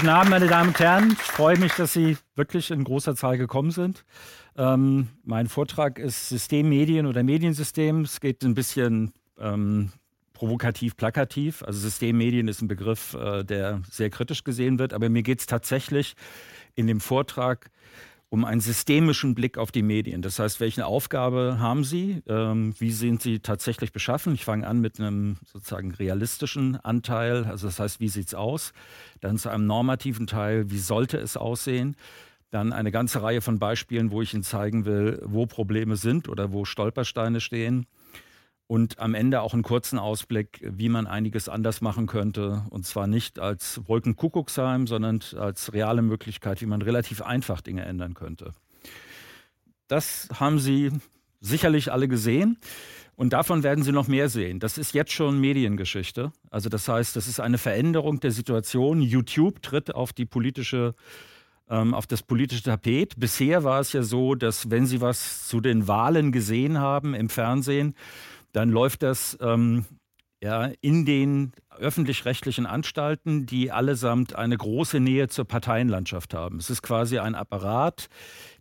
Guten Abend, meine Damen und Herren. Ich freue mich, dass Sie wirklich in großer Zahl gekommen sind. Ähm, mein Vortrag ist Systemmedien oder Mediensystem. Es geht ein bisschen ähm, provokativ, plakativ. Also Systemmedien ist ein Begriff, äh, der sehr kritisch gesehen wird. Aber mir geht es tatsächlich in dem Vortrag um einen systemischen Blick auf die Medien. Das heißt, welche Aufgabe haben Sie? Ähm, wie sind Sie tatsächlich beschaffen? Ich fange an mit einem sozusagen realistischen Anteil. Also das heißt, wie sieht es aus? Dann zu einem normativen Teil, wie sollte es aussehen? Dann eine ganze Reihe von Beispielen, wo ich Ihnen zeigen will, wo Probleme sind oder wo Stolpersteine stehen und am Ende auch einen kurzen Ausblick, wie man einiges anders machen könnte. Und zwar nicht als Wolkenkuckucksheim, sondern als reale Möglichkeit, wie man relativ einfach Dinge ändern könnte. Das haben Sie sicherlich alle gesehen. Und davon werden Sie noch mehr sehen. Das ist jetzt schon Mediengeschichte. Also das heißt, das ist eine Veränderung der Situation. YouTube tritt auf die politische ähm, auf das politische Tapet. Bisher war es ja so, dass wenn Sie was zu den Wahlen gesehen haben im Fernsehen, dann läuft das ähm, ja, in den öffentlich-rechtlichen Anstalten, die allesamt eine große Nähe zur Parteienlandschaft haben. Es ist quasi ein Apparat,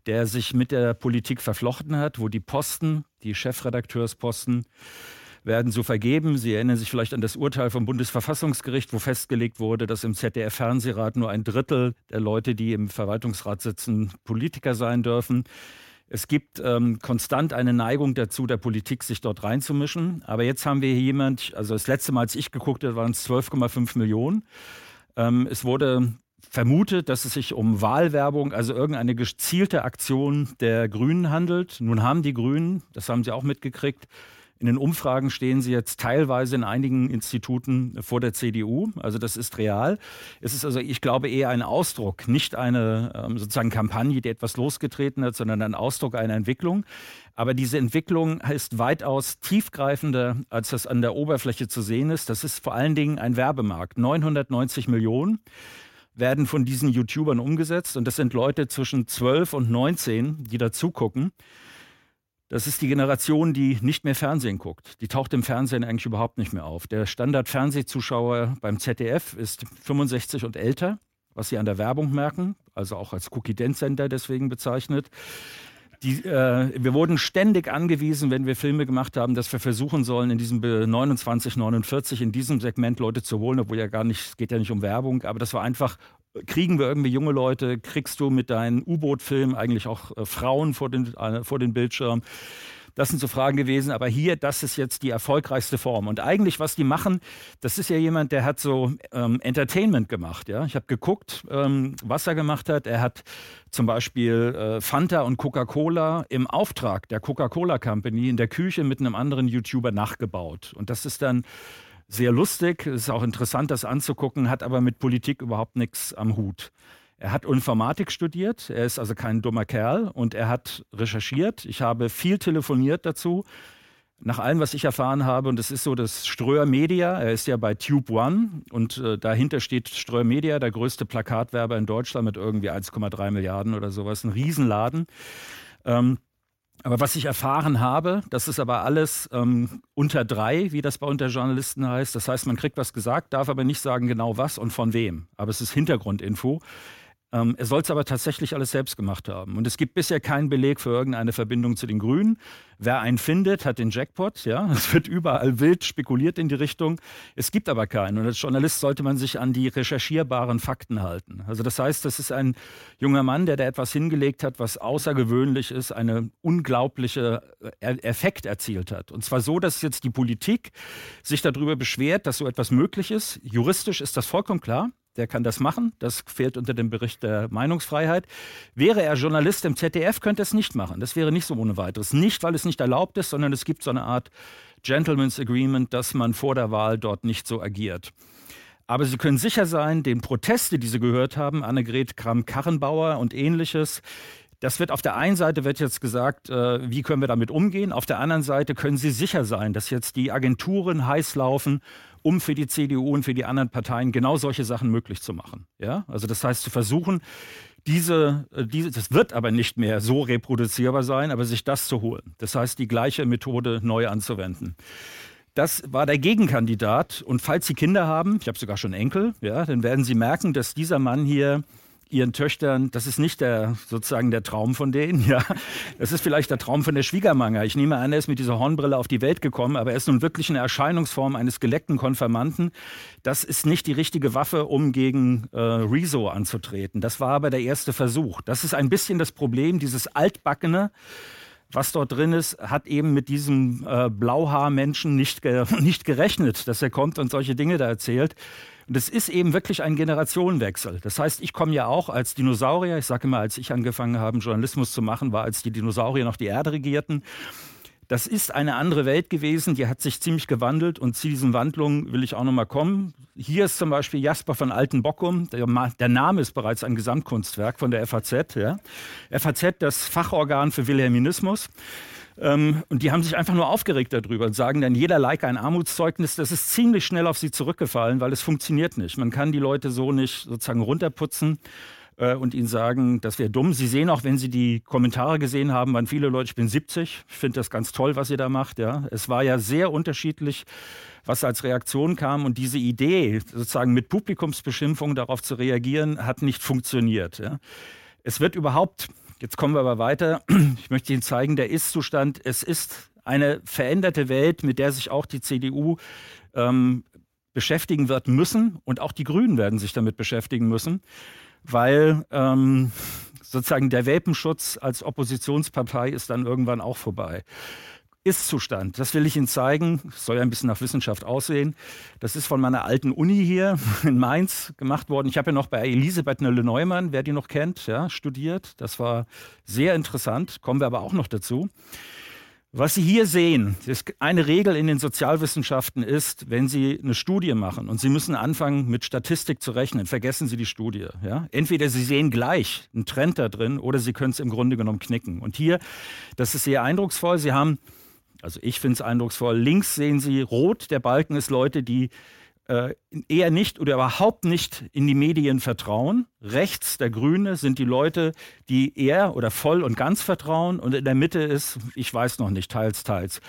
der sich mit der Politik verflochten hat, wo die Posten, die Chefredakteursposten, werden so vergeben. Sie erinnern sich vielleicht an das Urteil vom Bundesverfassungsgericht, wo festgelegt wurde, dass im ZDF-Fernsehrat nur ein Drittel der Leute, die im Verwaltungsrat sitzen, Politiker sein dürfen. Es gibt ähm, konstant eine Neigung dazu, der Politik sich dort reinzumischen. Aber jetzt haben wir hier jemand, also das letzte Mal, als ich geguckt habe, waren es 12,5 Millionen. Ähm, es wurde vermutet, dass es sich um Wahlwerbung, also irgendeine gezielte Aktion der Grünen handelt. Nun haben die Grünen, das haben sie auch mitgekriegt, in den Umfragen stehen sie jetzt teilweise in einigen Instituten vor der CDU. Also das ist real. Es ist also, ich glaube, eher ein Ausdruck, nicht eine ähm, sozusagen Kampagne, die etwas losgetreten hat, sondern ein Ausdruck einer Entwicklung. Aber diese Entwicklung ist weitaus tiefgreifender, als das an der Oberfläche zu sehen ist. Das ist vor allen Dingen ein Werbemarkt. 990 Millionen werden von diesen YouTubern umgesetzt und das sind Leute zwischen 12 und 19, die dazu gucken. Das ist die Generation, die nicht mehr Fernsehen guckt. Die taucht im Fernsehen eigentlich überhaupt nicht mehr auf. Der Standard-Fernsehzuschauer beim ZDF ist 65 und älter, was Sie an der Werbung merken, also auch als Cookie-Dent-Sender deswegen bezeichnet. Die, äh, wir wurden ständig angewiesen, wenn wir Filme gemacht haben, dass wir versuchen sollen, in diesem 29, 49, in diesem Segment Leute zu holen, obwohl ja gar nicht, es geht ja nicht um Werbung, aber das war einfach kriegen wir irgendwie junge Leute? Kriegst du mit deinen U-Boot-Filmen eigentlich auch äh, Frauen vor den, äh, vor den Bildschirm? Das sind so Fragen gewesen, aber hier, das ist jetzt die erfolgreichste Form. Und eigentlich, was die machen, das ist ja jemand, der hat so ähm, Entertainment gemacht. Ja? Ich habe geguckt, ähm, was er gemacht hat. Er hat zum Beispiel äh, Fanta und Coca-Cola im Auftrag der Coca-Cola Company in der Küche mit einem anderen YouTuber nachgebaut. Und das ist dann sehr lustig, ist auch interessant, das anzugucken, hat aber mit Politik überhaupt nichts am Hut. Er hat Informatik studiert, er ist also kein dummer Kerl und er hat recherchiert. Ich habe viel telefoniert dazu. Nach allem, was ich erfahren habe, und es ist so, dass Ströer Media, er ist ja bei Tube One und äh, dahinter steht Ströer Media, der größte Plakatwerber in Deutschland mit irgendwie 1,3 Milliarden oder sowas, ein Riesenladen. Ähm, aber was ich erfahren habe, das ist aber alles ähm, unter drei, wie das bei unter Journalisten heißt. Das heißt, man kriegt was gesagt, darf aber nicht sagen genau was und von wem. Aber es ist Hintergrundinfo. Ähm, er soll es aber tatsächlich alles selbst gemacht haben. Und es gibt bisher keinen Beleg für irgendeine Verbindung zu den Grünen. Wer einen findet, hat den Jackpot. Ja, es wird überall wild spekuliert in die Richtung. Es gibt aber keinen. Und als Journalist sollte man sich an die recherchierbaren Fakten halten. Also das heißt, das ist ein junger Mann, der da etwas hingelegt hat, was außergewöhnlich ist, eine unglaubliche äh, Effekt erzielt hat. Und zwar so, dass jetzt die Politik sich darüber beschwert, dass so etwas möglich ist. Juristisch ist das vollkommen klar der kann das machen. Das fehlt unter dem Bericht der Meinungsfreiheit. Wäre er Journalist im ZDF, könnte er es nicht machen. Das wäre nicht so ohne weiteres. Nicht, weil es nicht erlaubt ist, sondern es gibt so eine Art Gentleman's Agreement, dass man vor der Wahl dort nicht so agiert. Aber Sie können sicher sein, den Proteste, die Sie gehört haben, Annegret Kramp-Karrenbauer und ähnliches, das wird auf der einen Seite wird jetzt gesagt, äh, wie können wir damit umgehen? Auf der anderen Seite können Sie sicher sein, dass jetzt die Agenturen heiß laufen um für die CDU und für die anderen Parteien genau solche Sachen möglich zu machen. Ja? Also das heißt zu versuchen, diese, äh, diese, das wird aber nicht mehr so reproduzierbar sein, aber sich das zu holen. Das heißt, die gleiche Methode neu anzuwenden. Das war der Gegenkandidat. Und falls Sie Kinder haben, ich habe sogar schon Enkel, ja, dann werden Sie merken, dass dieser Mann hier ihren Töchtern, das ist nicht der sozusagen der Traum von denen, ja. Das ist vielleicht der Traum von der Schwiegermanga. Ich nehme an, er ist mit dieser Hornbrille auf die Welt gekommen, aber er ist nun wirklich eine Erscheinungsform eines geleckten Konfirmanten. Das ist nicht die richtige Waffe, um gegen äh, Rezo anzutreten. Das war aber der erste Versuch. Das ist ein bisschen das Problem, dieses altbackene, was dort drin ist, hat eben mit diesem äh, Blauhaarmenschen nicht, ge nicht gerechnet, dass er kommt und solche Dinge da erzählt. Und es ist eben wirklich ein Generationenwechsel. Das heißt, ich komme ja auch als Dinosaurier, ich sage immer, als ich angefangen habe, Journalismus zu machen, war, als die Dinosaurier noch die Erde regierten. Das ist eine andere Welt gewesen, die hat sich ziemlich gewandelt und zu diesen Wandlungen will ich auch nochmal kommen. Hier ist zum Beispiel Jasper von Altenbockum, der, der, Name ist bereits ein Gesamtkunstwerk von der FAZ. Ja. FAZ, das Fachorgan für Wilhelminismus. Ähm, und die haben sich einfach nur aufgeregt darüber und sagen dann, jeder Like ein Armutszeugnis, das ist ziemlich schnell auf sie zurückgefallen, weil es funktioniert nicht. Man kann die Leute so nicht sozusagen runterputzen äh, und ihnen sagen, das wäre dumm. Sie sehen auch, wenn Sie die Kommentare gesehen haben, waren viele Leute, ich bin 70, ich finde das ganz toll, was ihr da macht. Ja. Es war ja sehr unterschiedlich, was als Reaktion kam und diese Idee, sozusagen mit Publikumsbeschimpfung darauf zu reagieren, hat nicht funktioniert. Ja. Es wird überhaupt Jetzt kommen wir aber weiter. Ich möchte Ihnen zeigen, der Ist-Zustand, es ist eine veränderte Welt, mit der sich auch die CDU ähm, beschäftigen wird müssen und auch die Grünen werden sich damit beschäftigen müssen, weil ähm, sozusagen der Welpenschutz als Oppositionspartei ist dann irgendwann auch vorbei. Ist-Zustand. Das will ich Ihnen zeigen. Das soll ja ein bisschen nach Wissenschaft aussehen. Das ist von meiner alten Uni hier in Mainz gemacht worden. Ich habe ja noch bei Elisabeth Nölle-Neumann, wer die noch kennt, ja, studiert. Das war sehr interessant. Kommen wir aber auch noch dazu. Was Sie hier sehen, eine Regel in den Sozialwissenschaften ist, wenn Sie eine Studie machen und Sie müssen anfangen, mit Statistik zu rechnen, vergessen Sie die Studie. Ja? Entweder Sie sehen gleich einen Trend da drin oder Sie können es im Grunde genommen knicken. Und hier, das ist sehr eindrucksvoll, Sie haben also ich finde es eindrucksvoll. Links sehen Sie rot, der Balken ist Leute, die äh, eher nicht oder überhaupt nicht in die Medien vertrauen. Rechts, der Grüne, sind die Leute, die eher oder voll und ganz vertrauen. Und in der Mitte ist, ich weiß noch nicht, teils, teils.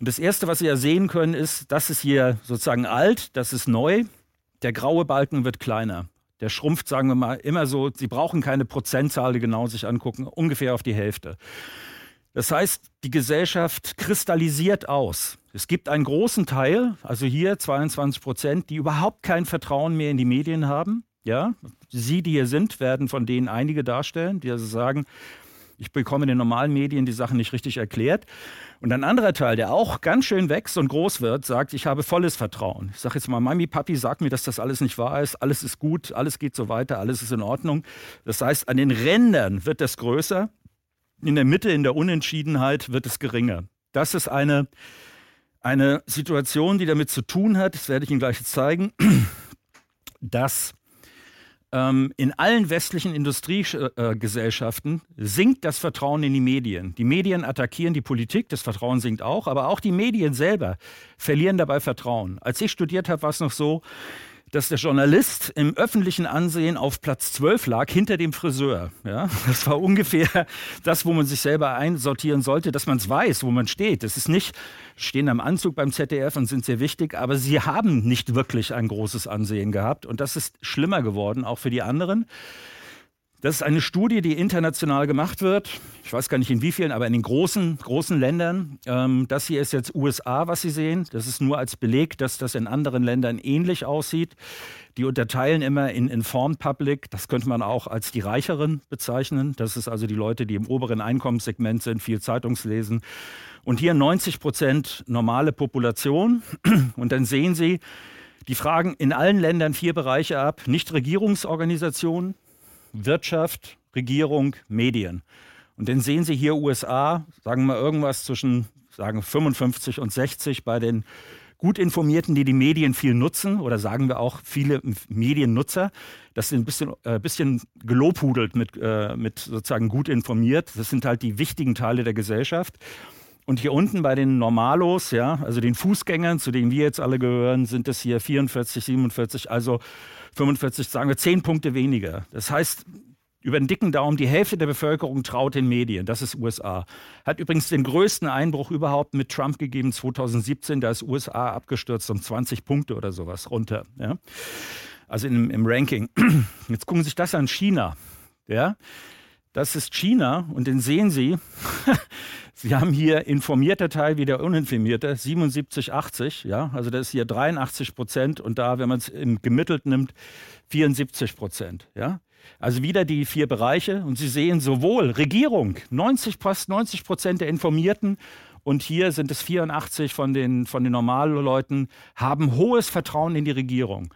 Und das Erste, was Sie ja sehen können, ist, das ist hier sozusagen alt, das ist neu. Der graue Balken wird kleiner. Der schrumpft, sagen wir mal, immer so. Sie brauchen keine Prozentzahl genau sich angucken, ungefähr auf die Hälfte. Das heißt, die Gesellschaft kristallisiert aus. Es gibt einen großen Teil, also hier 22 Prozent, die überhaupt kein Vertrauen mehr in die Medien haben. Ja, Sie, die hier sind, werden von denen einige darstellen, die also sagen, ich bekomme in den normalen Medien die Sachen nicht richtig erklärt. Und ein anderer Teil, der auch ganz schön wächst und groß wird, sagt, ich habe volles Vertrauen. Ich sage jetzt mal, Mami, Papi, sag mir, dass das alles nicht wahr ist. Alles ist gut, alles geht so weiter, alles ist in Ordnung. Das heißt, an den Rändern wird das größer in der Mitte, in der Unentschiedenheit, wird es geringer. Das ist eine, eine Situation, die damit zu tun hat, das werde ich Ihnen gleich zeigen, dass ähm, in allen westlichen Industriegesellschaften sinkt das Vertrauen in die Medien. Die Medien attackieren die Politik, das Vertrauen sinkt auch, aber auch die Medien selber verlieren dabei Vertrauen. Als ich studiert habe, war es noch so, dass der Journalist im öffentlichen Ansehen auf Platz 12 lag, hinter dem Friseur. Ja, das war ungefähr das, wo man sich selber einsortieren sollte, dass man es weiß, wo man steht. Das ist nicht, stehen am Anzug beim ZDF und sind sehr wichtig, aber sie haben nicht wirklich ein großes Ansehen gehabt. Und das ist schlimmer geworden, auch für die anderen. Das ist eine Studie, die international gemacht wird. Ich weiß gar nicht in wie vielen, aber in den großen, großen Ländern. Ähm, das hier ist jetzt USA, was Sie sehen. Das ist nur als Beleg, dass das in anderen Ländern ähnlich aussieht. Die unterteilen immer in Informed Public. Das könnte man auch als die Reicheren bezeichnen. Das ist also die Leute, die im oberen Einkommenssegment sind, viel Zeitungslesen. Und hier 90 Prozent normale Population. Und dann sehen Sie, die fragen in allen Ländern vier Bereiche ab. Nichtregierungsorganisationen, Wirtschaft, Regierung, Medien. Und dann sehen Sie hier USA, sagen wir irgendwas zwischen sagen 55 und 60 bei den gut informierten, die die Medien viel nutzen, oder sagen wir auch viele Mediennutzer. Das sind ein bisschen, äh, bisschen gelobhudelt mit, äh, mit sozusagen gut informiert. Das sind halt die wichtigen Teile der Gesellschaft. Und hier unten bei den Normalos, ja, also den Fußgängern, zu denen wir jetzt alle gehören, sind es hier 44, 47, also 45, sagen wir 10 Punkte weniger. Das heißt, über den dicken Daumen, die Hälfte der Bevölkerung traut den Medien. Das ist USA. Hat übrigens den größten Einbruch überhaupt mit Trump gegeben 2017. Da ist USA abgestürzt um 20 Punkte oder sowas runter. Ja? Also im, im Ranking. Jetzt gucken Sie sich das an China. Ja? Das ist China und den sehen Sie. Sie haben hier informierter Teil wie der uninformierte, 77, 80, ja, also das ist hier 83 Prozent und da, wenn man es im gemittelt nimmt, 74 Prozent, ja. Also wieder die vier Bereiche und Sie sehen sowohl Regierung, 90, fast 90 Prozent der Informierten und hier sind es 84 von den, von den normalen Leuten, haben hohes Vertrauen in die Regierung.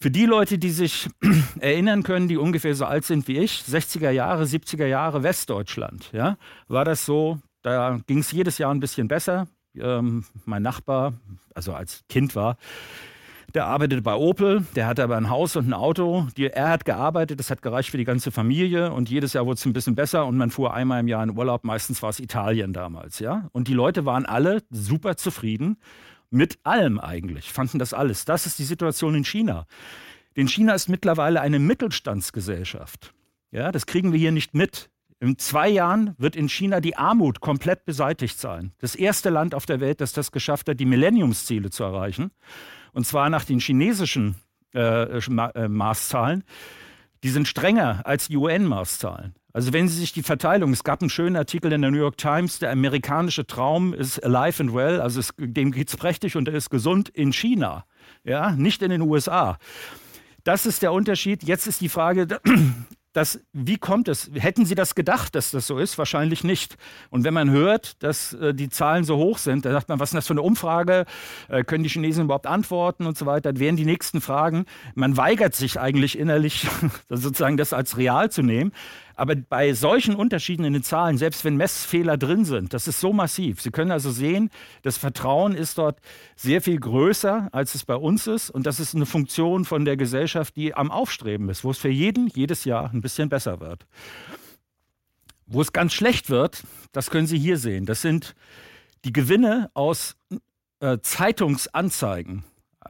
Für die Leute, die sich erinnern können, die ungefähr so alt sind wie ich, 60er Jahre, 70er Jahre Westdeutschland, ja, war das so, da ging es jedes Jahr ein bisschen besser. Ähm, mein Nachbar, also als Kind war, der arbeitete bei Opel, der hatte aber ein Haus und ein Auto. Die, er hat gearbeitet, das hat gereicht für die ganze Familie und jedes Jahr wurde es ein bisschen besser und man fuhr einmal im Jahr in Urlaub. Meistens war es Italien damals, ja. Und die Leute waren alle super zufrieden mit allem eigentlich, fanden das alles. Das ist die Situation in China. Denn China ist mittlerweile eine Mittelstandsgesellschaft. Ja, das kriegen wir hier nicht mit. In zwei Jahren wird in China die Armut komplett beseitigt sein. Das erste Land auf der Welt, das das geschafft hat, die Millenniumsziele zu erreichen. Und zwar nach den chinesischen äh, äh, Maßzahlen. Die sind strenger als die UN-Maßzahlen. Also wenn Sie sich die Verteilung, es gab einen schönen Artikel in der New York Times, der amerikanische Traum ist alive and well, also es, dem es prächtig und er ist gesund in China, ja, nicht in den USA. Das ist der Unterschied. Jetzt ist die Frage, das, wie kommt es? Hätten Sie das gedacht, dass das so ist? Wahrscheinlich nicht. Und wenn man hört, dass äh, die Zahlen so hoch sind, dann sagt man, was ist das für eine Umfrage? Äh, können die Chinesen überhaupt antworten und so weiter? Das wären die nächsten Fragen. Man weigert sich eigentlich innerlich, sozusagen das als real zu nehmen. Aber bei solchen Unterschieden in den Zahlen, selbst wenn Messfehler drin sind, das ist so massiv. Sie können also sehen, das Vertrauen ist dort sehr viel größer, als es bei uns ist. Und das ist eine Funktion von der Gesellschaft, die am Aufstreben ist, wo es für jeden jedes Jahr ein bisschen besser wird. Wo es ganz schlecht wird, das können Sie hier sehen. Das sind die Gewinne aus äh, Zeitungsanzeigen.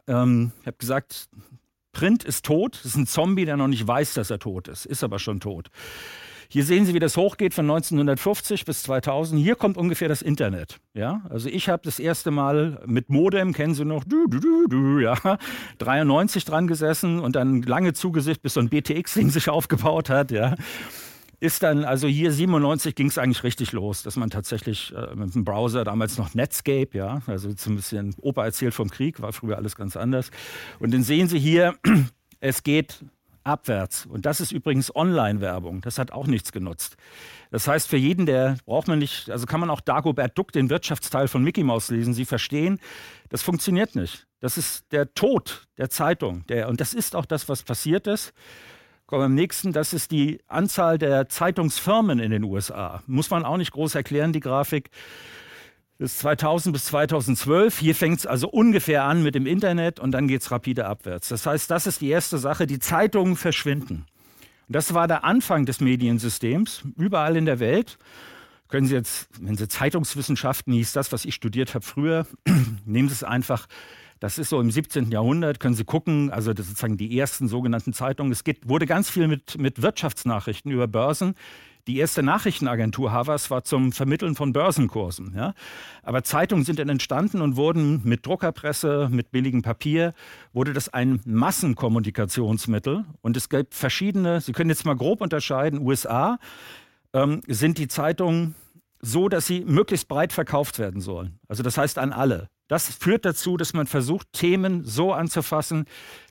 Ähm, ich habe gesagt, Print ist tot. Das ist ein Zombie, der noch nicht weiß, dass er tot ist, ist aber schon tot. Hier sehen Sie, wie das hochgeht von 1950 bis 2000. Hier kommt ungefähr das Internet. Ja, also ich habe das erste Mal mit Modem, kennen Sie noch, du, du, du, du, ja, 93 dran gesessen und dann lange zugesicht, bis so ein BTX-Ding sich aufgebaut hat. Ja ist dann, also hier 97 ging es eigentlich richtig los, dass man tatsächlich äh, mit dem Browser, damals noch Netscape, ja, also so ein bisschen Opa erzählt vom Krieg, war früher alles ganz anders. Und dann sehen Sie hier, es geht abwärts. Und das ist übrigens Online-Werbung. Das hat auch nichts genutzt. Das heißt, für jeden, der braucht man nicht, also kann man auch Dagobert Duck, den Wirtschaftsteil von Mickey Mouse lesen. Sie verstehen, das funktioniert nicht. Das ist der Tod der Zeitung. Der, und das ist auch das, was passiert ist. Kommen wir am nächsten, das ist die Anzahl der Zeitungsfirmen in den USA. Muss man auch nicht groß erklären, die Grafik. Das ist 2000 bis 2012. Hier fängt es also ungefähr an mit dem Internet und dann geht es rapide abwärts. Das heißt, das ist die erste Sache. Die Zeitungen verschwinden. Und das war der Anfang des Mediensystems, überall in der Welt. Können Sie jetzt, wenn Sie Zeitungswissenschaften hieß das, was ich studiert habe früher, nehmen Sie es einfach das ist so im 17. Jahrhundert, können Sie gucken, also das sozusagen die ersten sogenannten Zeitungen. Es geht, wurde ganz viel mit, mit Wirtschaftsnachrichten über Börsen. Die erste Nachrichtenagentur Havas war zum Vermitteln von Börsenkursen. Ja? Aber Zeitungen sind dann entstanden und wurden mit Druckerpresse, mit billigem Papier, wurde das ein Massenkommunikationsmittel. Und es gibt verschiedene, Sie können jetzt mal grob unterscheiden, USA ähm, sind die Zeitungen so, dass sie möglichst breit verkauft werden sollen. Also das heißt an alle. Das führt dazu, dass man versucht, Themen so anzufassen,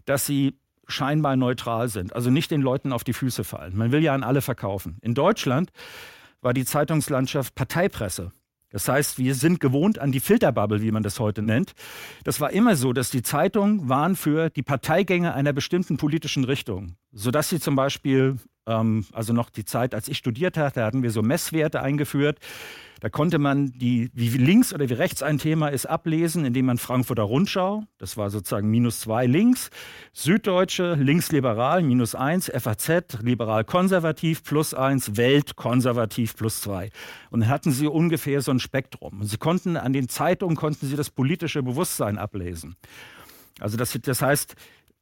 dass sie scheinbar neutral sind, also nicht den Leuten auf die Füße fallen. Man will ja an alle verkaufen. In Deutschland war die Zeitungslandschaft Parteipresse. Das heißt, wir sind gewohnt an die Filterbubble, wie man das heute nennt. Das war immer so, dass die Zeitungen waren für die Parteigänge einer bestimmten politischen Richtung, sodass sie zum Beispiel, also noch die Zeit, als ich studiert hatte, hatten wir so Messwerte eingeführt. Da konnte man die, wie links oder wie rechts ein Thema ist, ablesen, indem man Frankfurter Rundschau, das war sozusagen minus zwei links, Süddeutsche, linksliberal, minus eins, FAZ, liberal-konservativ, plus eins, Welt, konservativ, plus zwei. Und dann hatten sie ungefähr so ein Spektrum. Und sie konnten an den Zeitungen, konnten sie das politische Bewusstsein ablesen. Also das, das heißt,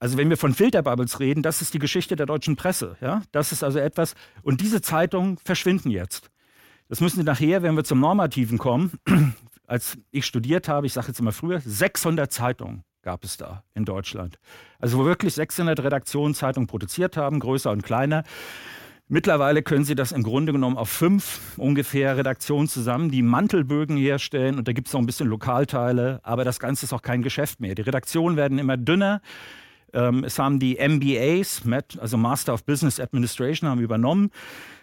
Also wenn wir von Filterbubbles reden, das ist die Geschichte der deutschen Presse. Ja? Das ist also etwas, und diese Zeitungen verschwinden jetzt. Das müssen Sie nachher, wenn wir zum Normativen kommen, als ich studiert habe, ich sage jetzt immer früher, 600 Zeitungen gab es da in Deutschland. Also wo wirklich 600 Redaktionen Zeitungen produziert haben, größer und kleiner. Mittlerweile können Sie das im Grunde genommen auf fünf ungefähr Redaktionen zusammen, die Mantelbögen herstellen und da gibt es noch ein bisschen Lokalteile, aber das Ganze ist auch kein Geschäft mehr. Die Redaktionen werden immer dünner. Ähm, es haben die MBAs, also Master of Business Administration, haben übernommen.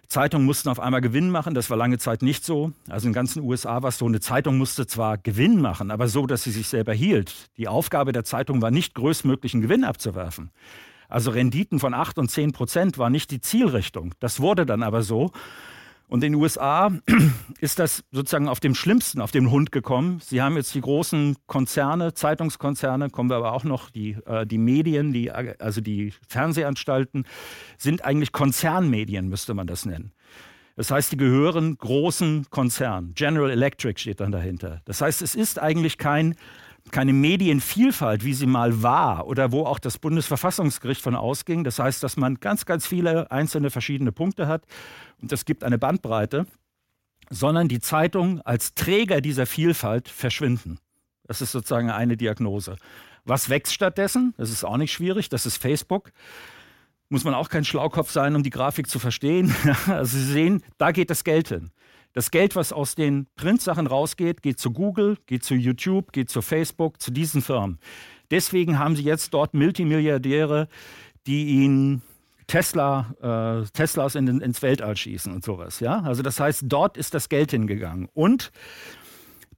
Zeitungen mussten auf einmal Gewinn machen, das war lange Zeit nicht so. Also in den ganzen USA war es so, eine Zeitung musste zwar Gewinn machen, aber so, dass sie sich selber hielt. Die Aufgabe der Zeitung war nicht, größtmöglichen Gewinn abzuwerfen. Also Renditen von 8 und 10 Prozent war nicht die Zielrichtung. Das wurde dann aber so. Und in den USA ist das sozusagen auf dem Schlimmsten auf den Hund gekommen. Sie haben jetzt die großen Konzerne, Zeitungskonzerne, kommen wir aber auch noch, die, äh, die Medien, die, also die Fernsehanstalten, sind eigentlich Konzernmedien, müsste man das nennen. Das heißt, die gehören großen Konzernen. General Electric steht dann dahinter. Das heißt, es ist eigentlich kein keine Medienvielfalt, wie sie mal war oder wo auch das Bundesverfassungsgericht von ausging. Das heißt, dass man ganz, ganz viele einzelne verschiedene Punkte hat und es gibt eine Bandbreite, sondern die Zeitungen als Träger dieser Vielfalt verschwinden. Das ist sozusagen eine Diagnose. Was wächst stattdessen? Das ist auch nicht schwierig, das ist Facebook. Muss man auch kein Schlaukopf sein, um die Grafik zu verstehen. also Sie sehen, da geht das Geld hin. Das Geld, was aus den Printsachen rausgeht, geht zu Google, geht zu YouTube, geht zu Facebook, zu diesen Firmen. Deswegen haben sie jetzt dort Multimilliardäre, die ihnen Tesla, äh, Teslas in, ins Weltall schießen und sowas. Ja? Also das heißt, dort ist das Geld hingegangen. Und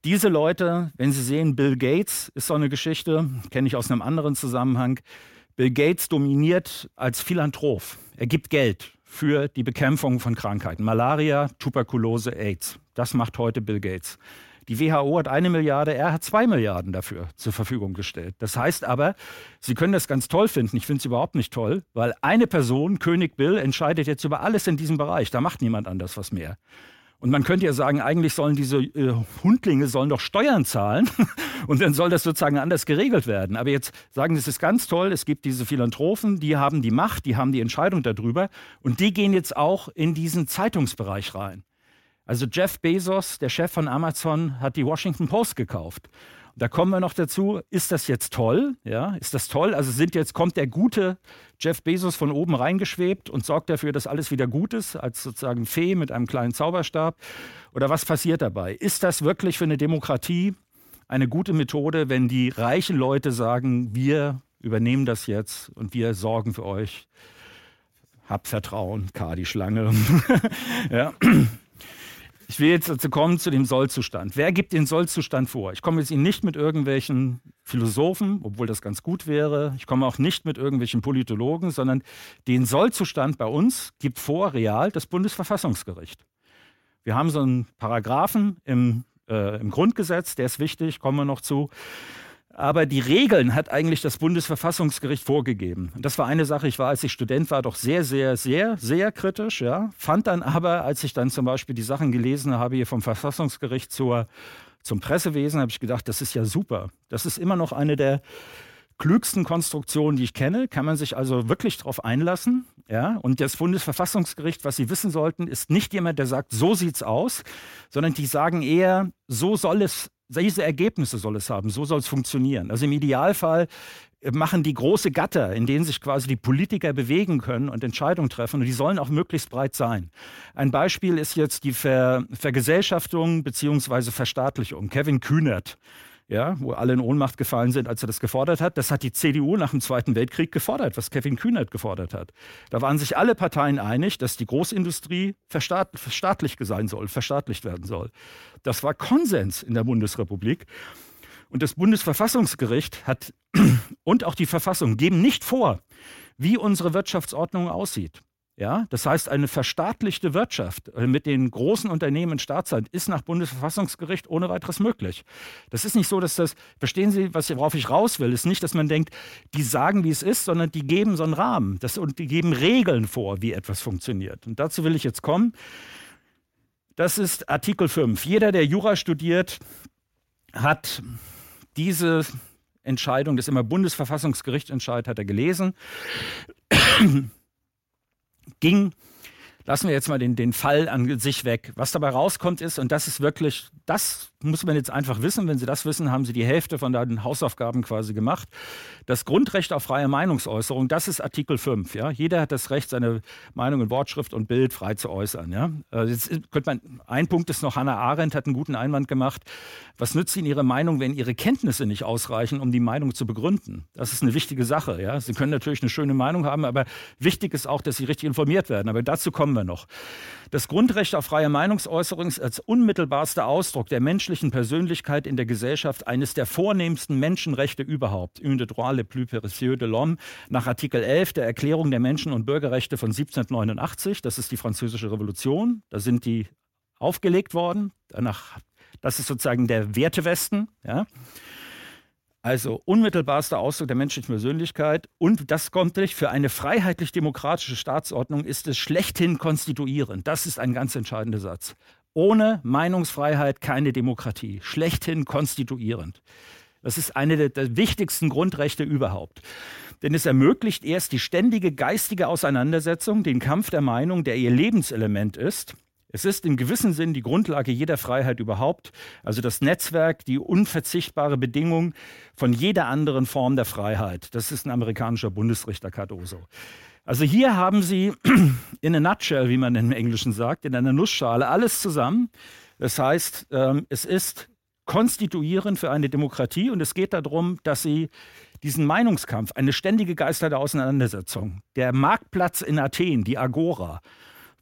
diese Leute, wenn Sie sehen, Bill Gates ist so eine Geschichte, kenne ich aus einem anderen Zusammenhang. Bill Gates dominiert als Philanthrop. Er gibt Geld für die Bekämpfung von Krankheiten. Malaria, Tuberkulose, AIDS. Das macht heute Bill Gates. Die WHO hat eine Milliarde, er hat zwei Milliarden dafür zur Verfügung gestellt. Das heißt aber, Sie können das ganz toll finden. Ich finde es überhaupt nicht toll, weil eine Person, König Bill, entscheidet jetzt über alles in diesem Bereich. Da macht niemand anders was mehr. Und man könnte ja sagen, eigentlich sollen diese äh, Hundlinge sollen doch Steuern zahlen und dann soll das sozusagen anders geregelt werden. Aber jetzt sagen, es ist ganz toll, es gibt diese Philanthropen, die haben die Macht, die haben die Entscheidung darüber und die gehen jetzt auch in diesen Zeitungsbereich rein. Also Jeff Bezos, der Chef von Amazon, hat die Washington Post gekauft. Da kommen wir noch dazu, ist das jetzt toll? Ja, ist das toll? Also sind jetzt, kommt der gute Jeff Bezos von oben reingeschwebt und sorgt dafür, dass alles wieder gut ist, als sozusagen Fee mit einem kleinen Zauberstab? Oder was passiert dabei? Ist das wirklich für eine Demokratie eine gute Methode, wenn die reichen Leute sagen, wir übernehmen das jetzt und wir sorgen für euch? Hab Vertrauen, Kadi Schlange. ja. Ich will jetzt dazu kommen zu dem Sollzustand. Wer gibt den Sollzustand vor? Ich komme jetzt Ihnen nicht mit irgendwelchen Philosophen, obwohl das ganz gut wäre. Ich komme auch nicht mit irgendwelchen Politologen, sondern den Sollzustand bei uns gibt vor real das Bundesverfassungsgericht. Wir haben so einen Paragraphen im, äh, im Grundgesetz, der ist wichtig, kommen wir noch zu. Aber die Regeln hat eigentlich das Bundesverfassungsgericht vorgegeben. Das war eine Sache, ich war, als ich Student war, doch sehr, sehr, sehr, sehr kritisch. Ja. Fand dann aber, als ich dann zum Beispiel die Sachen gelesen habe hier vom Verfassungsgericht zur, zum Pressewesen, habe ich gedacht, das ist ja super. Das ist immer noch eine der klügsten Konstruktionen, die ich kenne. Kann man sich also wirklich darauf einlassen. Ja? Und das Bundesverfassungsgericht, was Sie wissen sollten, ist nicht jemand, der sagt, so sieht's aus, sondern die sagen eher, so soll es diese Ergebnisse soll es haben, so soll es funktionieren. Also im Idealfall machen die große Gatter, in denen sich quasi die Politiker bewegen können und Entscheidungen treffen. Und die sollen auch möglichst breit sein. Ein Beispiel ist jetzt die Ver Vergesellschaftung bzw. Verstaatlichung. Kevin Kühnert ja, wo alle in Ohnmacht gefallen sind, als er das gefordert hat. Das hat die CDU nach dem Zweiten Weltkrieg gefordert, was Kevin Kühnert gefordert hat. Da waren sich alle Parteien einig, dass die Großindustrie verstaat verstaatlicht sein soll, verstaatlicht werden soll. Das war Konsens in der Bundesrepublik. Und das Bundesverfassungsgericht hat und auch die Verfassung geben nicht vor, wie unsere Wirtschaftsordnung aussieht. Ja, das heißt, eine verstaatlichte Wirtschaft äh, mit den großen Unternehmen in Staatszeit ist nach Bundesverfassungsgericht ohne weiteres möglich. Das ist nicht so, dass das, verstehen Sie, was, worauf ich raus will, ist nicht, dass man denkt, die sagen, wie es ist, sondern die geben so einen Rahmen das, und die geben Regeln vor, wie etwas funktioniert. Und dazu will ich jetzt kommen. Das ist Artikel 5. Jeder, der Jura studiert, hat diese Entscheidung, das immer Bundesverfassungsgericht entscheidet, hat er gelesen. Ging lassen wir jetzt mal den, den Fall an sich weg. Was dabei rauskommt ist, und das ist wirklich, das muss man jetzt einfach wissen, wenn Sie das wissen, haben Sie die Hälfte von den Hausaufgaben quasi gemacht. Das Grundrecht auf freie Meinungsäußerung, das ist Artikel 5. Ja? Jeder hat das Recht, seine Meinung in Wortschrift und Bild frei zu äußern. Ja? Äh, jetzt könnte man, ein Punkt ist noch, Hannah Arendt hat einen guten Einwand gemacht. Was nützt Ihnen Ihre Meinung, wenn Ihre Kenntnisse nicht ausreichen, um die Meinung zu begründen? Das ist eine wichtige Sache. Ja? Sie können natürlich eine schöne Meinung haben, aber wichtig ist auch, dass Sie richtig informiert werden. Aber dazu kommen wir noch. Das Grundrecht auf freie Meinungsäußerung ist als unmittelbarster Ausdruck der menschlichen Persönlichkeit in der Gesellschaft eines der vornehmsten Menschenrechte überhaupt. Une de droit le plus précieux de l'homme nach Artikel 11 der Erklärung der Menschen- und Bürgerrechte von 1789. Das ist die Französische Revolution. Da sind die aufgelegt worden. Danach, das ist sozusagen der Wertewesten. Ja. Also unmittelbarster Ausdruck der menschlichen Persönlichkeit und das kommt nicht, für eine freiheitlich-demokratische Staatsordnung ist es schlechthin konstituierend. Das ist ein ganz entscheidender Satz. Ohne Meinungsfreiheit keine Demokratie. Schlechthin konstituierend. Das ist eine der, der wichtigsten Grundrechte überhaupt. Denn es ermöglicht erst die ständige geistige Auseinandersetzung, den Kampf der Meinung, der ihr Lebenselement ist, es ist im gewissen Sinn die Grundlage jeder Freiheit überhaupt, also das Netzwerk, die unverzichtbare Bedingung von jeder anderen Form der Freiheit. Das ist ein amerikanischer Bundesrichter Cardoso. Also hier haben Sie in a nutshell, wie man im Englischen sagt, in einer Nussschale alles zusammen. Das heißt, ähm, es ist konstituierend für eine Demokratie und es geht darum, dass Sie diesen Meinungskampf, eine ständige Geister der Auseinandersetzung, der Marktplatz in Athen, die Agora,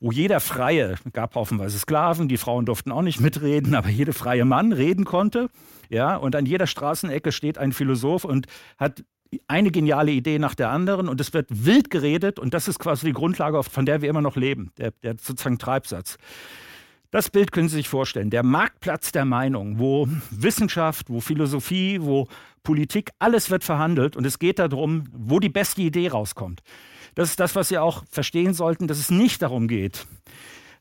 wo jeder Freie, gab haufenweise Sklaven, die Frauen durften auch nicht mitreden, aber jeder freie Mann reden konnte. Ja, und an jeder Straßenecke steht ein Philosoph und hat eine geniale Idee nach der anderen und es wird wild geredet und das ist quasi die Grundlage, von der wir immer noch leben, der, der sozusagen Treibsatz. Das Bild können Sie sich vorstellen. Der Marktplatz der Meinung, wo Wissenschaft, wo Philosophie, wo Politik, alles wird verhandelt und es geht darum, wo die beste Idee rauskommt. Das ist das, was Sie auch verstehen sollten, dass es nicht darum geht.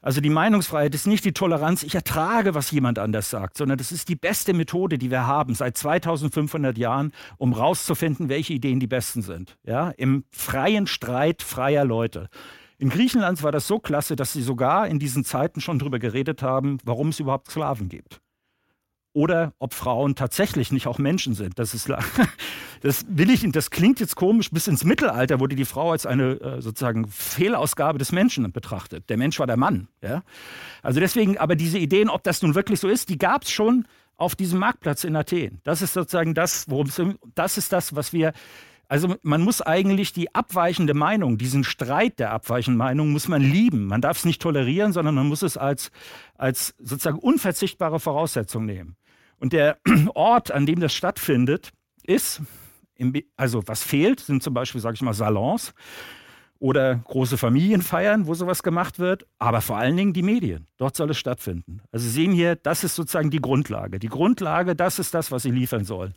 Also die Meinungsfreiheit ist nicht die Toleranz, ich ertrage, was jemand anders sagt, sondern das ist die beste Methode, die wir haben seit 2500 Jahren, um rauszufinden, welche Ideen die besten sind. Ja, im freien Streit freier Leute. In Griechenland war das so klasse, dass sie sogar in diesen Zeiten schon darüber geredet haben, warum es überhaupt Sklaven gibt oder ob Frauen tatsächlich nicht auch Menschen sind. Das ist das will ich das klingt jetzt komisch bis ins Mittelalter wurde die Frau als eine äh, sozusagen Fehlausgabe des Menschen betrachtet. Der Mensch war der Mann, ja? Also deswegen aber diese Ideen, ob das nun wirklich so ist, die gab es schon auf diesem Marktplatz in Athen. Das ist sozusagen das, worum es das ist das, was wir also man muss eigentlich die abweichende Meinung, diesen Streit der abweichenden Meinung muss man lieben. Man darf es nicht tolerieren, sondern man muss es als, als sozusagen unverzichtbare Voraussetzung nehmen. Und der Ort, an dem das stattfindet, ist, also was fehlt, sind zum Beispiel, sage ich mal, Salons oder große Familienfeiern, wo sowas gemacht wird, aber vor allen Dingen die Medien. Dort soll es stattfinden. Also Sie sehen hier, das ist sozusagen die Grundlage. Die Grundlage, das ist das, was Sie liefern sollen.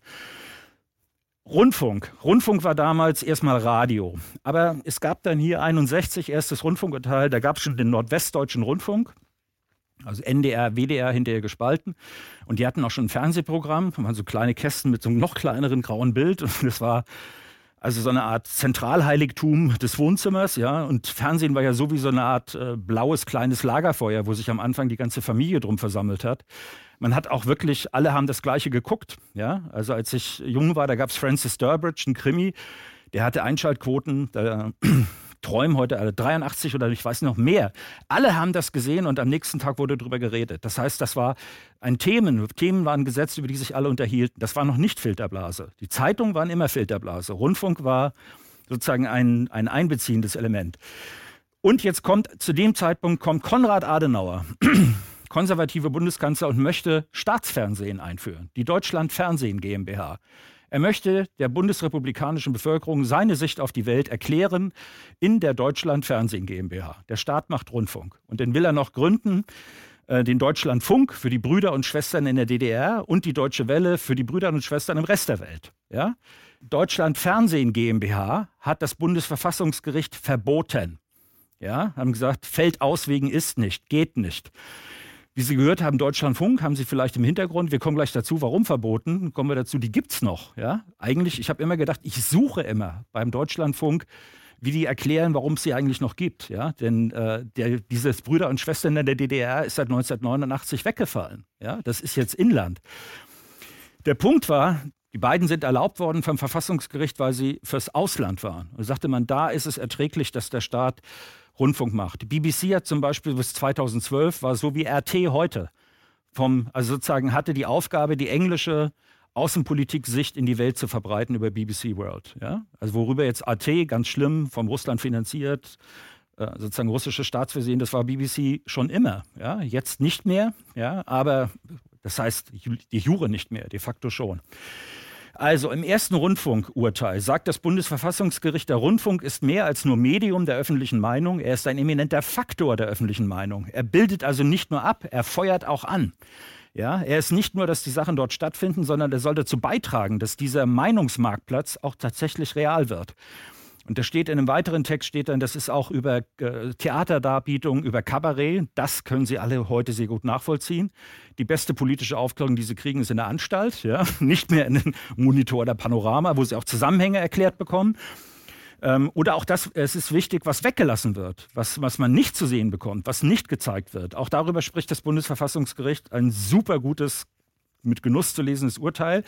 Rundfunk. Rundfunk war damals erstmal Radio. Aber es gab dann hier 61 erstes Rundfunkurteil, da gab es schon den Nordwestdeutschen Rundfunk also NDR, WDR hinterher gespalten. Und die hatten auch schon ein Fernsehprogramm, da waren so kleine Kästen mit so einem noch kleineren grauen Bild. Und das war also so eine Art Zentralheiligtum des Wohnzimmers, ja. Und Fernsehen war ja sowieso eine Art äh, blaues kleines Lagerfeuer, wo sich am Anfang die ganze Familie drum versammelt hat. Man hat auch wirklich, alle haben das Gleiche geguckt, ja. Also als ich jung war, da gab es Francis Durbridge, ein Krimi, der hatte Einschaltquoten, da träumen heute alle 83 oder ich weiß noch mehr. Alle haben das gesehen und am nächsten Tag wurde darüber geredet. Das heißt, das war ein Themen. Themen waren gesetzt, über die sich alle unterhielten. Das war noch nicht Filterblase. Die Zeitungen waren immer Filterblase. Rundfunk war sozusagen ein, ein einbeziehendes Element. Und jetzt kommt, zu dem Zeitpunkt kommt Konrad Adenauer, konservative Bundeskanzler, und möchte Staatsfernsehen einführen. Die Deutschland Fernsehen GmbH. Er möchte der bundesrepublikanischen Bevölkerung seine Sicht auf die Welt erklären in der Deutschland Fernsehen GmbH. Der Staat macht Rundfunk. Und den will er noch gründen, äh, den Deutschlandfunk für die Brüder und Schwestern in der DDR und die Deutsche Welle für die Brüder und Schwestern im Rest der Welt. Ja? Deutschland GmbH hat das Bundesverfassungsgericht verboten. Ja, haben gesagt, fällt aus wegen ist nicht, geht nicht. Wie Sie gehört haben, Deutschlandfunk haben Sie vielleicht im Hintergrund. Wir kommen gleich dazu, warum verboten. Kommen wir dazu, die gibt es noch. Ja? Eigentlich, ich habe immer gedacht, ich suche immer beim Deutschlandfunk, wie die erklären, warum es sie eigentlich noch gibt. Ja? Denn äh, der, dieses Brüder und Schwestern in der DDR ist seit 1989 weggefallen. Ja? Das ist jetzt Inland. Der Punkt war, die beiden sind erlaubt worden vom Verfassungsgericht, weil sie fürs Ausland waren. Und sagte man, da ist es erträglich, dass der Staat Rundfunk macht. Die BBC hat zum Beispiel bis 2012 war so wie RT heute. Vom, also sozusagen hatte die Aufgabe, die englische Außenpolitik-Sicht in die Welt zu verbreiten über BBC World. Ja? Also worüber jetzt AT ganz schlimm vom Russland finanziert, äh, sozusagen russische Staatsversehen, das war BBC schon immer. Ja? Jetzt nicht mehr, ja? aber das heißt die Jure nicht mehr, de facto schon. Also im ersten Rundfunkurteil sagt das Bundesverfassungsgericht, der Rundfunk ist mehr als nur Medium der öffentlichen Meinung, er ist ein eminenter Faktor der öffentlichen Meinung. Er bildet also nicht nur ab, er feuert auch an. Ja, er ist nicht nur, dass die Sachen dort stattfinden, sondern er soll dazu beitragen, dass dieser Meinungsmarktplatz auch tatsächlich real wird. Und da steht in einem weiteren Text steht dann, das ist auch über äh, Theaterdarbietung, über Kabarett. Das können Sie alle heute sehr gut nachvollziehen. Die beste politische Aufklärung, die Sie kriegen, ist in der Anstalt, ja, nicht mehr in den Monitor der Panorama, wo Sie auch Zusammenhänge erklärt bekommen. Ähm, oder auch das, es ist wichtig, was weggelassen wird, was, was man nicht zu sehen bekommt, was nicht gezeigt wird. Auch darüber spricht das Bundesverfassungsgericht ein super gutes mit Genuss zu lesendes Urteil.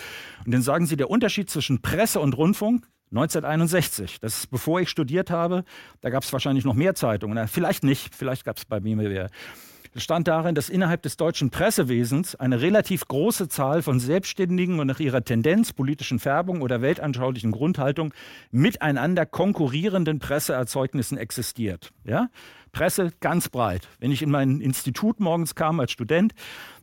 Und dann sagen sie, der Unterschied zwischen Presse und Rundfunk 1961, das ist bevor ich studiert habe, da gab es wahrscheinlich noch mehr Zeitungen. Vielleicht nicht, vielleicht gab es bei mir mehr. Es stand darin, dass innerhalb des deutschen Pressewesens eine relativ große Zahl von selbstständigen und nach ihrer Tendenz, politischen Färbung oder weltanschaulichen Grundhaltung miteinander konkurrierenden Presseerzeugnissen existiert. Ja? Presse ganz breit. Wenn ich in mein Institut morgens kam als Student,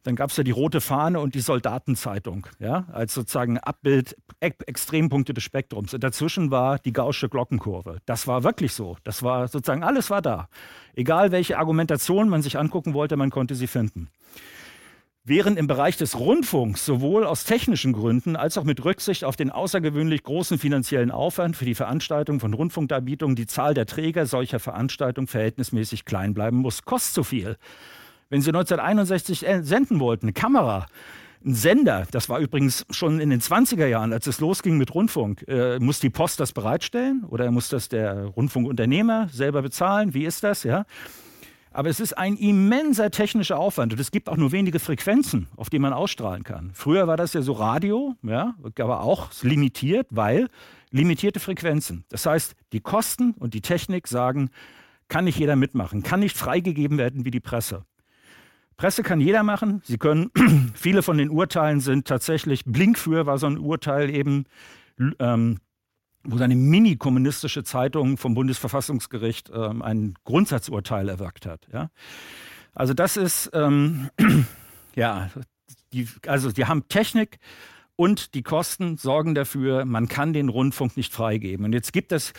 dann gab es ja die rote Fahne und die Soldatenzeitung, ja, als sozusagen Abbild, Extrempunkte des Spektrums. Und dazwischen war die Gaußsche Glockenkurve. Das war wirklich so. Das war sozusagen, alles war da. Egal welche Argumentation man sich angucken wollte, man konnte sie finden. Während im Bereich des Rundfunks sowohl aus technischen Gründen als auch mit Rücksicht auf den außergewöhnlich großen finanziellen Aufwand für die Veranstaltung von Rundfunkdarbietungen die Zahl der Träger solcher Veranstaltungen verhältnismäßig klein bleiben muss, kostet zu viel. Wenn Sie 1961 senden wollten, eine Kamera, ein Sender, das war übrigens schon in den 20er Jahren, als es losging mit Rundfunk, äh, muss die Post das bereitstellen oder muss das der Rundfunkunternehmer selber bezahlen? Wie ist das? Ja? Aber es ist ein immenser technischer Aufwand und es gibt auch nur wenige Frequenzen, auf die man ausstrahlen kann. Früher war das ja so Radio, ja, aber auch limitiert, weil limitierte Frequenzen. Das heißt, die Kosten und die Technik sagen, kann nicht jeder mitmachen, kann nicht freigegeben werden wie die Presse. Presse kann jeder machen. Sie können, viele von den Urteilen sind tatsächlich, Blinkführ war so ein Urteil eben, ähm, wo eine mini-kommunistische Zeitung vom Bundesverfassungsgericht ähm, ein Grundsatzurteil erwirkt hat. Ja? Also das ist, ähm, ja, die, also die haben Technik und die Kosten sorgen dafür, man kann den Rundfunk nicht freigeben. Und jetzt gibt es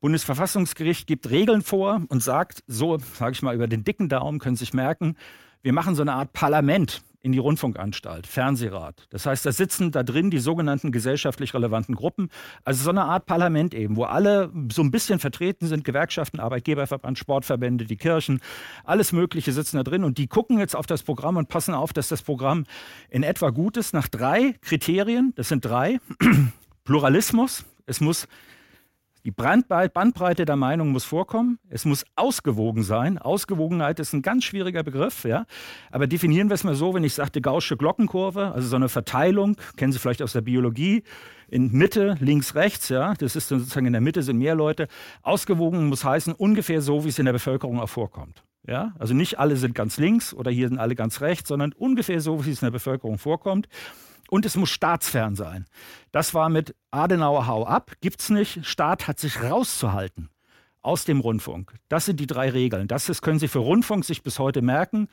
Bundesverfassungsgericht gibt Regeln vor und sagt, so sage ich mal über den dicken Daumen, können Sie sich merken, wir machen so eine Art Parlament in die Rundfunkanstalt, Fernsehrat. Das heißt, da sitzen da drin die sogenannten gesellschaftlich relevanten Gruppen. Also so eine Art Parlament eben, wo alle so ein bisschen vertreten sind, Gewerkschaften, Arbeitgeberverband, Sportverbände, die Kirchen, alles Mögliche sitzen da drin und die gucken jetzt auf das Programm und passen auf, dass das Programm in etwa gut ist nach drei Kriterien. Das sind drei. Pluralismus. Es muss die Bandbreite der Meinung muss vorkommen. Es muss ausgewogen sein. Ausgewogenheit ist ein ganz schwieriger Begriff, ja. Aber definieren wir es mal so, wenn ich sagte Gaußsche Glockenkurve, also so eine Verteilung, kennen Sie vielleicht aus der Biologie, in Mitte, links, rechts, ja. Das ist sozusagen in der Mitte sind mehr Leute. Ausgewogen muss heißen ungefähr so, wie es in der Bevölkerung auch vorkommt. Ja, also nicht alle sind ganz links oder hier sind alle ganz rechts, sondern ungefähr so, wie es in der Bevölkerung vorkommt. Und es muss staatsfern sein. Das war mit Adenauer Hau ab, gibt es nicht. Staat hat sich rauszuhalten aus dem Rundfunk. Das sind die drei Regeln. Das ist, können Sie für Rundfunk sich bis heute merken.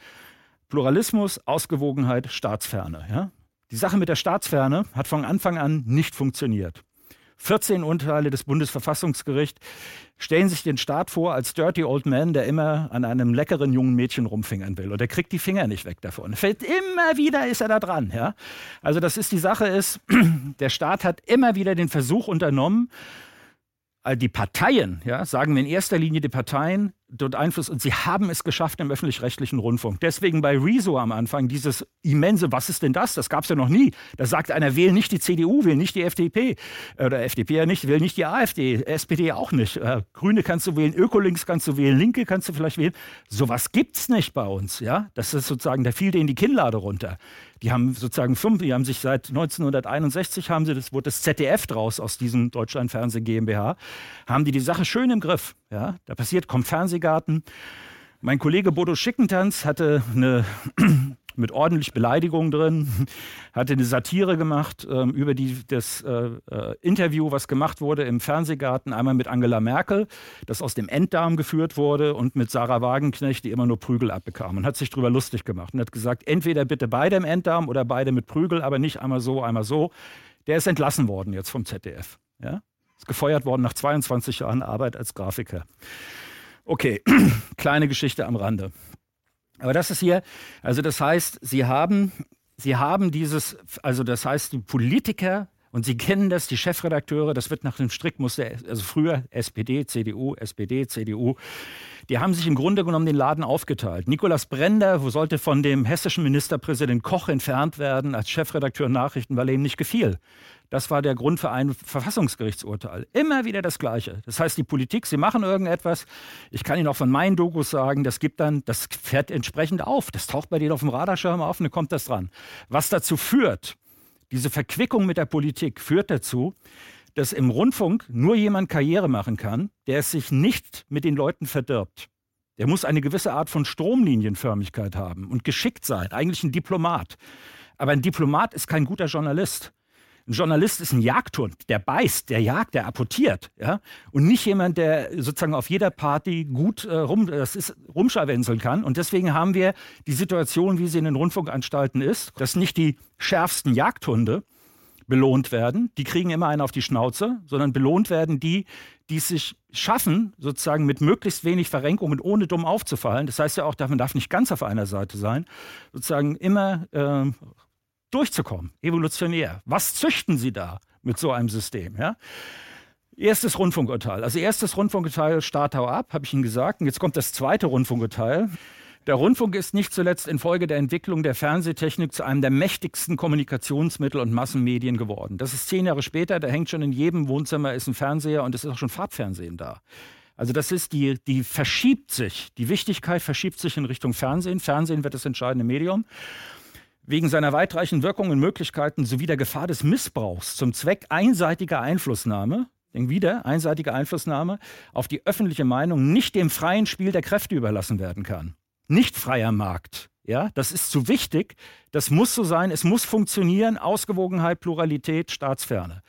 Pluralismus, Ausgewogenheit, Staatsferne. Ja? Die Sache mit der Staatsferne hat von Anfang an nicht funktioniert. 14 Urteile des Bundesverfassungsgerichts stellen sich den Staat vor als Dirty Old Man, der immer an einem leckeren jungen Mädchen rumfingern will. Und er kriegt die Finger nicht weg davon. Fällt immer wieder ist er da dran. Ja? Also das ist die Sache ist, der Staat hat immer wieder den Versuch unternommen, die Parteien, ja, sagen wir in erster Linie die Parteien, dort Einfluss und sie haben es geschafft im öffentlich-rechtlichen Rundfunk. Deswegen bei Rezo am Anfang dieses immense, was ist denn das? Das gab es ja noch nie. Da sagt einer, wähl nicht die CDU, wähl nicht die FDP. Oder FDP ja nicht, wähl nicht die AfD, SPD auch nicht. Äh, Grüne kannst du wählen, Ökolinks kannst du wählen, Linke kannst du vielleicht wählen. Sowas gibt es nicht bei uns. Ja? Das ist sozusagen, da fiel denen die Kinnlade runter. Die haben sozusagen fünf, die haben sich seit 1961 haben sie, das wurde das ZDF draus aus diesem Deutschlandfernsehen GmbH, haben die die Sache schön im Griff. Ja, da passiert, kommt Fernsehgarten. Mein Kollege Bodo Schickentanz hatte eine mit ordentlich Beleidigungen drin, hatte eine Satire gemacht ähm, über die, das äh, äh, Interview, was gemacht wurde im Fernsehgarten, einmal mit Angela Merkel, das aus dem Enddarm geführt wurde, und mit Sarah Wagenknecht, die immer nur Prügel abbekam und hat sich darüber lustig gemacht und hat gesagt, entweder bitte beide im Enddarm oder beide mit Prügel, aber nicht einmal so, einmal so. Der ist entlassen worden jetzt vom ZDF. Ja? Ist gefeuert worden nach 22 Jahren Arbeit als Grafiker. Okay, kleine Geschichte am Rande. Aber das ist hier, also das heißt, Sie haben, Sie haben dieses, also das heißt, die Politiker, und Sie kennen das, die Chefredakteure, das wird nach dem Strickmuster, also früher SPD, CDU, SPD, CDU, die haben sich im Grunde genommen den Laden aufgeteilt. Nikolaus Brender sollte von dem hessischen Ministerpräsident Koch entfernt werden als Chefredakteur Nachrichten, weil er ihm nicht gefiel. Das war der Grund für ein Verfassungsgerichtsurteil. Immer wieder das Gleiche. Das heißt, die Politik, sie machen irgendetwas. Ich kann Ihnen auch von meinen Dokus sagen, das gibt dann, das fährt entsprechend auf. Das taucht bei denen auf dem Radarschirm auf und dann kommt das dran. Was dazu führt, diese Verquickung mit der Politik führt dazu, dass im Rundfunk nur jemand Karriere machen kann, der es sich nicht mit den Leuten verdirbt. Der muss eine gewisse Art von Stromlinienförmigkeit haben und geschickt sein, eigentlich ein Diplomat. Aber ein Diplomat ist kein guter Journalist. Ein Journalist ist ein Jagdhund, der beißt, der jagt, der apportiert. Ja? Und nicht jemand, der sozusagen auf jeder Party gut äh, rum, das ist, rumscharwenzeln kann. Und deswegen haben wir die Situation, wie sie in den Rundfunkanstalten ist, dass nicht die schärfsten Jagdhunde belohnt werden, die kriegen immer einen auf die Schnauze, sondern belohnt werden die, die es sich schaffen, sozusagen mit möglichst wenig Verrenkung und ohne dumm aufzufallen. Das heißt ja auch, man darf nicht ganz auf einer Seite sein, sozusagen immer äh, durchzukommen, evolutionär. Was züchten Sie da mit so einem System? Ja? Erstes Rundfunkurteil. Also erstes Rundfunkurteil, Start hau ab, habe ich Ihnen gesagt. Und jetzt kommt das zweite Rundfunkurteil. Der Rundfunk ist nicht zuletzt infolge der Entwicklung der Fernsehtechnik zu einem der mächtigsten Kommunikationsmittel und Massenmedien geworden. Das ist zehn Jahre später, da hängt schon in jedem Wohnzimmer ist ein Fernseher und es ist auch schon Farbfernsehen da. Also das ist die, die verschiebt sich, die Wichtigkeit verschiebt sich in Richtung Fernsehen. Fernsehen wird das entscheidende Medium. Wegen seiner weitreichenden Wirkungen und Möglichkeiten sowie der Gefahr des Missbrauchs zum Zweck einseitiger Einflussnahme, wieder einseitige Einflussnahme auf die öffentliche Meinung nicht dem freien Spiel der Kräfte überlassen werden kann. Nicht freier Markt. Ja, das ist zu wichtig. Das muss so sein. Es muss funktionieren. Ausgewogenheit, Pluralität, Staatsferne.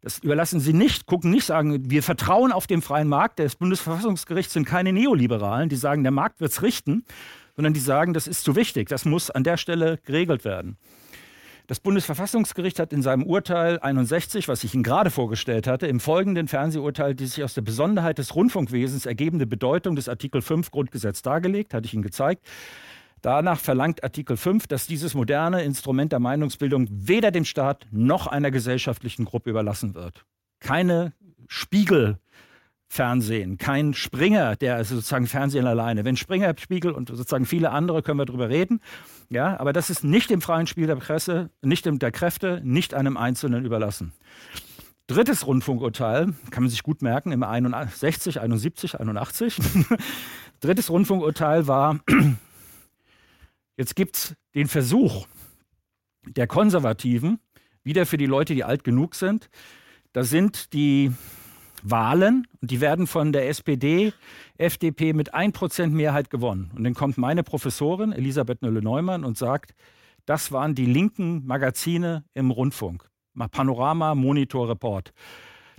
Das überlassen Sie nicht, gucken nicht, sagen, wir vertrauen auf den freien Markt. Das Bundesverfassungsgericht sind keine Neoliberalen, die sagen, der Markt wird es richten, sondern die sagen, das ist zu wichtig, das muss an der Stelle geregelt werden. Das Bundesverfassungsgericht hat in seinem Urteil 61, was ich Ihnen gerade vorgestellt hatte, im folgenden Fernsehurteil die sich aus der Besonderheit des Rundfunkwesens ergebende Bedeutung des Artikel 5 Grundgesetz dargelegt, hatte ich Ihnen gezeigt. Danach verlangt Artikel 5, dass dieses moderne Instrument der Meinungsbildung weder dem Staat noch einer gesellschaftlichen Gruppe überlassen wird. Keine Spiegel Fernsehen, kein Springer, der sozusagen Fernsehen alleine. Wenn Springer, Spiegel und sozusagen viele andere können wir darüber reden. Ja, aber das ist nicht im freien Spiel der Presse, nicht der Kräfte, nicht einem Einzelnen überlassen. Drittes Rundfunkurteil, kann man sich gut merken, im 61, 71, 81. Drittes Rundfunkurteil war, jetzt gibt es den Versuch der Konservativen, wieder für die Leute, die alt genug sind, da sind die Wahlen und die werden von der SPD, FDP mit 1% Mehrheit gewonnen. Und dann kommt meine Professorin Elisabeth Nölle-Neumann und sagt, das waren die linken Magazine im Rundfunk. Panorama, Monitor, Report.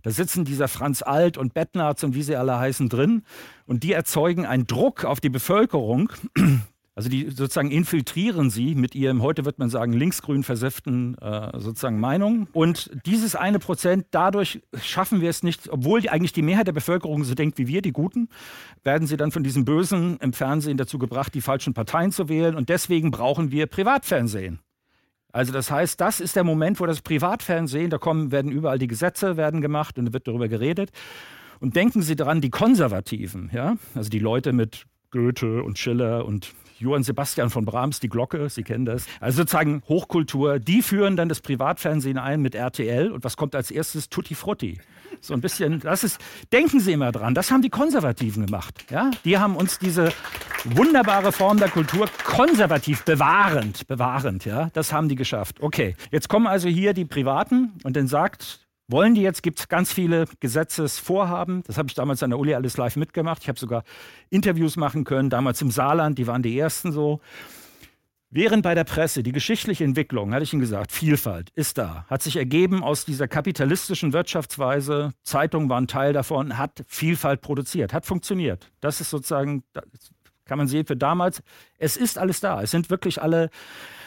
Da sitzen dieser Franz Alt und Bettnarz und wie sie alle heißen drin und die erzeugen einen Druck auf die Bevölkerung, also die sozusagen infiltrieren sie mit ihrem, heute wird man sagen, linksgrün versifften äh, sozusagen Meinung. Und dieses eine Prozent, dadurch schaffen wir es nicht, obwohl die, eigentlich die Mehrheit der Bevölkerung so denkt wie wir, die Guten, werden sie dann von diesen Bösen im Fernsehen dazu gebracht, die falschen Parteien zu wählen. Und deswegen brauchen wir Privatfernsehen. Also das heißt, das ist der Moment, wo das Privatfernsehen, da kommen, werden überall die Gesetze werden gemacht und wird darüber geredet. Und denken Sie daran, die Konservativen, ja, also die Leute mit Goethe und Schiller und Johann Sebastian von Brahms, die Glocke, Sie kennen das. Also sozusagen Hochkultur, die führen dann das Privatfernsehen ein mit RTL und was kommt als erstes? Tutti Frutti. So ein bisschen, das ist, denken Sie immer dran, das haben die Konservativen gemacht. Ja? Die haben uns diese wunderbare Form der Kultur konservativ bewahrend, bewahrend, ja, das haben die geschafft. Okay, jetzt kommen also hier die Privaten und dann sagt wollen die jetzt, gibt es ganz viele Gesetzesvorhaben. Das habe ich damals an der Uli alles live mitgemacht. Ich habe sogar Interviews machen können, damals im Saarland, die waren die ersten so. Während bei der Presse die geschichtliche Entwicklung, hatte ich Ihnen gesagt, Vielfalt ist da, hat sich ergeben aus dieser kapitalistischen Wirtschaftsweise, Zeitungen waren Teil davon, hat Vielfalt produziert, hat funktioniert. Das ist sozusagen, kann man sehen für damals, es ist alles da. Es sind wirklich alle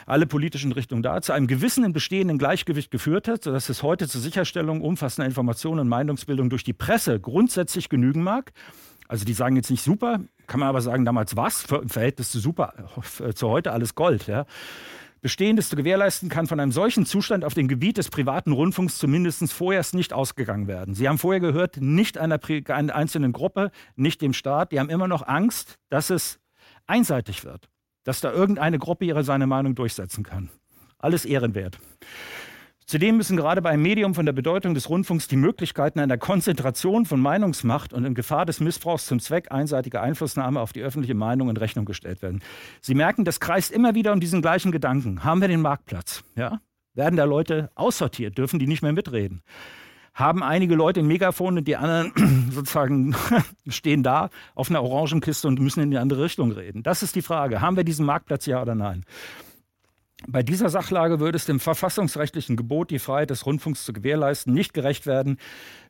alle politischen Richtungen da, zu einem gewissen bestehenden Gleichgewicht geführt hat, sodass es heute zur Sicherstellung umfassender Informationen und Meinungsbildung durch die Presse grundsätzlich genügen mag. Also die sagen jetzt nicht super, kann man aber sagen, damals was im Verhältnis zu super, äh, zu heute alles Gold. Ja. Bestehendes zu gewährleisten kann von einem solchen Zustand auf dem Gebiet des privaten Rundfunks zumindest vorerst nicht ausgegangen werden. Sie haben vorher gehört, nicht einer, einer einzelnen Gruppe, nicht dem Staat. Die haben immer noch Angst, dass es einseitig wird dass da irgendeine Gruppe ihre seine Meinung durchsetzen kann. Alles ehrenwert. Zudem müssen gerade beim Medium von der Bedeutung des Rundfunks die Möglichkeiten einer Konzentration von Meinungsmacht und in Gefahr des Missbrauchs zum Zweck einseitiger Einflussnahme auf die öffentliche Meinung in Rechnung gestellt werden. Sie merken, das kreist immer wieder um diesen gleichen Gedanken. Haben wir den Marktplatz? Ja? Werden da Leute aussortiert? Dürfen die nicht mehr mitreden? haben einige Leute ein Megafon und die anderen sozusagen stehen da auf einer Orangenkiste und müssen in die andere Richtung reden. Das ist die Frage. Haben wir diesen Marktplatz ja oder nein? Bei dieser Sachlage würde es dem verfassungsrechtlichen Gebot, die Freiheit des Rundfunks zu gewährleisten, nicht gerecht werden,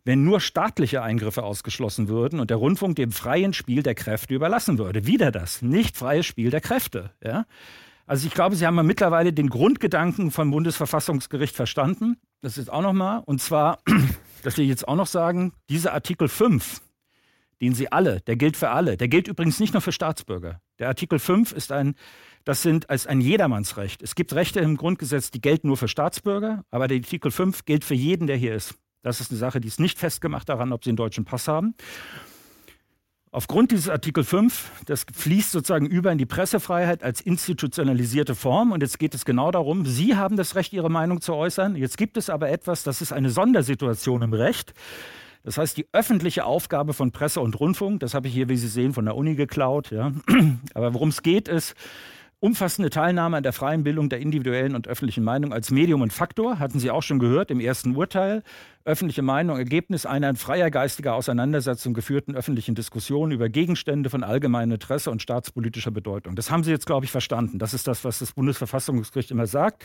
wenn nur staatliche Eingriffe ausgeschlossen würden und der Rundfunk dem freien Spiel der Kräfte überlassen würde. Wieder das, nicht freies Spiel der Kräfte. Ja? Also ich glaube, Sie haben mittlerweile den Grundgedanken vom Bundesverfassungsgericht verstanden. Das ist auch nochmal. Und zwar, dass wir jetzt auch noch sagen, dieser Artikel 5, den Sie alle, der gilt für alle. Der gilt übrigens nicht nur für Staatsbürger. Der Artikel 5 ist ein, das sind als ein Jedermannsrecht. Es gibt Rechte im Grundgesetz, die gelten nur für Staatsbürger, aber der Artikel 5 gilt für jeden, der hier ist. Das ist eine Sache, die ist nicht festgemacht daran, ob Sie einen deutschen Pass haben. Aufgrund dieses Artikel 5, das fließt sozusagen über in die Pressefreiheit als institutionalisierte Form. Und jetzt geht es genau darum, Sie haben das Recht, Ihre Meinung zu äußern. Jetzt gibt es aber etwas, das ist eine Sondersituation im Recht. Das heißt, die öffentliche Aufgabe von Presse und Rundfunk, das habe ich hier, wie Sie sehen, von der Uni geklaut. Ja. Aber worum es geht, ist, Umfassende Teilnahme an der freien Bildung der individuellen und öffentlichen Meinung als Medium und Faktor, hatten Sie auch schon gehört im ersten Urteil. Öffentliche Meinung, Ergebnis einer in freier geistiger Auseinandersetzung geführten öffentlichen Diskussion über Gegenstände von allgemeinem Interesse und staatspolitischer Bedeutung. Das haben Sie jetzt, glaube ich, verstanden. Das ist das, was das Bundesverfassungsgericht immer sagt.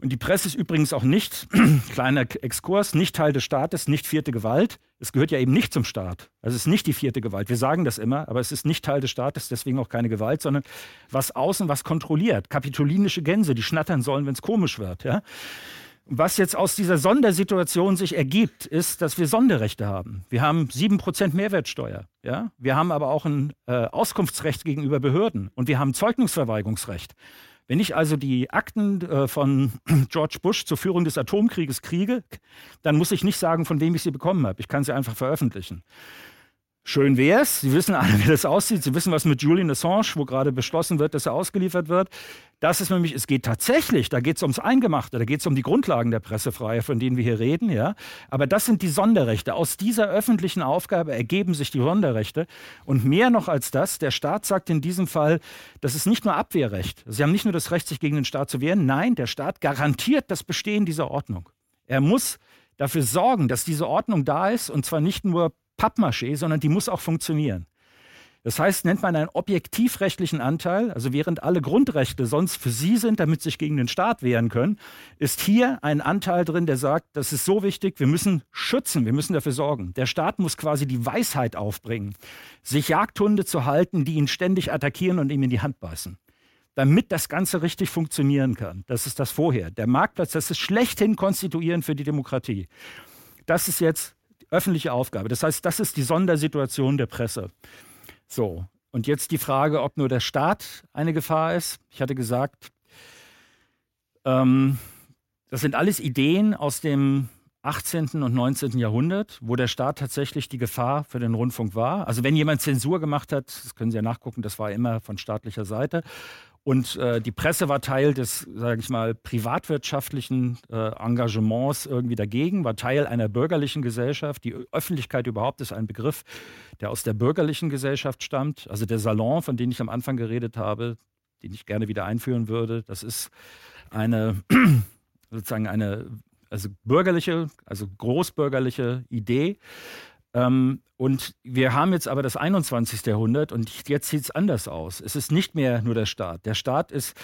Und die Presse ist übrigens auch nicht, kleiner Exkurs, nicht Teil des Staates, nicht vierte Gewalt. Es gehört ja eben nicht zum Staat. Also es ist nicht die vierte Gewalt. Wir sagen das immer, aber es ist nicht Teil des Staates, deswegen auch keine Gewalt, sondern was außen was kontrolliert. Kapitolinische Gänse, die schnattern sollen, wenn es komisch wird. Ja? Was jetzt aus dieser Sondersituation sich ergibt, ist, dass wir Sonderrechte haben. Wir haben 7% Mehrwertsteuer. Ja? Wir haben aber auch ein äh, Auskunftsrecht gegenüber Behörden und wir haben Zeugnisverweigerungsrecht. Wenn ich also die Akten äh, von George Bush zur Führung des Atomkrieges kriege, dann muss ich nicht sagen, von wem ich sie bekommen habe. Ich kann sie einfach veröffentlichen. Schön wäre es. Sie wissen alle, wie das aussieht. Sie wissen, was mit Julian Assange, wo gerade beschlossen wird, dass er ausgeliefert wird. Das ist nämlich, es geht tatsächlich, da geht es ums Eingemachte, da geht es um die Grundlagen der Pressefreiheit, von denen wir hier reden, ja. Aber das sind die Sonderrechte. Aus dieser öffentlichen Aufgabe ergeben sich die Sonderrechte. Und mehr noch als das, der Staat sagt in diesem Fall, das ist nicht nur Abwehrrecht. Sie haben nicht nur das Recht, sich gegen den Staat zu wehren. Nein, der Staat garantiert das Bestehen dieser Ordnung. Er muss dafür sorgen, dass diese Ordnung da ist und zwar nicht nur Pappmaché, sondern die muss auch funktionieren. Das heißt, nennt man einen objektivrechtlichen Anteil, also während alle Grundrechte sonst für Sie sind, damit Sie sich gegen den Staat wehren können, ist hier ein Anteil drin, der sagt, das ist so wichtig, wir müssen schützen, wir müssen dafür sorgen. Der Staat muss quasi die Weisheit aufbringen, sich Jagdhunde zu halten, die ihn ständig attackieren und ihm in die Hand beißen. Damit das Ganze richtig funktionieren kann. Das ist das vorher. Der Marktplatz, das ist schlechthin konstituierend für die Demokratie. Das ist jetzt öffentliche Aufgabe. Das heißt, das ist die Sondersituation der Presse. So, und jetzt die Frage, ob nur der Staat eine Gefahr ist. Ich hatte gesagt, ähm, das sind alles Ideen aus dem 18. und 19. Jahrhundert, wo der Staat tatsächlich die Gefahr für den Rundfunk war. Also wenn jemand Zensur gemacht hat, das können Sie ja nachgucken, das war immer von staatlicher Seite. Und äh, die Presse war Teil des, sage ich mal, privatwirtschaftlichen äh, Engagements irgendwie dagegen, war Teil einer bürgerlichen Gesellschaft. Die Öffentlichkeit überhaupt ist ein Begriff, der aus der bürgerlichen Gesellschaft stammt. Also der Salon, von dem ich am Anfang geredet habe, den ich gerne wieder einführen würde, das ist eine sozusagen eine also bürgerliche, also großbürgerliche Idee. Ähm, und wir haben jetzt aber das 21. Jahrhundert und jetzt sieht es anders aus. Es ist nicht mehr nur der Staat. Der Staat ist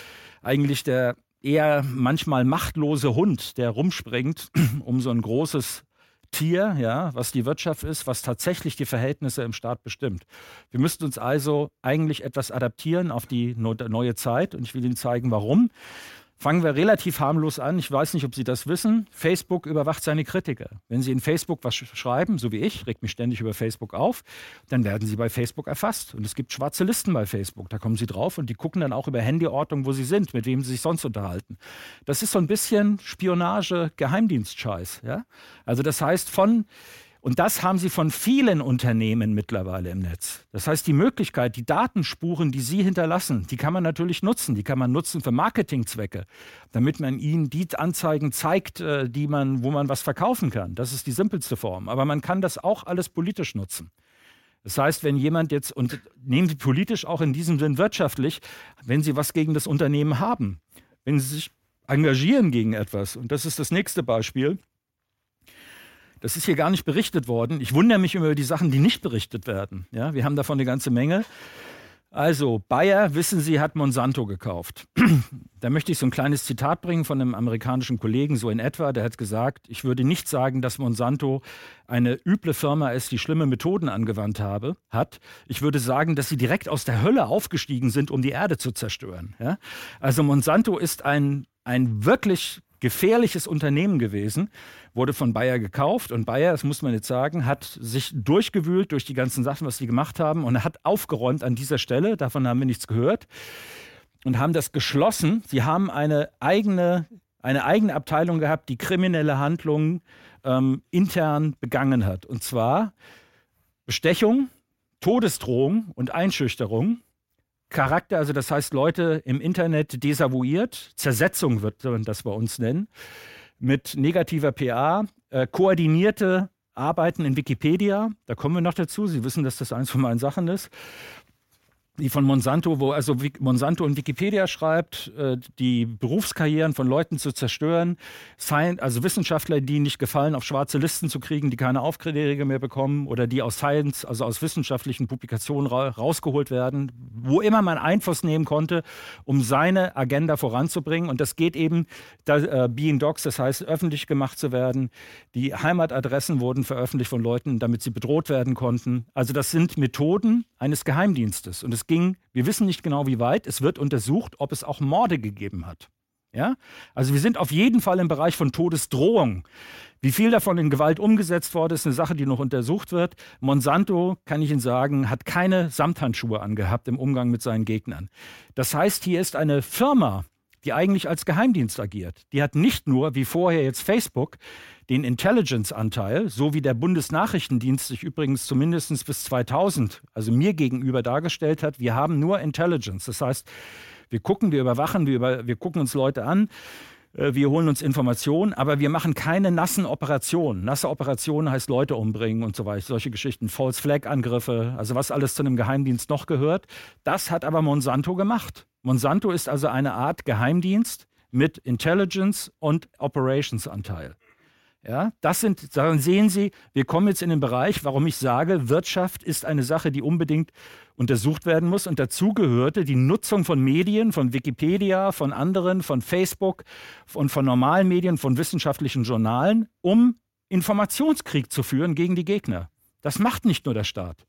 eigentlich der eher manchmal machtlose Hund, der rumspringt um so ein großes Tier, ja, was die Wirtschaft ist, was tatsächlich die Verhältnisse im Staat bestimmt. Wir müssten uns also eigentlich etwas adaptieren auf die neue Zeit und ich will Ihnen zeigen, warum. Fangen wir relativ harmlos an. Ich weiß nicht, ob Sie das wissen. Facebook überwacht seine Kritiker. Wenn Sie in Facebook was schreiben, so wie ich, regt mich ständig über Facebook auf, dann werden Sie bei Facebook erfasst. Und es gibt schwarze Listen bei Facebook. Da kommen Sie drauf und die gucken dann auch über Handyortung, wo Sie sind, mit wem Sie sich sonst unterhalten. Das ist so ein bisschen Spionage, Geheimdienstscheiß. Ja? Also das heißt, von und das haben sie von vielen Unternehmen mittlerweile im Netz. Das heißt, die Möglichkeit, die Datenspuren, die sie hinterlassen, die kann man natürlich nutzen. Die kann man nutzen für Marketingzwecke, damit man ihnen die Anzeigen zeigt, äh, die man, wo man was verkaufen kann. Das ist die simpelste Form. Aber man kann das auch alles politisch nutzen. Das heißt, wenn jemand jetzt, und nehmen Sie politisch auch in diesem Sinn wirtschaftlich, wenn Sie was gegen das Unternehmen haben, wenn Sie sich engagieren gegen etwas, und das ist das nächste Beispiel, das ist hier gar nicht berichtet worden. Ich wundere mich über die Sachen, die nicht berichtet werden. Ja, wir haben davon eine ganze Menge. Also, Bayer, wissen Sie, hat Monsanto gekauft. da möchte ich so ein kleines Zitat bringen von einem amerikanischen Kollegen, so in etwa. Der hat gesagt, ich würde nicht sagen, dass Monsanto eine üble Firma ist, die schlimme Methoden angewandt habe, hat. Ich würde sagen, dass sie direkt aus der Hölle aufgestiegen sind, um die Erde zu zerstören. Ja? Also, Monsanto ist ein, ein wirklich gefährliches Unternehmen gewesen, wurde von Bayer gekauft. Und Bayer, das muss man jetzt sagen, hat sich durchgewühlt durch die ganzen Sachen, was sie gemacht haben und hat aufgeräumt an dieser Stelle, davon haben wir nichts gehört. Und haben das geschlossen. Sie haben eine eigene, eine eigene Abteilung gehabt, die kriminelle Handlungen ähm, intern begangen hat. Und zwar Bestechung, Todesdrohung und Einschüchterung Charakter, also das heißt Leute im Internet desavouiert, Zersetzung wird man das bei uns nennen, mit negativer PA, äh, koordinierte Arbeiten in Wikipedia, da kommen wir noch dazu, Sie wissen, dass das eins von meinen Sachen ist, die von Monsanto, wo also Monsanto in Wikipedia schreibt, äh, die Berufskarrieren von Leuten zu zerstören, also Wissenschaftler, die nicht gefallen, auf schwarze Listen zu kriegen, die keine Aufträge mehr bekommen oder die aus Science, also aus wissenschaftlichen Publikationen rausgeholt werden, wo immer man Einfluss nehmen konnte, um seine Agenda voranzubringen. Und das geht eben, da, äh, Being Docs, das heißt öffentlich gemacht zu werden. Die Heimatadressen wurden veröffentlicht von Leuten, damit sie bedroht werden konnten. Also das sind Methoden eines Geheimdienstes. Und es ging, wir wissen nicht genau wie weit, es wird untersucht, ob es auch Morde gegeben hat. Ja? Also wir sind auf jeden Fall im Bereich von Todesdrohung. Wie viel davon in Gewalt umgesetzt wurde, ist eine Sache, die noch untersucht wird. Monsanto, kann ich Ihnen sagen, hat keine Samthandschuhe angehabt im Umgang mit seinen Gegnern. Das heißt, hier ist eine Firma, die eigentlich als Geheimdienst agiert. Die hat nicht nur, wie vorher jetzt Facebook, den Intelligence-Anteil, so wie der Bundesnachrichtendienst sich übrigens zumindest bis 2000, also mir gegenüber dargestellt hat, wir haben nur Intelligence. Das heißt, wir gucken, wir überwachen, wir, über, wir gucken uns Leute an, äh, wir holen uns Informationen, aber wir machen keine nassen Operationen. Nasse Operationen heißt Leute umbringen und so weiter, solche Geschichten, False Flag Angriffe, also was alles zu einem Geheimdienst noch gehört. Das hat aber Monsanto gemacht. Monsanto ist also eine Art Geheimdienst mit Intelligence und Operations Anteil. Ja, das sind, dann sehen Sie, wir kommen jetzt in den Bereich, warum ich sage, Wirtschaft ist eine Sache, die unbedingt untersucht werden muss. Und dazu gehörte die Nutzung von Medien, von Wikipedia, von anderen, von Facebook und von normalen Medien, von wissenschaftlichen Journalen, um Informationskrieg zu führen gegen die Gegner. Das macht nicht nur der Staat.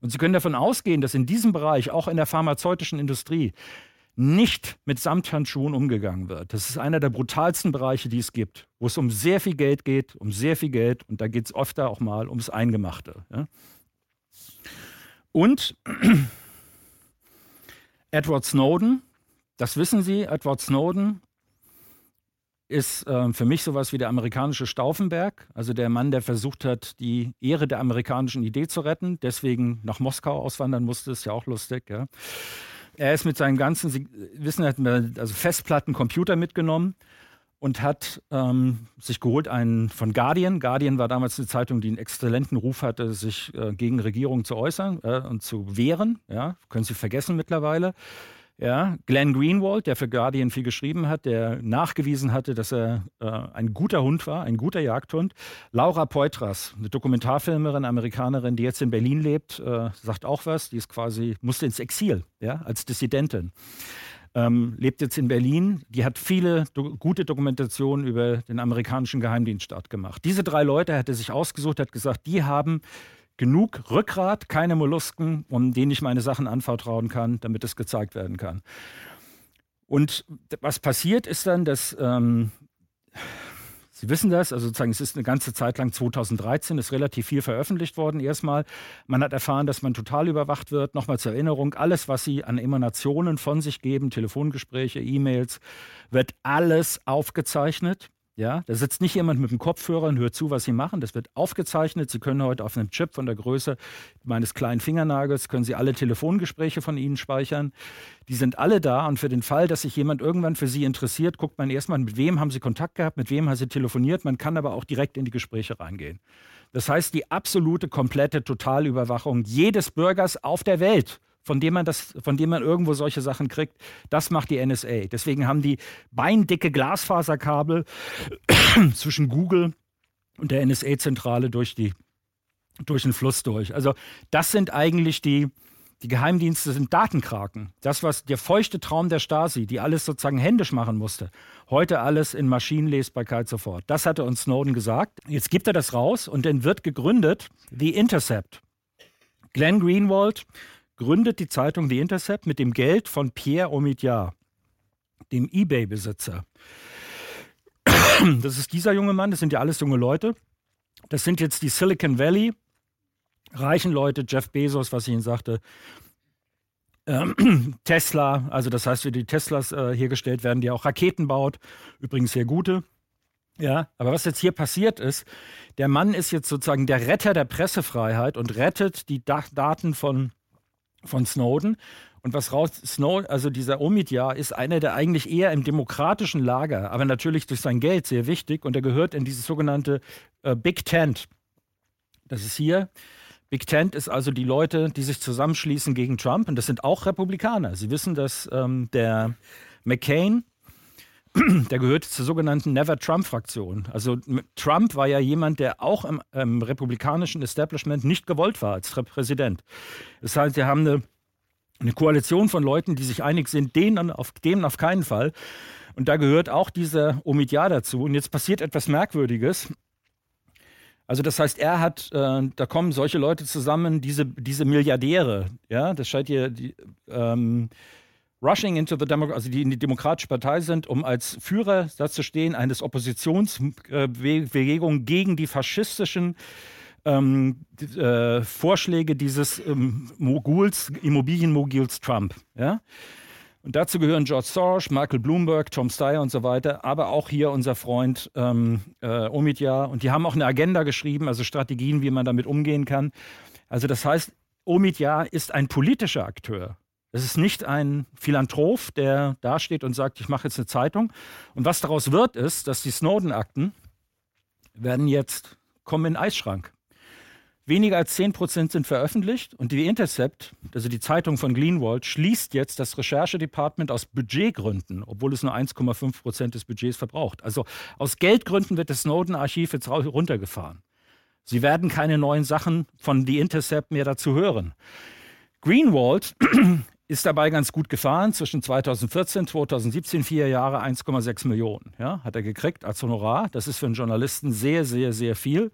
Und Sie können davon ausgehen, dass in diesem Bereich, auch in der pharmazeutischen Industrie, nicht mit Samthandschuhen umgegangen wird. Das ist einer der brutalsten Bereiche, die es gibt, wo es um sehr viel Geld geht, um sehr viel Geld und da geht es öfter auch mal ums Eingemachte. Ja? Und Edward Snowden, das wissen Sie, Edward Snowden ist äh, für mich sowas wie der amerikanische Stauffenberg, also der Mann, der versucht hat, die Ehre der amerikanischen Idee zu retten, deswegen nach Moskau auswandern musste, ist ja auch lustig. Ja. Er ist mit seinen ganzen, Sie wissen, er hat also Festplatten, Computer mitgenommen und hat ähm, sich geholt einen von Guardian. Guardian war damals eine Zeitung, die einen exzellenten Ruf hatte, sich äh, gegen Regierungen zu äußern äh, und zu wehren. Ja, können Sie vergessen mittlerweile. Ja, Glenn Greenwald, der für Guardian viel geschrieben hat, der nachgewiesen hatte, dass er äh, ein guter Hund war, ein guter Jagdhund. Laura Poitras, eine Dokumentarfilmerin, Amerikanerin, die jetzt in Berlin lebt, äh, sagt auch was. Die ist quasi, musste ins Exil, ja, als Dissidentin. Ähm, lebt jetzt in Berlin. Die hat viele do gute Dokumentationen über den amerikanischen Geheimdienststaat gemacht. Diese drei Leute hat er sich ausgesucht, hat gesagt, die haben genug Rückgrat, keine Mollusken, um denen ich meine Sachen anvertrauen kann, damit es gezeigt werden kann. Und was passiert ist dann, dass ähm, Sie wissen das, also sozusagen, es ist eine ganze Zeit lang 2013, ist relativ viel veröffentlicht worden erstmal. Man hat erfahren, dass man total überwacht wird. Nochmal zur Erinnerung, alles, was Sie an Emanationen von sich geben, Telefongespräche, E-Mails, wird alles aufgezeichnet. Ja, da sitzt nicht jemand mit dem Kopfhörer und hört zu, was sie machen. Das wird aufgezeichnet. Sie können heute auf einem Chip von der Größe meines kleinen Fingernagels, können Sie alle Telefongespräche von Ihnen speichern. Die sind alle da und für den Fall, dass sich jemand irgendwann für Sie interessiert, guckt man erstmal, mit wem haben Sie Kontakt gehabt, mit wem haben Sie telefoniert. Man kann aber auch direkt in die Gespräche reingehen. Das heißt, die absolute, komplette Totalüberwachung jedes Bürgers auf der Welt von dem man das, von dem man irgendwo solche Sachen kriegt, das macht die NSA. Deswegen haben die beindicke Glasfaserkabel zwischen Google und der NSA-Zentrale durch durch den Fluss durch. Also das sind eigentlich die, die Geheimdienste sind Datenkraken. Das, was der feuchte Traum der Stasi, die alles sozusagen händisch machen musste, heute alles in Maschinenlesbarkeit sofort. Das hatte uns Snowden gesagt. Jetzt gibt er das raus und dann wird gegründet The Intercept. Glenn Greenwald gründet die Zeitung The Intercept mit dem Geld von Pierre Omidyar, dem eBay-Besitzer. Das ist dieser junge Mann, das sind ja alles junge Leute. Das sind jetzt die Silicon Valley, reichen Leute, Jeff Bezos, was ich Ihnen sagte, ähm, Tesla, also das heißt, wie die Teslas äh, hergestellt werden, die auch Raketen baut, übrigens sehr gute. Ja, aber was jetzt hier passiert ist, der Mann ist jetzt sozusagen der Retter der Pressefreiheit und rettet die da Daten von von Snowden. Und was raus, Snowden, also dieser Omidja ist einer, der eigentlich eher im demokratischen Lager, aber natürlich durch sein Geld sehr wichtig und er gehört in dieses sogenannte äh, Big Tent. Das ist hier. Big Tent ist also die Leute, die sich zusammenschließen gegen Trump und das sind auch Republikaner. Sie wissen, dass ähm, der McCain, der gehört zur sogenannten Never Trump-Fraktion. Also Trump war ja jemand, der auch im, im, republikanischen Establishment nicht gewollt war als Präsident. Das heißt, sie haben eine, eine Koalition von Leuten, die sich einig sind, denen auf, denen auf keinen Fall. Und da gehört auch dieser Omidyar dazu. Und jetzt passiert etwas Merkwürdiges. Also das heißt, er hat, äh, da kommen solche Leute zusammen, diese, diese Milliardäre, ja, das scheint hier, die, ähm, rushing into the Democracy, also die in die Demokratische Partei sind, um als Führer da zu stehen, eines Oppositionsbewegung gegen die faschistischen ähm, äh, Vorschläge dieses ähm, Moguls, Immobilienmoguls Trump. Ja? Und dazu gehören George Soros, Michael Bloomberg, Tom Steyer und so weiter, aber auch hier unser Freund ähm, äh, Omidyar. Und die haben auch eine Agenda geschrieben, also Strategien, wie man damit umgehen kann. Also das heißt, Omidyar ist ein politischer Akteur. Es ist nicht ein Philanthrop, der dasteht und sagt, ich mache jetzt eine Zeitung. Und was daraus wird, ist, dass die Snowden-Akten werden jetzt kommen in den Eisschrank. Weniger als 10 Prozent sind veröffentlicht und die Intercept, also die Zeitung von Greenwald, schließt jetzt das Recherchedepartment aus Budgetgründen, obwohl es nur 1,5 Prozent des Budgets verbraucht. Also aus Geldgründen wird das Snowden-Archiv jetzt runtergefahren. Sie werden keine neuen Sachen von The Intercept mehr dazu hören. Greenwald ist dabei ganz gut gefahren. Zwischen 2014 und 2017, vier Jahre, 1,6 Millionen. Ja, hat er gekriegt als Honorar. Das ist für einen Journalisten sehr, sehr, sehr viel.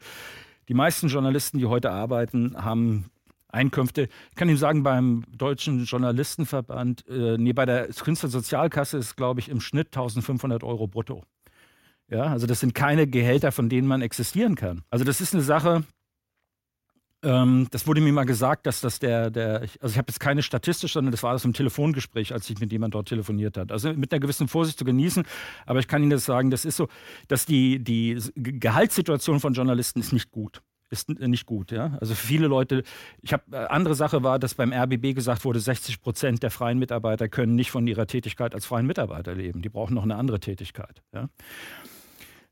Die meisten Journalisten, die heute arbeiten, haben Einkünfte. Ich kann Ihnen sagen, beim Deutschen Journalistenverband, äh, nee, bei der Künstlersozialkasse ist, glaube ich, im Schnitt 1500 Euro brutto. Ja, also das sind keine Gehälter, von denen man existieren kann. Also das ist eine Sache, Ähm, das wurde mir mal gesagt, dass das der, der also ich habe jetzt keine statistisch, sondern das war das im Telefongespräch, als ich mit jemand dort telefoniert hat. Also mit einer gewissen Vorsicht zu genießen, aber ich kann Ihnen das sagen, das ist so, dass die, die Gehaltssituation von Journalisten ist nicht gut ist nicht gut. Ja? Also viele Leute, ich habe, äh, andere Sache war, dass beim RBB gesagt wurde, 60 Prozent der freien Mitarbeiter können nicht von ihrer Tätigkeit als freien Mitarbeiter leben. Die brauchen noch eine andere Tätigkeit. Ja?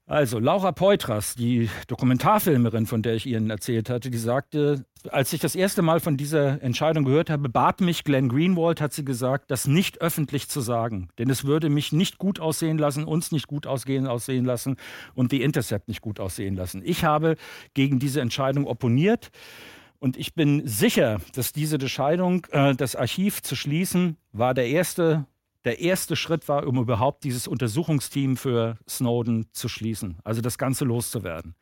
Also Laura Poitras, die Dokumentarfilmerin, von der ich Ihnen erzählt hatte, die sagte, als ich das erste Mal von dieser Entscheidung gehört habe, bat mich Glenn Greenwald, hat sie gesagt, das nicht öffentlich zu sagen. Denn es würde mich nicht gut aussehen lassen, uns nicht gut ausgehen, aussehen lassen und die Intercept nicht gut aussehen lassen. Ich habe gegen diese Entscheidung opponiert. Und ich bin sicher, dass diese Entscheidung, äh, das Archiv zu schließen, war der erste der erste Schritt war, um überhaupt dieses Untersuchungsteam für Snowden zu schließen, also das Ganze loszuwerden.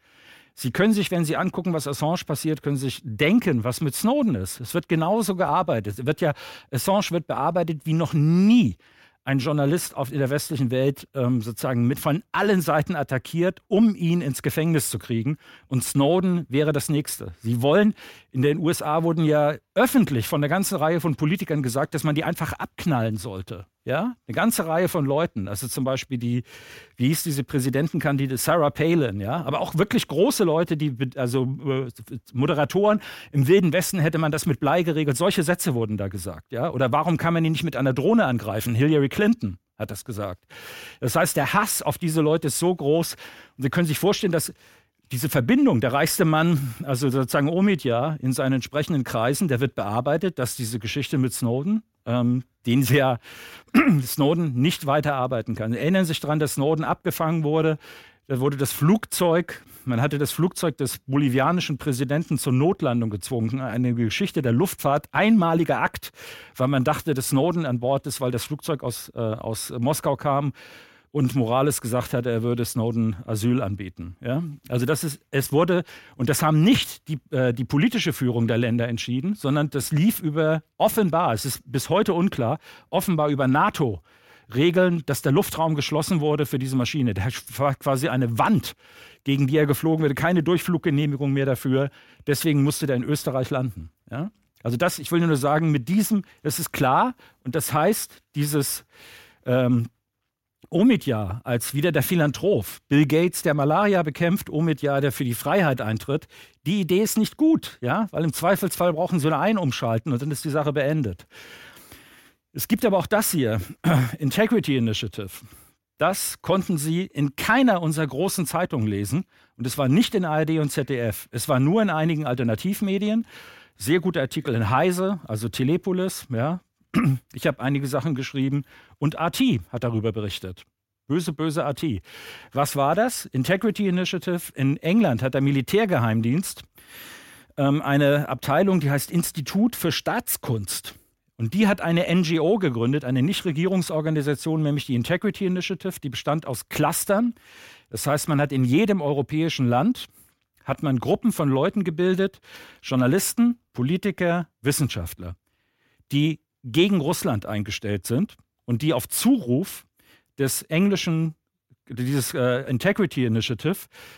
Sie können sich, wenn Sie angucken, was Assange passiert, können sich denken, was mit Snowden ist. Es wird genauso gearbeitet. Es wird ja, Assange wird bearbeitet wie noch nie ein Journalist auf, in der westlichen Welt ähm, sozusagen mit von allen Seiten attackiert, um ihn ins Gefängnis zu kriegen. Und Snowden wäre das Nächste. Sie wollen, in den USA wurden ja öffentlich von der ganzen Reihe von Politikern gesagt, dass man die einfach abknallen sollte. Ja, eine ganze Reihe von Leuten. Also zum Beispiel die, wie hieß diese Präsidentenkandidatin Sarah Palin, ja, aber auch wirklich große Leute, die, also äh, Moderatoren im Wilden Westen hätte man das mit Blei geregelt. Solche Sätze wurden da gesagt, ja. Oder warum kann man ihn nicht mit einer Drohne angreifen? Hillary Clinton hat das gesagt. Das heißt, der Hass auf diese Leute ist so groß. Und Sie können sich vorstellen, dass diese Verbindung, der reichste Mann, also sozusagen Omidja in seinen entsprechenden Kreisen, der wird bearbeitet, dass diese Geschichte mit Snowden, ähm, den ja Snowden nicht weiterarbeiten kann. Erinnern Sie sich daran, dass Snowden abgefangen wurde. Da wurde das Flugzeug, man hatte das Flugzeug des bolivianischen Präsidenten zur Notlandung gezwungen. Eine Geschichte der Luftfahrt, einmaliger Akt, weil man dachte, dass Snowden an Bord ist, weil das Flugzeug aus, äh, aus Moskau kam und Morales gesagt hat, er würde Snowden Asyl anbieten. Ja? Also das ist, es wurde, und das haben nicht die, äh, die politische Führung der Länder entschieden, sondern das lief über offenbar, es ist bis heute unklar, offenbar über NATO. Regeln, dass der Luftraum geschlossen wurde für diese Maschine. Da war quasi eine Wand, gegen die er geflogen wurde, keine Durchfluggenehmigung mehr dafür. Deswegen musste der in Österreich landen. Ja? Also das, ich will nur sagen, mit diesem, das ist klar und das heißt, dieses ähm, Omidja als wieder der Philanthrop, Bill Gates, der Malaria bekämpft, Omidja, der für die Freiheit eintritt, die Idee ist nicht gut, ja, weil im Zweifelsfall brauchen sie nur ein umschalten und dann ist die Sache beendet. Es gibt aber auch das hier, Integrity Initiative. Das konnten Sie in keiner unserer großen Zeitungen lesen. Und es war nicht in ARD und ZDF. Es war nur in einigen Alternativmedien. Sehr gute Artikel in Heise, also Telepolis, ja, ich habe einige Sachen geschrieben und AT hat darüber berichtet. Böse, böse AT. Was war das? Integrity Initiative. In England hat der Militärgeheimdienst ähm, eine Abteilung, die heißt Institut für Staatskunst. Und die hat eine NGO gegründet, eine Nichtregierungsorganisation, nämlich die Integrity Initiative. Die bestand aus Clustern. Das heißt, man hat in jedem europäischen Land hat man Gruppen von Leuten gebildet, Journalisten, Politiker, Wissenschaftler, die gegen Russland eingestellt sind und die auf Zuruf des englischen dieses äh, Integrity Initiative,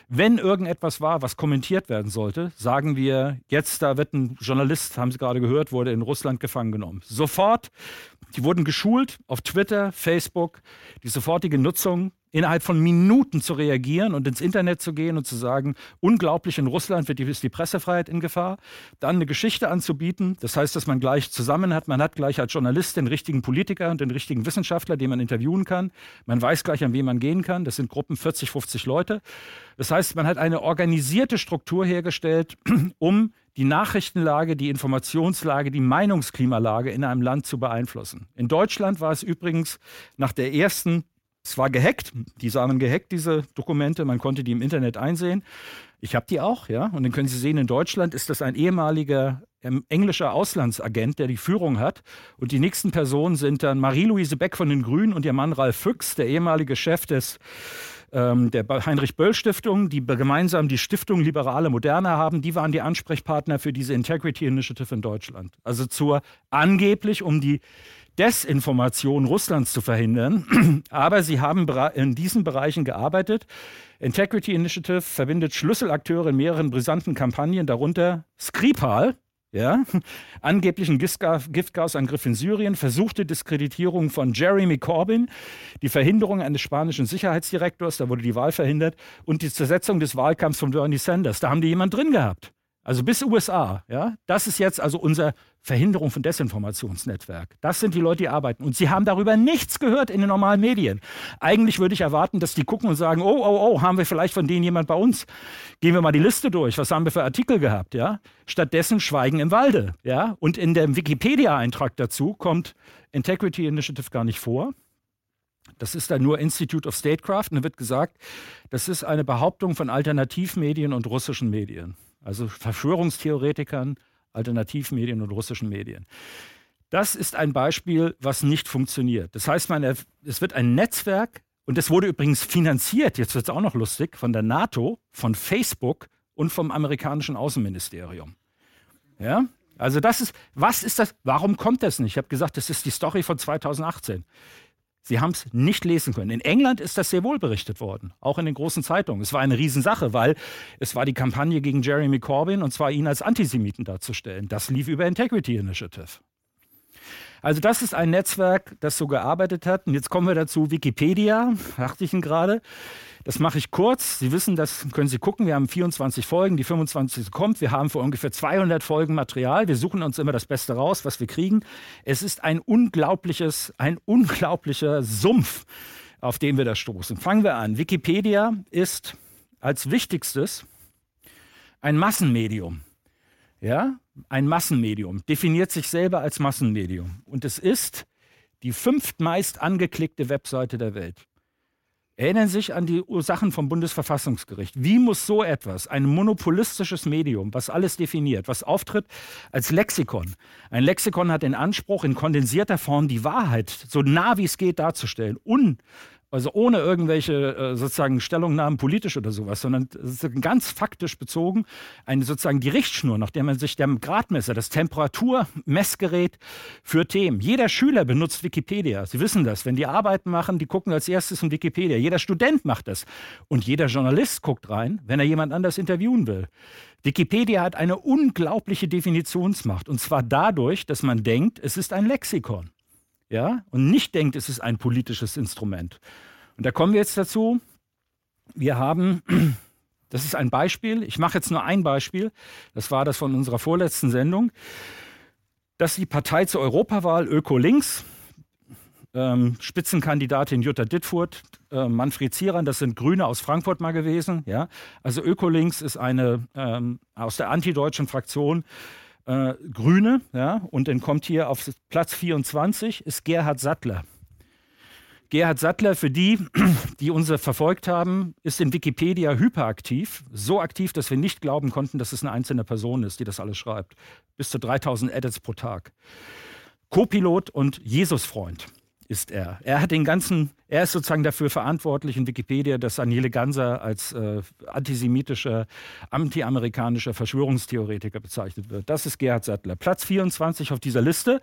wenn irgendetwas war, was kommentiert werden sollte, sagen wir, jetzt da wird ein Journalist, haben Sie gerade gehört, wurde in Russland gefangen genommen. Sofort, die wurden geschult auf Twitter, Facebook, die sofortige Nutzung innerhalb von Minuten zu reagieren und ins Internet zu gehen und zu sagen, unglaublich, in Russland wird die, ist die Pressefreiheit in Gefahr, dann eine Geschichte anzubieten. Das heißt, dass man gleich zusammen hat, man hat gleich als Journalist den richtigen Politiker und den richtigen Wissenschaftler, den man interviewen kann. Man weiß gleich, an wen man gehen kann. Das sind Gruppen 40, 50 Leute. Das heißt, man hat eine organisierte Struktur hergestellt, um die Nachrichtenlage, die Informationslage, die Meinungsklimalage in einem Land zu beeinflussen. In Deutschland war es übrigens nach der ersten es war gehackt, die waren gehackt, diese Dokumente, man konnte die im Internet einsehen. Ich habe die auch, ja, und dann können Sie sehen, in Deutschland ist das ein ehemaliger ähm, englischer Auslandsagent, der die Führung hat. Und die nächsten Personen sind dann Marie-Louise Beck von den Grünen und ihr Mann Ralf Füchs, der ehemalige Chef des ähm, der Heinrich-Böll-Stiftung, die gemeinsam die Stiftung Liberale Moderne haben, die waren die Ansprechpartner für diese Integrity Initiative in Deutschland. Also zur angeblich um die Desinformation Russlands zu verhindern. Aber sie haben in diesen Bereichen gearbeitet. Integrity Initiative verbindet Schlüsselakteure in mehreren brisanten Kampagnen, darunter Skripal, ja, angeblichen Giftgasangriff in Syrien, versuchte Diskreditierung von Jeremy Corbyn, die Verhinderung eines spanischen Sicherheitsdirektors, da wurde die Wahl verhindert, und die Zersetzung des Wahlkampfs von Bernie Sanders. Da haben die jemand drin gehabt. Also bis USA, ja. Das ist jetzt also unser Verhinderung von Desinformationsnetzwerk. Das sind die Leute, die arbeiten. Und sie haben darüber nichts gehört in den normalen Medien. Eigentlich würde ich erwarten, dass die gucken und sagen, oh, oh, oh, haben wir vielleicht von denen jemand bei uns? Gehen wir mal die Liste durch. Was haben wir für Artikel gehabt, ja? Stattdessen Schweigen im Walde, ja? Und in dem Wikipedia-Eintrag dazu kommt Integrity Initiative gar nicht vor. Das ist dann nur Institute of Statecraft und da wird gesagt, das ist eine Behauptung von Alternativmedien und russischen Medien also Verschwörungstheoretikern, Alternativmedien und russischen Medien. Das ist ein Beispiel, was nicht funktioniert. Das heißt, man, es wird ein Netzwerk, und das wurde übrigens finanziert, jetzt wird es auch noch lustig, von der NATO, von Facebook und vom amerikanischen Außenministerium. Ja? Also das ist, was ist das, warum kommt das nicht? Ich habe gesagt, das ist die Story von 2018. Sie haben es nicht lesen können. In England ist das sehr wohl berichtet worden, auch in den großen Zeitungen. Es war eine Riesensache, weil es war die Kampagne gegen Jeremy Corbyn und zwar ihn als Antisemiten darzustellen. Das lief über Integrity Initiative. Also das ist ein Netzwerk, das so gearbeitet hat. Und jetzt kommen wir dazu, Wikipedia, dachte ich Ihnen gerade. Das mache ich kurz. Sie wissen, das können Sie gucken. Wir haben 24 Folgen, die 25. kommt. Wir haben für ungefähr 200 Folgen Material. Wir suchen uns immer das Beste raus, was wir kriegen. Es ist ein unglaubliches, ein unglaublicher Sumpf, auf den wir da stoßen. Fangen wir an. Wikipedia ist als wichtigstes ein Massenmedium. Ja, ein Massenmedium, definiert sich selber als Massenmedium. Und es ist die fünftmeist angeklickte Webseite der Welt. Erinnern Sie sich an die Ursachen vom Bundesverfassungsgericht. Wie muss so etwas, ein monopolistisches Medium, was alles definiert, was auftritt als Lexikon? Ein Lexikon hat den Anspruch, in kondensierter Form die Wahrheit so nah wie es geht darzustellen, un, also ohne irgendwelche äh, sozusagen Stellungnahmen politisch oder sowas, sondern ganz faktisch bezogen, eine sozusagen die Richtschnur, nach der man sich der Gradmesser, das Temperaturmessgerät für Themen. Jeder Schüler benutzt Wikipedia. Sie wissen das. Wenn die Arbeiten machen, die gucken als erstes in Wikipedia. Jeder Student macht das. Und jeder Journalist guckt rein, wenn er jemand anders interviewen will. Wikipedia hat eine unglaubliche Definitionsmacht. Und zwar dadurch, dass man denkt, es ist ein Lexikon ja, und nicht denkt, es ist ein politisches Instrument. Und da kommen wir jetzt dazu. Wir haben, das ist ein Beispiel, ich mache jetzt nur ein Beispiel, das war das von unserer vorletzten Sendung, dass die Partei zur Europawahl Öko-Links, ähm, Spitzenkandidatin Jutta Dittfurt, äh, Manfred Zieran, das sind Grüne aus Frankfurt mal gewesen. Ja? Also Ökolinks ist eine ähm, aus der antideutschen Fraktion äh, Grüne, ja, und dann kommt hier auf Platz 24 ist Gerhard Sattler. Gerhard Sattler, für die, die uns verfolgt haben, ist in Wikipedia hyperaktiv. So aktiv, dass wir nicht glauben konnten, dass es eine einzelne Person ist, die das alles schreibt. Bis zu 3000 Edits pro Tag. Co-Pilot und Jesusfreund ist er. Er hat den ganzen, er ist sozusagen dafür verantwortlich in Wikipedia, dass Anjele Ganser als äh, antisemitischer, antiamerikanischer Verschwörungstheoretiker bezeichnet wird. Das ist Gerhard Sattler. Platz 24 auf dieser Liste.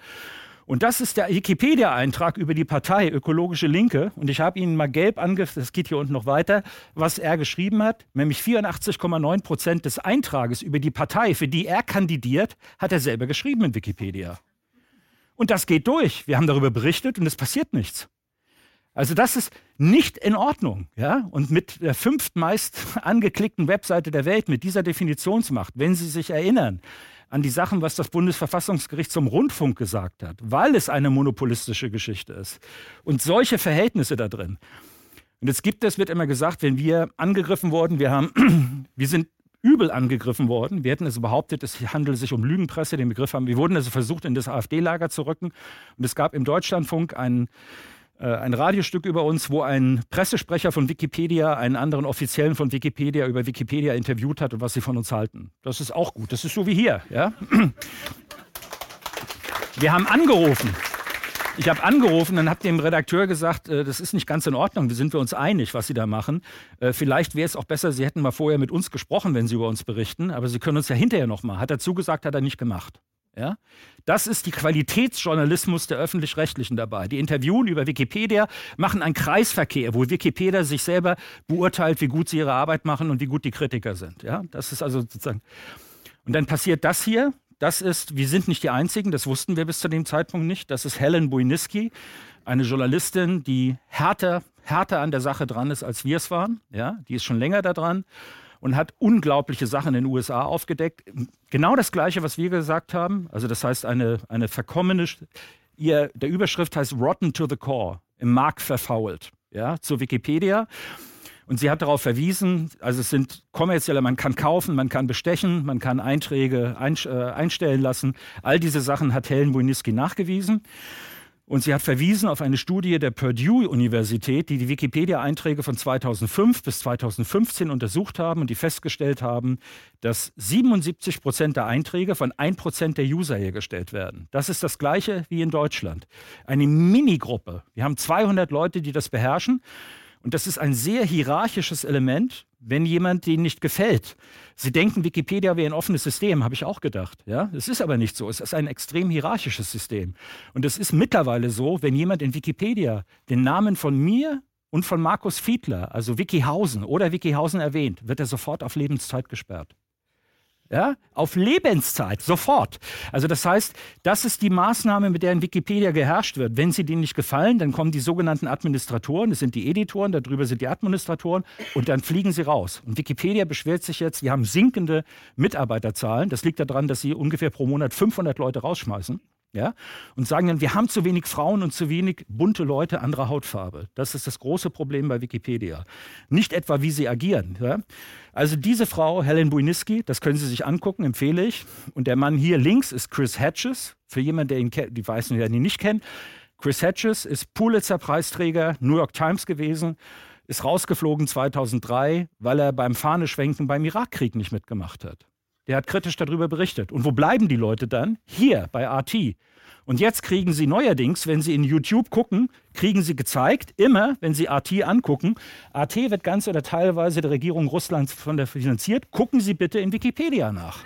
Und das ist der Wikipedia-Eintrag über die Partei Ökologische Linke. Und ich habe Ihnen mal gelb angeführt, das geht hier unten noch weiter, was er geschrieben hat. Nämlich 84,9 Prozent des Eintrages über die Partei, für die er kandidiert, hat er selber geschrieben in Wikipedia. Und das geht durch. Wir haben darüber berichtet und es passiert nichts. Also das ist nicht in Ordnung. Ja? Und mit der fünftmeist angeklickten Webseite der Welt, mit dieser Definitionsmacht, wenn Sie sich erinnern an die Sachen, was das Bundesverfassungsgericht zum Rundfunk gesagt hat, weil es eine monopolistische Geschichte ist und solche Verhältnisse da drin. Und jetzt gibt es, wird immer gesagt, wenn wir angegriffen wurden, wir haben, wir sind übel angegriffen worden. Wir hätten es behauptet, es handelt sich um Lügenpresse, den Begriff haben. Wir wurden also versucht, in das AfD-Lager zu rücken. Und es gab im Deutschlandfunk ein, äh, ein Radiostück über uns, wo ein Pressesprecher von Wikipedia einen anderen Offiziellen von Wikipedia über Wikipedia interviewt hat und was sie von uns halten. Das ist auch gut. Das ist so wie hier. Ja? Wir haben angerufen. Ich habe angerufen, dann habe dem Redakteur gesagt, äh, das ist nicht ganz in Ordnung, wir sind wir uns einig, was Sie da machen. Äh, vielleicht wäre es auch besser, Sie hätten mal vorher mit uns gesprochen, wenn Sie über uns berichten, aber Sie können uns ja hinterher noch mal. Hat er zugesagt, hat er nicht gemacht. Ja? Das ist die Qualitätsjournalismus der öffentlich-rechtlichen dabei. Die interviewen über Wikipedia, machen einen Kreisverkehr, wo Wikipedia sich selber beurteilt, wie gut sie ihre Arbeit machen und wie gut die Kritiker sind. Ja? Das ist also sozusagen. Und dann passiert das hier. Das ist, wir sind nicht die Einzigen, das wussten wir bis zu dem Zeitpunkt nicht. Das ist Helen Buiniski, eine Journalistin, die härter, härter an der Sache dran ist, als wir es waren. Ja? Die ist schon länger da dran und hat unglaubliche Sachen in den USA aufgedeckt. Genau das Gleiche, was wir gesagt haben. Also das heißt, eine, eine verkommene, ihr, der Überschrift heißt Rotten to the Core, im Markt verfault, ja, zur Wikipedia. Und sie hat darauf verwiesen, also es sind kommerzielle, man kann kaufen, man kann bestechen, man kann Einträge äh, einstellen lassen. All diese Sachen hat Helen Buiniski nachgewiesen. Und sie hat verwiesen auf eine Studie der Purdue-Universität, die die Wikipedia-Einträge von 2005 bis 2015 untersucht haben und die festgestellt haben, dass 77 Prozent der Einträge von 1 Prozent der User hergestellt werden. Das ist das Gleiche wie in Deutschland. Eine Minigruppe. Wir haben 200 Leute, die das beherrschen. Und das ist ein sehr hierarchisches Element, wenn jemand denen nicht gefällt. Sie denken, Wikipedia wäre ein offenes System, habe ich auch gedacht. Ja, es ist aber nicht so. Es ist ein extrem hierarchisches System. Und es ist mittlerweile so, wenn jemand in Wikipedia den Namen von mir und von Markus Fiedler, also Wikihausen oder Wikihausen erwähnt, wird er sofort auf Lebenszeit gesperrt. Ja, auf Lebenszeit, sofort. Also das heißt, das ist die Maßnahme, mit der in Wikipedia geherrscht wird. Wenn sie denen nicht gefallen, dann kommen die sogenannten Administratoren, das sind die Editoren, darüber sind die Administratoren und dann fliegen sie raus. Und Wikipedia beschwert sich jetzt, die haben sinkende Mitarbeiterzahlen. Das liegt daran, dass sie ungefähr pro Monat 500 Leute rausschmeißen ja, und sagen dann, wir haben zu wenig Frauen und zu wenig bunte Leute anderer Hautfarbe. Das ist das große Problem bei Wikipedia. Nicht etwa, wie sie agieren. Ja. Also diese Frau, Helen Buiniski, das können Sie sich angucken, empfehle ich. Und der Mann hier links ist Chris Hatches. Für jemanden, der ihn kennt, die weiß der ihn nicht kennt. Chris Hatches ist Pulitzer-Preisträger, New York Times gewesen, ist rausgeflogen 2003, weil er beim Fahneschwenken beim Irakkrieg nicht mitgemacht hat. Der hat kritisch darüber berichtet. Und wo bleiben die Leute dann? Hier bei RT. Und jetzt kriegen sie neuerdings, wenn sie in YouTube gucken, kriegen sie gezeigt, immer wenn sie RT angucken, RT wird ganz oder teilweise der Regierung Russlands von der finanziert, gucken Sie bitte in Wikipedia nach.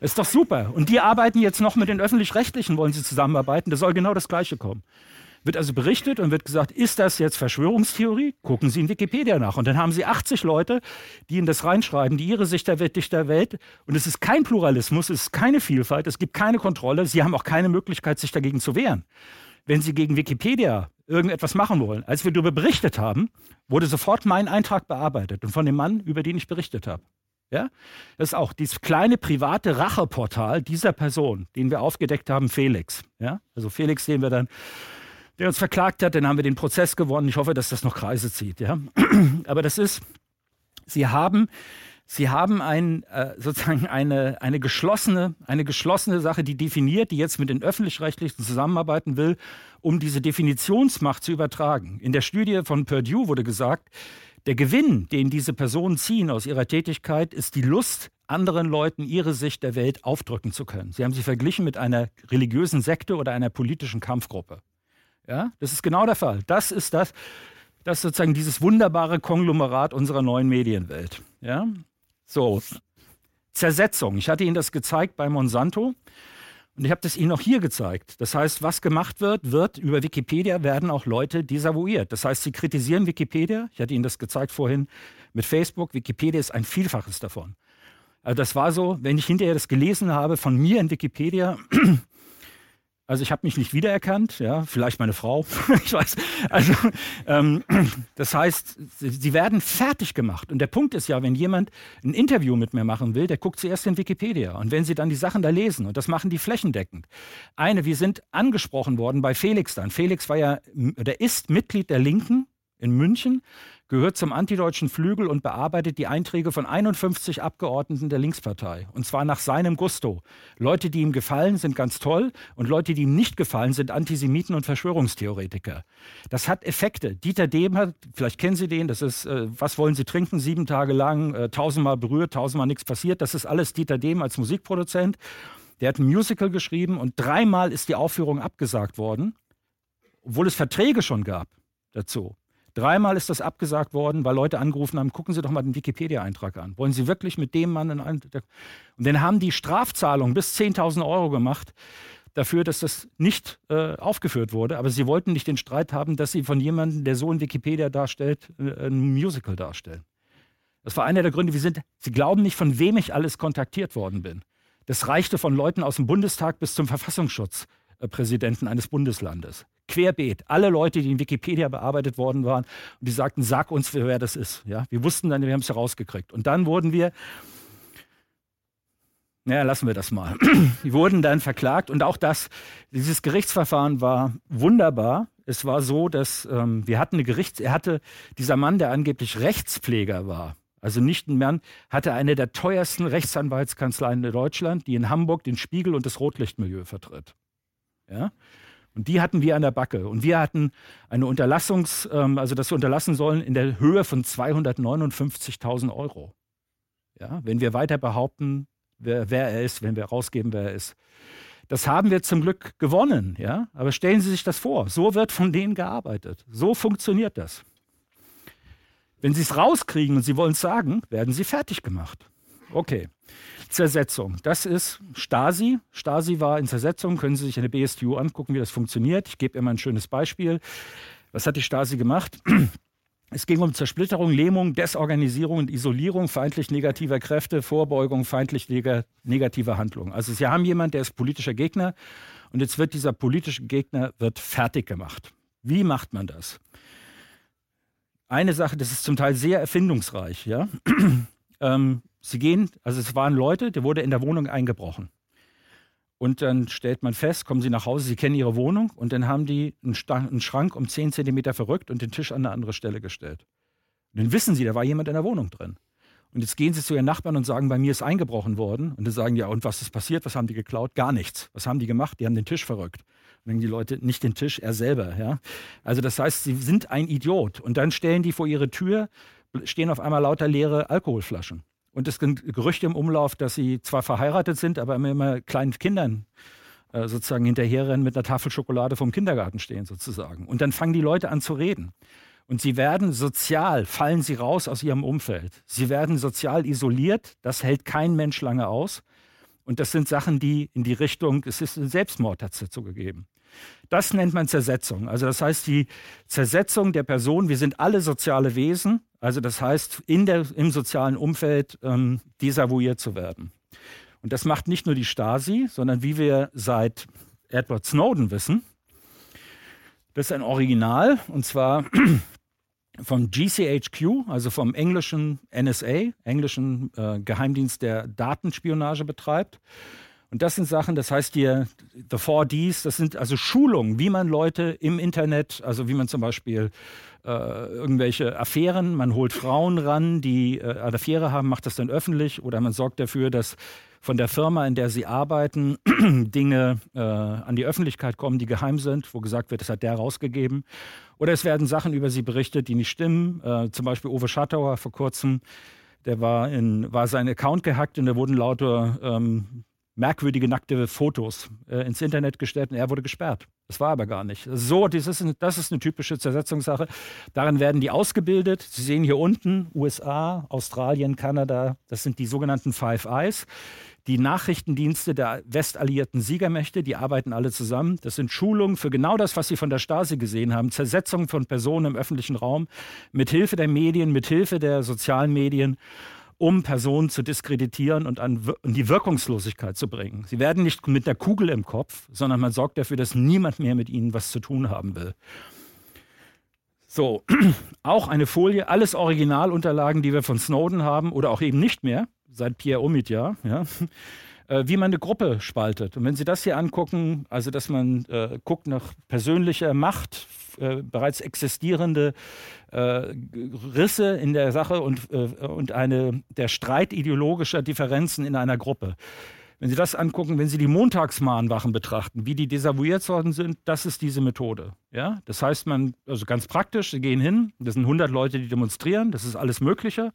Ist doch super. Und die arbeiten jetzt noch mit den öffentlich-rechtlichen, wollen sie zusammenarbeiten. Da soll genau das Gleiche kommen. Wird also berichtet und wird gesagt, ist das jetzt Verschwörungstheorie? Gucken Sie in Wikipedia nach. Und dann haben Sie 80 Leute, die in das reinschreiben, die ihre Sicht der Welt, der Welt. Und es ist kein Pluralismus, es ist keine Vielfalt, es gibt keine Kontrolle. Sie haben auch keine Möglichkeit, sich dagegen zu wehren. Wenn Sie gegen Wikipedia irgendetwas machen wollen. Als wir darüber berichtet haben, wurde sofort mein Eintrag bearbeitet und von dem Mann, über den ich berichtet habe. Ja? Das ist auch dieses kleine private Racheportal dieser Person, den wir aufgedeckt haben, Felix. Ja? Also Felix, den wir dann der uns verklagt hat, dann haben wir den Prozess gewonnen. Ich hoffe, dass das noch Kreise zieht. Ja? Aber das ist, Sie haben, Sie haben ein, äh, sozusagen eine, eine, geschlossene, eine geschlossene Sache, die definiert, die jetzt mit den Öffentlich-Rechtlichen zusammenarbeiten will, um diese Definitionsmacht zu übertragen. In der Studie von Purdue wurde gesagt, der Gewinn, den diese Personen ziehen aus ihrer Tätigkeit, ist die Lust, anderen Leuten ihre Sicht der Welt aufdrücken zu können. Sie haben sie verglichen mit einer religiösen Sekte oder einer politischen Kampfgruppe. Ja, das ist genau der Fall. Das ist das, das ist sozusagen dieses wunderbare Konglomerat unserer neuen Medienwelt. Ja, so Zersetzung. Ich hatte Ihnen das gezeigt bei Monsanto. Und ich habe das Ihnen auch hier gezeigt. Das heißt, was gemacht wird, wird über Wikipedia werden auch Leute desavouiert. Das heißt, sie kritisieren Wikipedia. Ich hatte Ihnen das gezeigt vorhin mit Facebook. Wikipedia ist ein Vielfaches davon. Also das war so, wenn ich hinterher das gelesen habe von mir in Wikipedia, also ich habe mich nicht wiedererkannt, ja, vielleicht meine Frau, ich weiß. Also ähm, das heißt, sie werden fertig gemacht. Und der Punkt ist ja, wenn jemand ein Interview mit mir machen will, der guckt zuerst in Wikipedia. Und wenn sie dann die Sachen da lesen, und das machen die flächendeckend. Eine, wir sind angesprochen worden bei Felix dann. Felix war ja, der ist Mitglied der Linken in München gehört zum antideutschen Flügel und bearbeitet die Einträge von 51 Abgeordneten der Linkspartei. Und zwar nach seinem Gusto. Leute, die ihm gefallen, sind ganz toll und Leute, die ihm nicht gefallen, sind Antisemiten und Verschwörungstheoretiker. Das hat Effekte. Dieter Dehm hat, vielleicht kennen Sie den, das ist, äh, was wollen Sie trinken, sieben Tage lang, äh, tausendmal berührt, tausendmal nichts passiert. Das ist alles Dieter Dehm als Musikproduzent. Der hat ein Musical geschrieben und dreimal ist die Aufführung abgesagt worden, obwohl es Verträge schon gab dazu. Dreimal ist das abgesagt worden, weil Leute angerufen haben, gucken Sie doch mal den Wikipedia-Eintrag an. Wollen Sie wirklich mit dem Mann... Und dann haben die Strafzahlung bis 10.000 Euro gemacht dafür, dass das nicht äh, aufgeführt wurde. Aber sie wollten nicht den Streit haben, dass sie von jemandem, der so in Wikipedia darstellt, äh, ein Musical darstellen. Das war einer der Gründe. Wir sind, sie glauben nicht, von wem ich alles kontaktiert worden bin. Das reichte von Leuten aus dem Bundestag bis zum Verfassungsschutzpräsidenten eines Bundeslandes. Querbeet. Alle Leute, die in Wikipedia bearbeitet worden waren, und die sagten, sag uns, wer das ist. Ja, wir wussten dann, wir haben es herausgekriegt. Und dann wurden wir naja, lassen wir das mal. Die wurden dann verklagt und auch das, dieses Gerichtsverfahren war wunderbar. Es war so, dass ähm, wir hatten eine Gerichts, er hatte, dieser Mann, der angeblich Rechtspfleger war, also nicht ein Mann, hatte eine der teuersten Rechtsanwaltskanzleien in Deutschland, die in Hamburg den Spiegel und das Rotlichtmilieu vertritt. Ja? Und die hatten wir an der Backe. Und wir hatten eine Unterlassungs-, ähm, also dass wir unterlassen sollen in der Höhe von 259.000 Euro. Ja? Wenn wir weiter behaupten, wer, wer er ist, wenn wir rausgeben, wer er ist. Das haben wir zum Glück gewonnen, ja. Aber stellen Sie sich das vor, so wird von denen gearbeitet. So funktioniert das. Wenn Sie es rauskriegen und Sie wollen es sagen, werden Sie fertig gemacht. Okay. Zersetzung. Das ist Stasi. Stasi war in Zersetzung. Können Sie sich eine BSTU angucken, wie das funktioniert. Ich gebe immer ein schönes Beispiel. Was hat die Stasi gemacht? Es ging um Zersplitterung, Lähmung, Desorganisierung und Isolierung feindlich negativer Kräfte, Vorbeugung feindlich negativer Handlungen. Also Sie haben jemanden, der ist politischer Gegner und jetzt wird dieser politische Gegner wird fertig gemacht. Wie macht man das? Eine Sache, das ist zum Teil sehr erfindungsreich. Ja? ähm, Sie gehen, also es waren Leute, der wurde in der Wohnung eingebrochen. Und dann stellt man fest, kommen sie nach Hause, sie kennen ihre Wohnung und dann haben die einen, einen Schrank um 10 Zentimeter verrückt und den Tisch an eine andere Stelle gestellt. Und dann wissen sie, da war jemand in der Wohnung drin. Und jetzt gehen sie zu ihren Nachbarn und sagen, bei mir ist eingebrochen worden. Und dann sagen, ja, und was ist passiert? Was haben die geklaut? Gar nichts. Was haben die gemacht? Die haben den Tisch verrückt. Und dann die Leute, nicht den Tisch, er selber. Ja? Also das heißt, sie sind ein Idiot. Und dann stellen die vor ihre Tür, stehen auf einmal lauter leere Alkoholflaschen. Und es sind Gerüchte im Umlauf, dass sie zwar verheiratet sind, aber immer, immer kleinen Kindern äh, sozusagen hinterherrennen, mit einer Tafel Schokolade vom Kindergarten stehen sozusagen. Und dann fangen die Leute an zu reden. Und sie werden sozial, fallen sie raus aus ihrem Umfeld. Sie werden sozial isoliert. Das hält kein Mensch lange aus. Und das sind Sachen, die in die Richtung, es ist ein Selbstmord, hat es dazu gegeben. Das nennt man Zersetzung. Also das heißt die Zersetzung der Person. Wir sind alle soziale Wesen. Also das heißt, in der, im sozialen Umfeld ähm, desavouiert zu werden. Und das macht nicht nur die Stasi, sondern wie wir seit Edward Snowden wissen, das ist ein Original, und zwar vom GCHQ, also vom englischen NSA, englischen äh, Geheimdienst, der Datenspionage betreibt. Und das sind Sachen, das heißt hier, the 4Ds, das sind also Schulungen, wie man Leute im Internet, also wie man zum Beispiel äh, irgendwelche Affären, man holt Frauen ran, die äh, eine Affäre haben, macht das dann öffentlich oder man sorgt dafür, dass von der Firma, in der sie arbeiten, Dinge äh, an die Öffentlichkeit kommen, die geheim sind, wo gesagt wird, das hat der rausgegeben. Oder es werden Sachen über sie berichtet, die nicht stimmen. Äh, zum Beispiel Uwe Schattauer vor kurzem, der war, in, war sein Account gehackt und da wurden lauter ähm, merkwürdige nackte Fotos äh, ins Internet gestellt und er wurde gesperrt. Das war aber gar nicht. So, das ist, eine, das ist eine typische Zersetzungssache. Darin werden die ausgebildet. Sie sehen hier unten USA, Australien, Kanada. Das sind die sogenannten Five Eyes. Die Nachrichtendienste der westalliierten Siegermächte, die arbeiten alle zusammen. Das sind Schulungen für genau das, was Sie von der Stasi gesehen haben. Zersetzung von Personen im öffentlichen Raum, mit Hilfe der Medien, mit Hilfe der sozialen Medien um Personen zu diskreditieren und an die Wirkungslosigkeit zu bringen. Sie werden nicht mit der Kugel im Kopf, sondern man sorgt dafür, dass niemand mehr mit ihnen was zu tun haben will. So, auch eine Folie, alles Originalunterlagen, die wir von Snowden haben oder auch eben nicht mehr, seit Pierre Omidyar, ja, äh, wie man eine Gruppe spaltet. Und wenn Sie das hier angucken, also dass man äh, guckt nach persönlicher Macht, äh, bereits existierende äh, Risse in der Sache und, äh, und eine, der Streit ideologischer Differenzen in einer Gruppe. Wenn Sie das angucken, wenn Sie die Montagsmahnwachen betrachten, wie die desavouiert worden sind, das ist diese Methode. Ja? Das heißt, man, also ganz praktisch, Sie gehen hin, das sind 100 Leute, die demonstrieren, das ist alles Mögliche.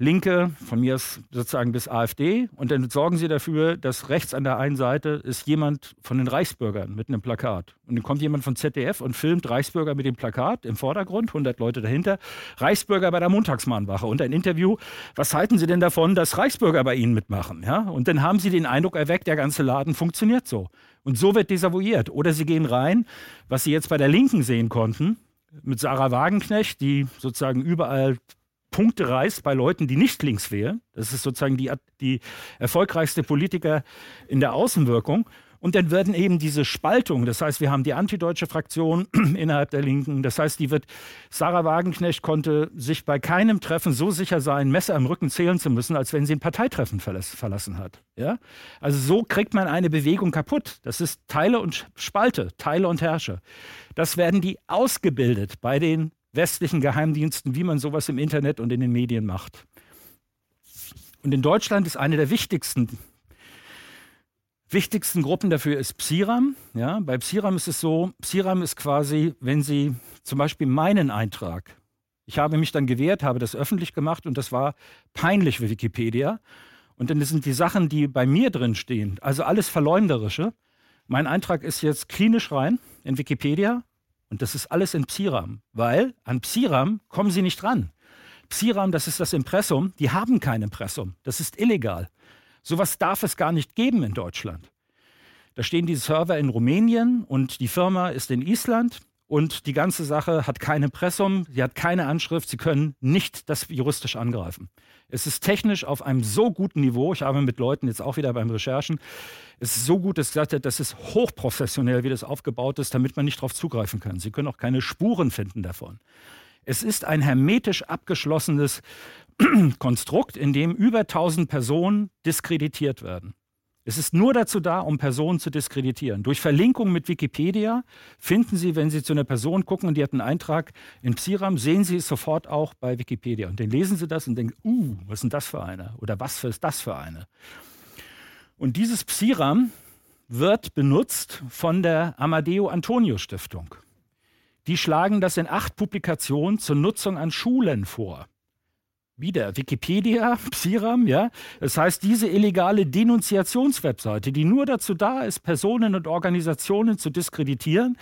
Linke, von mir aus sozusagen bis AfD. Und dann sorgen sie dafür, dass rechts an der einen Seite ist jemand von den Reichsbürgern mit einem Plakat. Und dann kommt jemand von ZDF und filmt Reichsbürger mit dem Plakat im Vordergrund, 100 Leute dahinter. Reichsbürger bei der Montagsmahnwache und ein Interview. Was halten Sie denn davon, dass Reichsbürger bei Ihnen mitmachen? Ja? Und dann haben sie den Eindruck erweckt, der ganze Laden funktioniert so. Und so wird desavouiert. Oder sie gehen rein, was Sie jetzt bei der Linken sehen konnten, mit Sarah Wagenknecht, die sozusagen überall Punkte reißt bei Leuten, die nicht links wählen. Das ist sozusagen die, die erfolgreichste Politiker in der Außenwirkung. Und dann werden eben diese Spaltung, das heißt, wir haben die antideutsche Fraktion innerhalb der Linken, das heißt, die wird, Sarah Wagenknecht konnte sich bei keinem Treffen so sicher sein, Messer im Rücken zählen zu müssen, als wenn sie ein Parteitreffen verlassen hat. Ja? Also so kriegt man eine Bewegung kaputt. Das ist Teile und Spalte, Teile und Herrsche. Das werden die ausgebildet bei den westlichen Geheimdiensten, wie man sowas im Internet und in den Medien macht. Und in Deutschland ist eine der wichtigsten, wichtigsten Gruppen dafür ist Psiram. Ja, bei Psiram ist es so, Psiram ist quasi, wenn Sie zum Beispiel meinen Eintrag, ich habe mich dann gewehrt, habe das öffentlich gemacht und das war peinlich für Wikipedia. Und dann sind die Sachen, die bei mir drin stehen, also alles Verleumderische. Mein Eintrag ist jetzt klinisch rein in Wikipedia und das ist alles in Psiram, weil an Psiram kommen sie nicht ran. Psiram, das ist das Impressum, die haben kein Impressum. Das ist illegal. Sowas darf es gar nicht geben in Deutschland. Da stehen die Server in Rumänien und die Firma ist in Island und die ganze Sache hat kein Impressum, sie hat keine Anschrift, sie können nicht das juristisch angreifen. Es ist technisch auf einem so guten Niveau, ich habe mit Leuten jetzt auch wieder beim Recherchen, es ist so gut, dass gesagt das ist hochprofessionell, wie das aufgebaut ist, damit man nicht darauf zugreifen kann. Sie können auch keine Spuren finden davon. Es ist ein hermetisch abgeschlossenes Konstrukt, in dem über 1000 Personen diskreditiert werden. Es ist nur dazu da, um Personen zu diskreditieren. Durch Verlinkung mit Wikipedia finden Sie, wenn Sie zu einer Person gucken und die hat einen Eintrag in Psiram, sehen Sie es sofort auch bei Wikipedia. Und dann lesen Sie das und denken, uh, was ist denn das für eine? Oder was ist das für eine? Und dieses Psiram wird benutzt von der Amadeo Antonio Stiftung. Die schlagen das in acht Publikationen zur Nutzung an Schulen vor wieder Wikipedia, Psiram, ja. Das heißt, diese illegale Denunziationswebseite, die nur dazu da ist, Personen und Organisationen zu diskreditieren,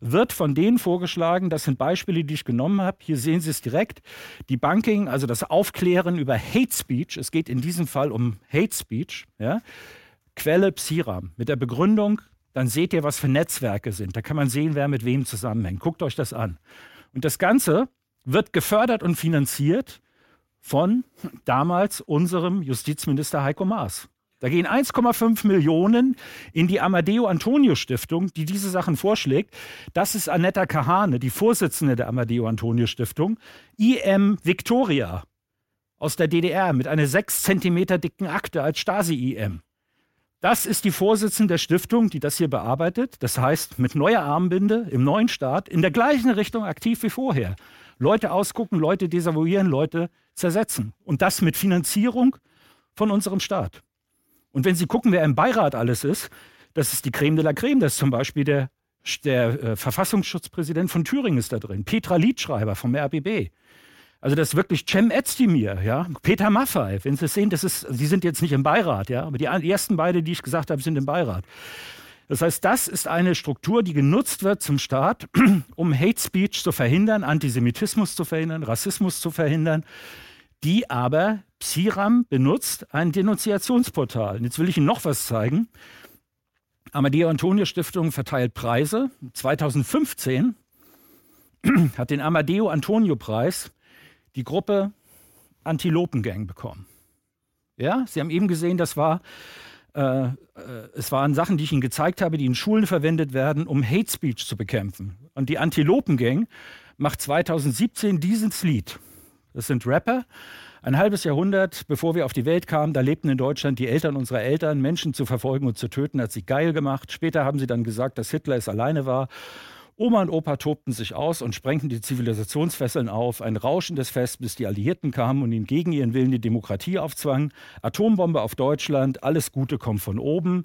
wird von denen vorgeschlagen, das sind Beispiele, die ich genommen habe. Hier sehen Sie es direkt. Die Banking, also das Aufklären über Hate Speech, es geht in diesem Fall um Hate Speech, ja. Quelle Psiram mit der Begründung, dann seht ihr, was für Netzwerke sind. Da kann man sehen, wer mit wem zusammenhängt. Guckt euch das an. Und das Ganze wird gefördert und finanziert von damals unserem Justizminister Heiko Maas. Da gehen 1,5 Millionen in die Amadeo Antonio Stiftung, die diese Sachen vorschlägt. Das ist Annetta Kahane, die Vorsitzende der Amadeo Antonio Stiftung. IM Victoria aus der DDR mit einer 6 Zentimeter dicken Akte als Stasi-IM. Das ist die Vorsitzende der Stiftung, die das hier bearbeitet. Das heißt, mit neuer Armbinde im neuen Staat in der gleichen Richtung aktiv wie vorher. Leute ausgucken, Leute desavouieren, Leute zersetzen. Und das mit Finanzierung von unserem Staat. Und wenn Sie gucken, wer im Beirat alles ist, das ist die Creme de la Creme. Das ist zum Beispiel der, der äh, Verfassungsschutzpräsident von Thüringen ist da drin. Petra Liedschreiber vom RBB. Also das ist wirklich Cem Özdemir, ja, Peter Maffei, wenn Sie es sehen, das ist, Sie sind jetzt nicht im Beirat, ja, aber die ersten beiden, die ich gesagt habe, sind im Beirat. Das heißt, das ist eine Struktur, die genutzt wird zum Staat, um Hate Speech zu verhindern, Antisemitismus zu verhindern, Rassismus zu verhindern die aber Psiram benutzt, ein Denunziationsportal. Und jetzt will ich Ihnen noch was zeigen. Amadeo Antonio Stiftung verteilt Preise. 2015 hat den Amadeo Antonio Preis die Gruppe Antilopengang bekommen. Ja, Sie haben eben gesehen, das war, äh, äh, es waren Sachen, die ich Ihnen gezeigt habe, die in Schulen verwendet werden, um Hate Speech zu bekämpfen. Und die Antilopengang macht 2017 dieses Lied. Das sind Rapper. Ein halbes Jahrhundert, bevor wir auf die Welt kamen, da lebten in Deutschland die Eltern unserer Eltern. Menschen zu verfolgen und zu töten hat sich geil gemacht. Später haben sie dann gesagt, dass Hitler es alleine war. Oma und Opa tobten sich aus und sprengten die Zivilisationsfesseln auf. Ein rauschendes Fest, bis die Alliierten kamen und ihnen gegen ihren Willen die Demokratie aufzwangen. Atombombe auf Deutschland, alles Gute kommt von oben.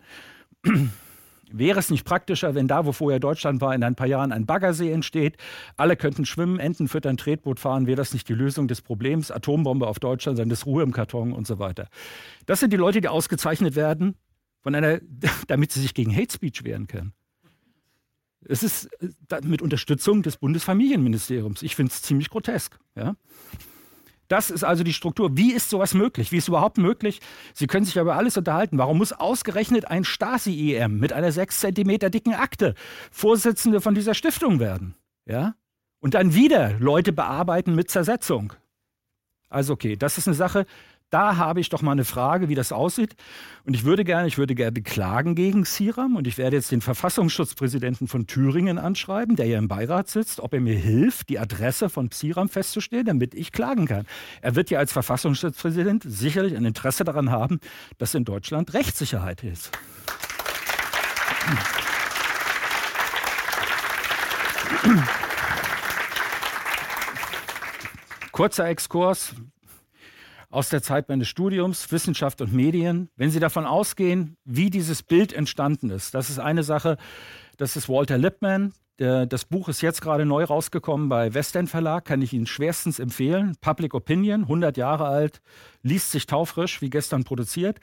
Wäre es nicht praktischer, wenn da, wo vorher Deutschland war, in ein paar Jahren ein Baggersee entsteht, alle könnten schwimmen, Enten füttern, Tretboot fahren, wäre das nicht die Lösung des Problems? Atombombe auf Deutschland, dann ist Ruhe im Karton und so weiter. Das sind die Leute, die ausgezeichnet werden, von einer, damit sie sich gegen Hate Speech wehren können. Es ist äh, mit Unterstützung des Bundesfamilienministeriums. Ich finde es ziemlich grotesk. Ja? Das ist also die Struktur. Wie ist sowas möglich? Wie ist überhaupt möglich? Sie können sich über alles unterhalten. Warum muss ausgerechnet ein Stasi-EM mit einer sechs Zentimeter dicken Akte Vorsitzende von dieser Stiftung werden? Ja? Und dann wieder Leute bearbeiten mit Zersetzung. Also okay, das ist eine Sache, da habe ich doch mal eine Frage, wie das aussieht. Und ich würde gerne, ich würde gerne klagen gegen Siram und ich werde jetzt den Verfassungsschutzpräsidenten von Thüringen anschreiben, der hier im Beirat sitzt, ob er mir hilft, die Adresse von Siram festzustellen, damit ich klagen kann. Er wird ja als Verfassungsschutzpräsident sicherlich ein Interesse daran haben, dass in Deutschland Rechtssicherheit ist. Kurzer Exkurs, aus der Zeit meines Studiums, Wissenschaft und Medien. Wenn Sie davon ausgehen, wie dieses Bild entstanden ist, das ist eine Sache, das ist Walter Lippmann. Das Buch ist jetzt gerade neu rausgekommen bei Westend Verlag, kann ich Ihnen schwerstens empfehlen. Public Opinion, 100 Jahre alt, liest sich taufrisch, wie gestern produziert.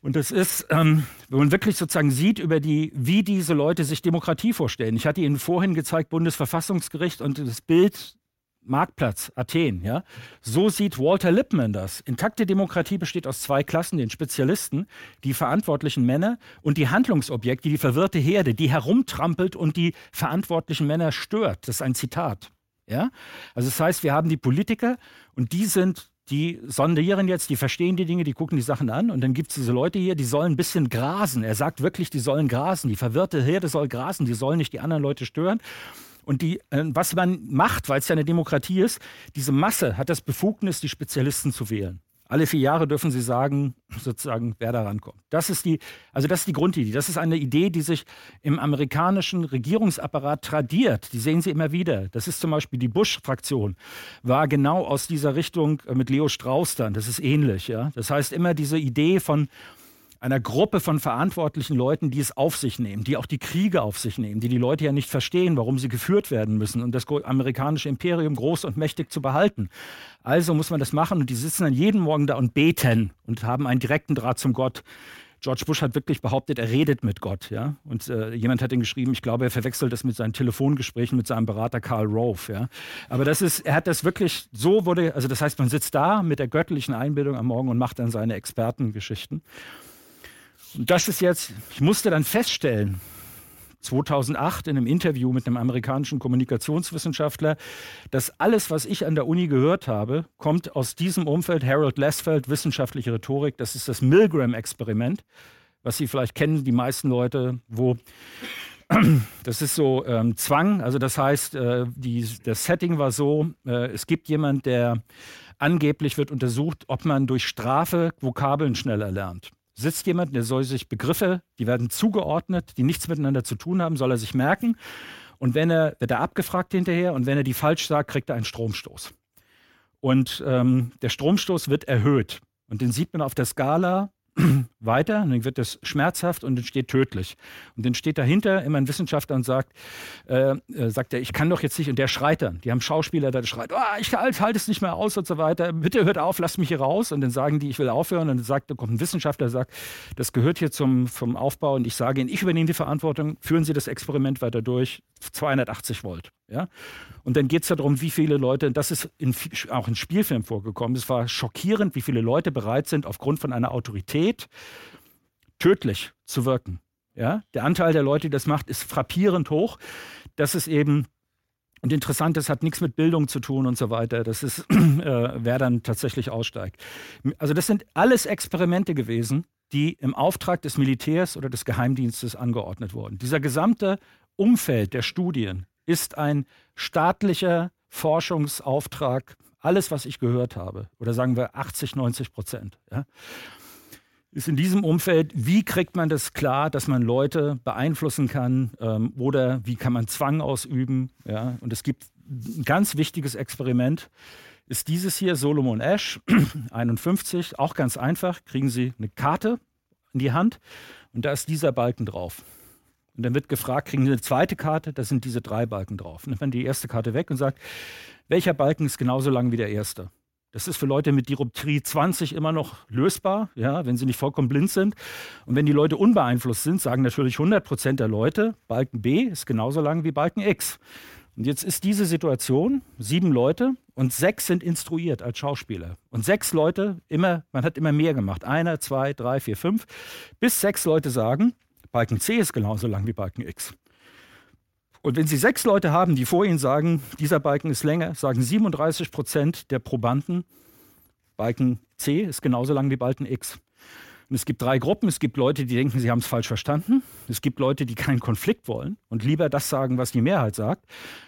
Und das ist, ähm, wenn man wirklich sozusagen sieht, über die, wie diese Leute sich Demokratie vorstellen. Ich hatte Ihnen vorhin gezeigt, Bundesverfassungsgericht und das Bild Marktplatz, Athen, ja. So sieht Walter Lippmann das. Intakte Demokratie besteht aus zwei Klassen, den Spezialisten, die verantwortlichen Männer und die Handlungsobjekte, die verwirrte Herde, die herumtrampelt und die verantwortlichen Männer stört. Das ist ein Zitat. Ja? Also das heißt, wir haben die Politiker und die sind die sondieren jetzt, die verstehen die Dinge, die gucken die Sachen an und dann gibt es diese Leute hier, die sollen ein bisschen grasen. Er sagt wirklich, die sollen grasen. Die verwirrte Herde soll grasen, die sollen nicht die anderen Leute stören. Und die, äh, was man macht, weil es ja eine Demokratie ist, diese Masse hat das Befugnis, die Spezialisten zu wählen. Alle vier Jahre dürfen sie sagen, sozusagen, wer da rankommt. Das ist die, also das ist die Grundidee. Das ist eine Idee, die sich im amerikanischen Regierungsapparat tradiert. Die sehen Sie immer wieder. Das ist zum Beispiel die Bush-Fraktion, war genau aus dieser Richtung äh, mit Leo Strauss dann. Das ist ähnlich, ja. Das heißt immer diese Idee von, einer Gruppe von verantwortlichen Leuten, die es auf sich nehmen, die auch die Kriege auf sich nehmen, die die Leute ja nicht verstehen, warum sie geführt werden müssen und das amerikanische Imperium groß und mächtig zu behalten. Also muss man das machen und die sitzen dann jeden Morgen da und beten und haben einen direkten Draht zum Gott. George Bush hat wirklich behauptet, er redet mit Gott, ja. Und äh, jemand hat ihn geschrieben, ich glaube, er verwechselt das mit seinen Telefongesprächen mit seinem Berater Karl Rove, ja. Aber das ist, er hat das wirklich so wurde, also das heißt, man sitzt da mit der göttlichen Einbildung am Morgen und macht dann seine Expertengeschichten. Und das ist jetzt, ich musste dann feststellen, 2008 in einem Interview mit einem amerikanischen Kommunikationswissenschaftler, dass alles, was ich an der Uni gehört habe, kommt aus diesem Umfeld. Harold Lesfeld, wissenschaftliche Rhetorik, das ist das Milgram-Experiment, was Sie vielleicht kennen, die meisten Leute, wo das ist so ähm, Zwang, also das heißt, äh, die, das Setting war so, äh, es gibt jemand, der angeblich wird untersucht, ob man durch Strafe Vokabeln schneller lernt sitzt jemand, der soll sich Begriffe, die werden zugeordnet, die nichts miteinander zu tun haben, soll er sich merken. Und wenn er, wird er abgefragt hinterher und wenn er die falsch sagt, kriegt er einen Stromstoß. Und ähm, der Stromstoß wird erhöht. Und den sieht man auf der Skala weiter, dann wird es schmerzhaft und entsteht tödlich. Und dann steht dahinter immer ein Wissenschaftler und sagt, äh, äh, sagt er, ich kann doch jetzt nicht, und der schreit dann. Die haben Schauspieler, der schreit, oh, ich halte halt es nicht mehr aus und so weiter. Bitte hört auf, lasst mich hier raus. Und dann sagen die, ich will aufhören. Und dann sagt, da kommt ein Wissenschaftler, sagt, das gehört hier zum, zum Aufbau. Und ich sage Ihnen, ich übernehme die Verantwortung, führen Sie das Experiment weiter durch. 280 Volt. Ja? Und dann geht es darum, wie viele Leute, das ist in, auch in Spielfilmen vorgekommen, es war schockierend, wie viele Leute bereit sind, aufgrund von einer Autorität tödlich zu wirken. Ja? Der Anteil der Leute, die das macht, ist frappierend hoch. Das ist eben und interessant, das hat nichts mit Bildung zu tun und so weiter. Das ist, äh, wer dann tatsächlich aussteigt. Also das sind alles Experimente gewesen, die im Auftrag des Militärs oder des Geheimdienstes angeordnet wurden. Dieser gesamte Umfeld der Studien ist ein staatlicher Forschungsauftrag. Alles, was ich gehört habe, oder sagen wir 80, 90 Prozent, ja, ist in diesem Umfeld, wie kriegt man das klar, dass man Leute beeinflussen kann ähm, oder wie kann man Zwang ausüben. Ja? Und es gibt ein ganz wichtiges Experiment, ist dieses hier, Solomon Ash, 51, auch ganz einfach, kriegen Sie eine Karte in die Hand und da ist dieser Balken drauf. Und dann wird gefragt, kriegen Sie eine zweite Karte? Da sind diese drei Balken drauf. Nimmt man die erste Karte weg und sagt, welcher Balken ist genauso lang wie der erste? Das ist für Leute mit Dioptrie 20 immer noch lösbar, ja, wenn sie nicht vollkommen blind sind. Und wenn die Leute unbeeinflusst sind, sagen natürlich 100 Prozent der Leute, Balken B ist genauso lang wie Balken X. Und jetzt ist diese Situation, sieben Leute und sechs sind instruiert als Schauspieler. Und sechs Leute, immer, man hat immer mehr gemacht. Einer, zwei, drei, vier, fünf. Bis sechs Leute sagen, Balken C ist genauso lang wie Balken X. Und wenn Sie sechs Leute haben, die vor Ihnen sagen, dieser Balken ist länger, sagen 37 Prozent der Probanden, Balken C ist genauso lang wie Balken X. Und es gibt drei Gruppen. Es gibt Leute, die denken, sie haben es falsch verstanden. Es gibt Leute, die keinen Konflikt wollen und lieber das sagen, was die Mehrheit sagt.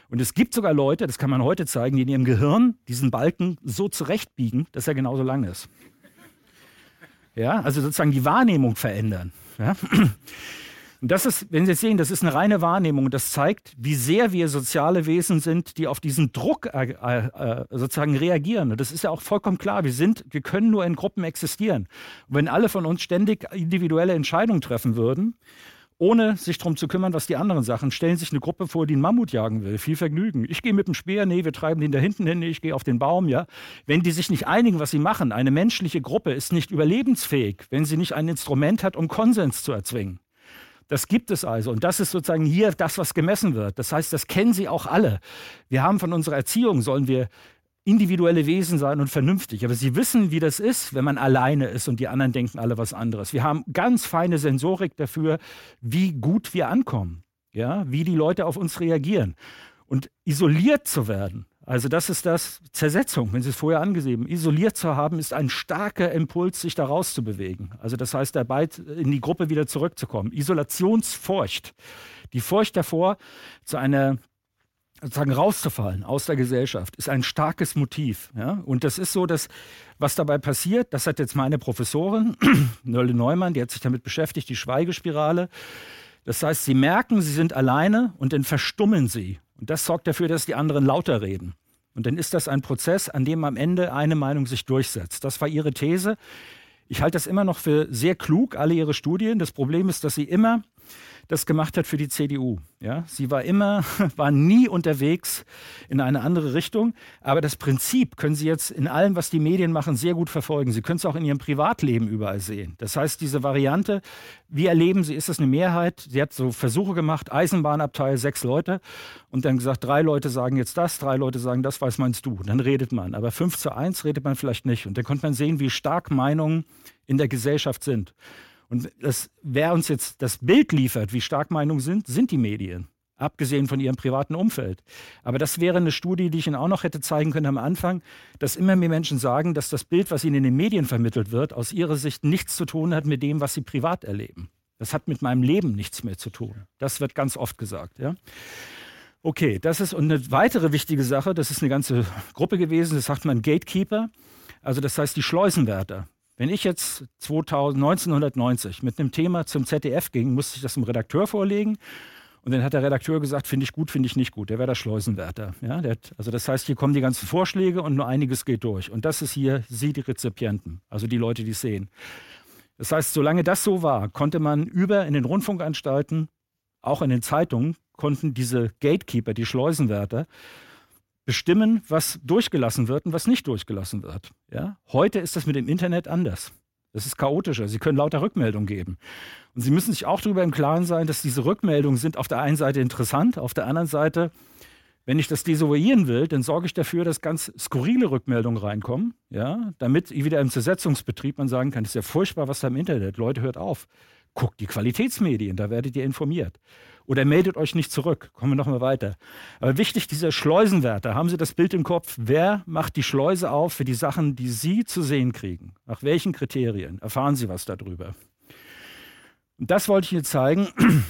Und es gibt sogar Leute, das kann man heute zeigen, die in ihrem Gehirn diesen Balken so zurechtbiegen, dass er genauso lang ist. Ja, also sozusagen die Wahrnehmung verändern. Ja? Und das ist, wenn Sie jetzt sehen, das ist eine reine Wahrnehmung. Das zeigt, wie sehr wir soziale Wesen sind, die auf diesen Druck äh, äh, sozusagen reagieren. Und das ist ja auch vollkommen klar. Wir sind, wir können nur in Gruppen existieren. Und wenn alle von uns ständig individuelle Entscheidungen treffen würden, ohne sich darum zu kümmern, was die anderen Sachen, stellen sich eine Gruppe vor, die einen Mammut jagen will. Viel Vergnügen. Ich gehe mit dem Speer, nee, wir treiben den da hinten hin, nee, ich gehe auf den Baum, ja. Wenn die sich nicht einigen, was sie machen, eine menschliche Gruppe ist nicht überlebensfähig, wenn sie nicht ein Instrument hat, um Konsens zu erzwingen. Das gibt es also. Und das ist sozusagen hier das, was gemessen wird. Das heißt, das kennen Sie auch alle. Wir haben von unserer Erziehung, sollen wir individuelle Wesen sein und vernünftig. Aber Sie wissen, wie das ist, wenn man alleine ist und die anderen denken alle was anderes. Wir haben ganz feine Sensorik dafür, wie gut wir ankommen, ja, wie die Leute auf uns reagieren. Und isoliert zu werden, also das ist das Zersetzung, wenn Sie es vorher angesehen Isoliert zu haben, ist ein starker Impuls, sich da rauszubewegen. Also das heißt, dabei in die Gruppe wieder zurückzukommen. Isolationsfurcht, die Furcht davor, zu einer sozusagen rauszufallen aus der Gesellschaft, ist ein starkes Motiv. Ja? Und das ist so, dass was dabei passiert, das hat jetzt meine Professorin, Nölle Neumann, die hat sich damit beschäftigt, die Schweigespirale. Das heißt, sie merken, sie sind alleine und dann verstummen sie. Und das sorgt dafür, dass die anderen lauter reden. Und dann ist das ein Prozess, an dem am Ende eine Meinung sich durchsetzt. Das war ihre These. Ich halte das immer noch für sehr klug, alle ihre Studien. Das Problem ist, dass sie immer das gemacht hat für die CDU. Ja, sie war immer, war nie unterwegs in eine andere Richtung. Aber das Prinzip können Sie jetzt in allem, was die Medien machen, sehr gut verfolgen. Sie können es auch in Ihrem Privatleben überall sehen. Das heißt, diese Variante, wie erleben Sie, ist das eine Mehrheit? Sie hat so Versuche gemacht, Eisenbahnabteil, sechs Leute und dann gesagt, drei Leute sagen jetzt das, drei Leute sagen das, was meinst du? Dann redet man. Aber fünf zu eins redet man vielleicht nicht. Und dann konnte man sehen, wie stark Meinungen in der Gesellschaft sind. Und das, wer uns jetzt das Bild liefert, wie stark Meinungen sind, sind die Medien. Abgesehen von ihrem privaten Umfeld. Aber das wäre eine Studie, die ich Ihnen auch noch hätte zeigen können am Anfang, dass immer mehr Menschen sagen, dass das Bild, was ihnen in den Medien vermittelt wird, aus ihrer Sicht nichts zu tun hat mit dem, was sie privat erleben. Das hat mit meinem Leben nichts mehr zu tun. Das wird ganz oft gesagt. Ja? Okay, das ist und eine weitere wichtige Sache, das ist eine ganze Gruppe gewesen, das sagt man Gatekeeper. Also das heißt die Schleusenwärter. Wenn ich jetzt 2000, 1990 mit einem Thema zum ZDF ging, musste ich das dem Redakteur vorlegen. Und dann hat der Redakteur gesagt, finde ich gut, finde ich nicht gut. Der wäre der Schleusenwärter. Ja, der also das heißt, hier kommen die ganzen Vorschläge und nur einiges geht durch. Und das ist hier Sie, die Rezipienten, also die Leute, die es sehen. Das heißt, solange das so war, konnte man über in den Rundfunkanstalten, auch in den Zeitungen, konnten diese Gatekeeper, die Schleusenwärter, bestimmen, was durchgelassen wird und was nicht durchgelassen wird. Ja? Heute ist das mit dem Internet anders. Das ist chaotischer. Sie können lauter Rückmeldungen geben. Und Sie müssen sich auch darüber im Klaren sein, dass diese Rückmeldungen sind auf der einen Seite interessant, auf der anderen Seite, wenn ich das desavouieren will, dann sorge ich dafür, dass ganz skurrile Rückmeldungen reinkommen, ja, damit wieder im Zersetzungsbetrieb man sagen kann, das ist ja furchtbar, was da im Internet, Leute, hört auf. Guckt die Qualitätsmedien, da werdet ihr informiert. Oder meldet euch nicht zurück. Kommen wir nochmal weiter. Aber wichtig, dieser Schleusenwärter. Haben Sie das Bild im Kopf? Wer macht die Schleuse auf für die Sachen, die Sie zu sehen kriegen? Nach welchen Kriterien? Erfahren Sie was darüber? Und das wollte ich Ihnen zeigen.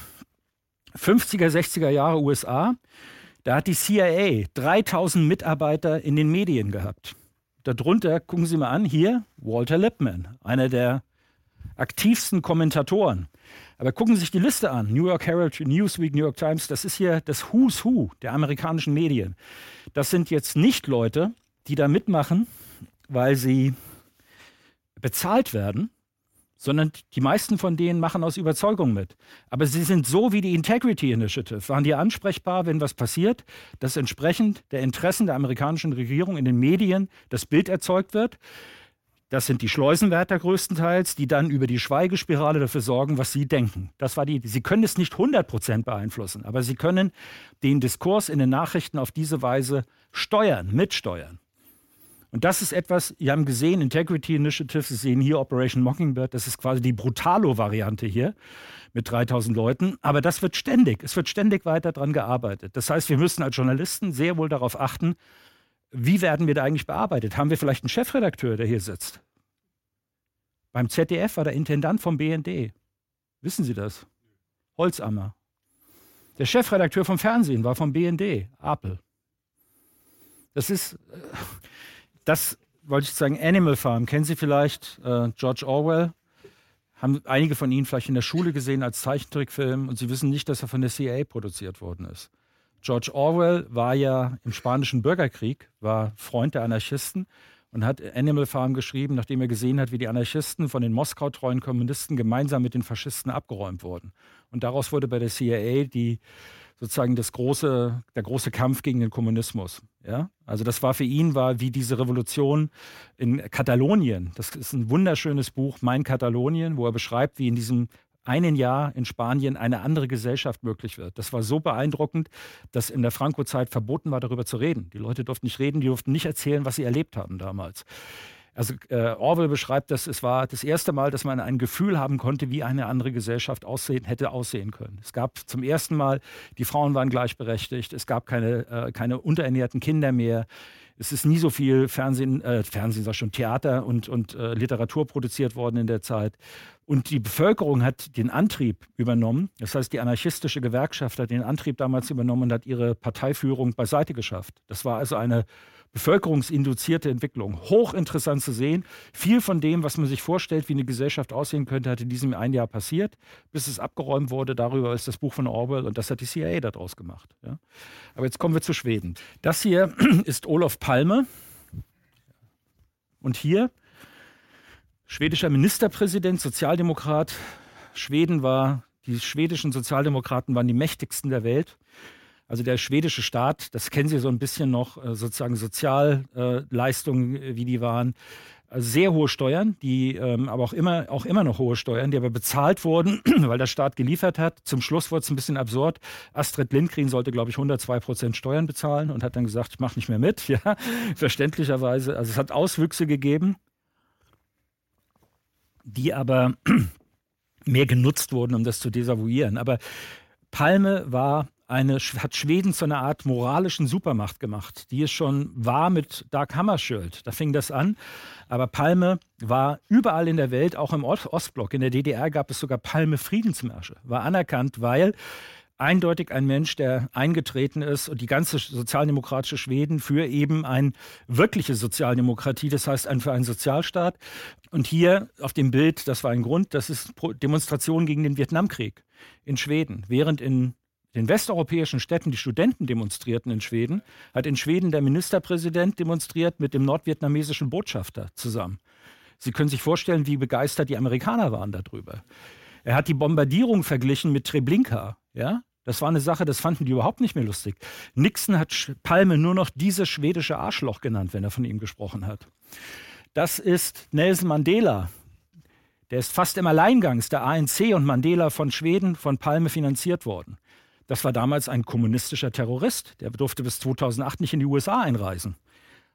50er, 60er Jahre USA. Da hat die CIA 3000 Mitarbeiter in den Medien gehabt. Darunter, gucken Sie mal an, hier Walter Lippmann, einer der aktivsten Kommentatoren. Aber gucken Sie sich die Liste an. New York Herald, Newsweek, New York Times, das ist hier das Who's Who der amerikanischen Medien. Das sind jetzt nicht Leute, die da mitmachen, weil sie bezahlt werden, sondern die meisten von denen machen aus Überzeugung mit. Aber sie sind so wie die Integrity Initiative, waren die ansprechbar, wenn was passiert, dass entsprechend der Interessen der amerikanischen Regierung in den Medien das Bild erzeugt wird. Das sind die Schleusenwärter größtenteils, die dann über die Schweigespirale dafür sorgen, was sie denken. Das war die, sie können es nicht 100 Prozent beeinflussen, aber sie können den Diskurs in den Nachrichten auf diese Weise steuern, mitsteuern. Und das ist etwas, wir haben gesehen, Integrity Initiative, Sie sehen hier Operation Mockingbird, das ist quasi die Brutalo-Variante hier mit 3000 Leuten. Aber das wird ständig, es wird ständig weiter daran gearbeitet. Das heißt, wir müssen als Journalisten sehr wohl darauf achten, wie werden wir da eigentlich bearbeitet? Haben wir vielleicht einen Chefredakteur, der hier sitzt? Beim ZDF war der Intendant vom BND. Wissen Sie das? Holzammer. Der Chefredakteur vom Fernsehen war vom BND, Apel. Das ist, äh, das wollte ich sagen, Animal Farm. Kennen Sie vielleicht äh, George Orwell? Haben einige von Ihnen vielleicht in der Schule gesehen als Zeichentrickfilm und Sie wissen nicht, dass er von der CIA produziert worden ist. George Orwell war ja im spanischen Bürgerkrieg, war Freund der Anarchisten und hat Animal Farm geschrieben, nachdem er gesehen hat, wie die Anarchisten von den Moskau-treuen Kommunisten gemeinsam mit den Faschisten abgeräumt wurden. Und daraus wurde bei der CIA die sozusagen das große, der große Kampf gegen den Kommunismus. Ja? Also das war für ihn war wie diese Revolution in Katalonien. Das ist ein wunderschönes Buch, Mein Katalonien, wo er beschreibt, wie in diesem einen Jahr in Spanien eine andere Gesellschaft möglich wird. Das war so beeindruckend, dass in der Franco-Zeit verboten war, darüber zu reden. Die Leute durften nicht reden, die durften nicht erzählen, was sie erlebt haben damals. Also äh, Orwell beschreibt das, es war das erste Mal, dass man ein Gefühl haben konnte, wie eine andere Gesellschaft aussehen, hätte aussehen können. Es gab zum ersten Mal, die Frauen waren gleichberechtigt, es gab keine, äh, keine unterernährten Kinder mehr. Es ist nie so viel Fernsehen, äh, Fernsehen sag schon, Theater und, und äh, Literatur produziert worden in der Zeit. Und die Bevölkerung hat den Antrieb übernommen. Das heißt, die anarchistische Gewerkschaft hat den Antrieb damals übernommen und hat ihre Parteiführung beiseite geschafft. Das war also eine bevölkerungsinduzierte Entwicklung. Hochinteressant zu sehen. Viel von dem, was man sich vorstellt, wie eine Gesellschaft aussehen könnte, hat in diesem ein Jahr passiert, bis es abgeräumt wurde. Darüber ist das Buch von Orwell und das hat die CIA daraus gemacht. Ja. Aber jetzt kommen wir zu Schweden. Das hier ist Olof Palme. Und hier schwedischer Ministerpräsident, Sozialdemokrat. Schweden war, die schwedischen Sozialdemokraten waren die mächtigsten der Welt. Also der schwedische Staat, das kennen Sie so ein bisschen noch, äh, sozusagen Sozialleistungen, äh, wie die waren. Also sehr hohe Steuern, die ähm, aber auch immer, auch immer noch hohe Steuern, die aber bezahlt wurden, weil der Staat geliefert hat. Zum Schluss wurde es ein bisschen absurd. Astrid Lindgren sollte, glaube ich, 102 Prozent Steuern bezahlen und hat dann gesagt, ich mache nicht mehr mit. Ja, verständlicherweise. Also es hat Auswüchse gegeben, die aber mehr genutzt wurden, um das zu desavouieren. Aber Palme war eine, hat Schweden zu einer Art moralischen Supermacht gemacht, die es schon war mit Dark Hammarskjöld. Da fing das an. Aber Palme war überall in der Welt, auch im Ostblock. In der DDR gab es sogar Palme-Friedensmärsche. War anerkannt, weil eindeutig ein Mensch, der eingetreten ist und die ganze sozialdemokratische Schweden für eben eine wirkliche Sozialdemokratie, das heißt für einen Sozialstaat. Und hier auf dem Bild, das war ein Grund, das ist Demonstration gegen den Vietnamkrieg in Schweden, während in den westeuropäischen Städten die Studenten demonstrierten in Schweden, hat in Schweden der Ministerpräsident demonstriert mit dem nordvietnamesischen Botschafter zusammen. Sie können sich vorstellen, wie begeistert die Amerikaner waren darüber. Er hat die Bombardierung verglichen mit Treblinka. Ja? Das war eine Sache, das fanden die überhaupt nicht mehr lustig. Nixon hat Palme nur noch dieses schwedische Arschloch genannt, wenn er von ihm gesprochen hat. Das ist Nelson Mandela. Der ist fast im Alleingangs der ANC und Mandela von Schweden von Palme finanziert worden. Das war damals ein kommunistischer Terrorist. Der durfte bis 2008 nicht in die USA einreisen,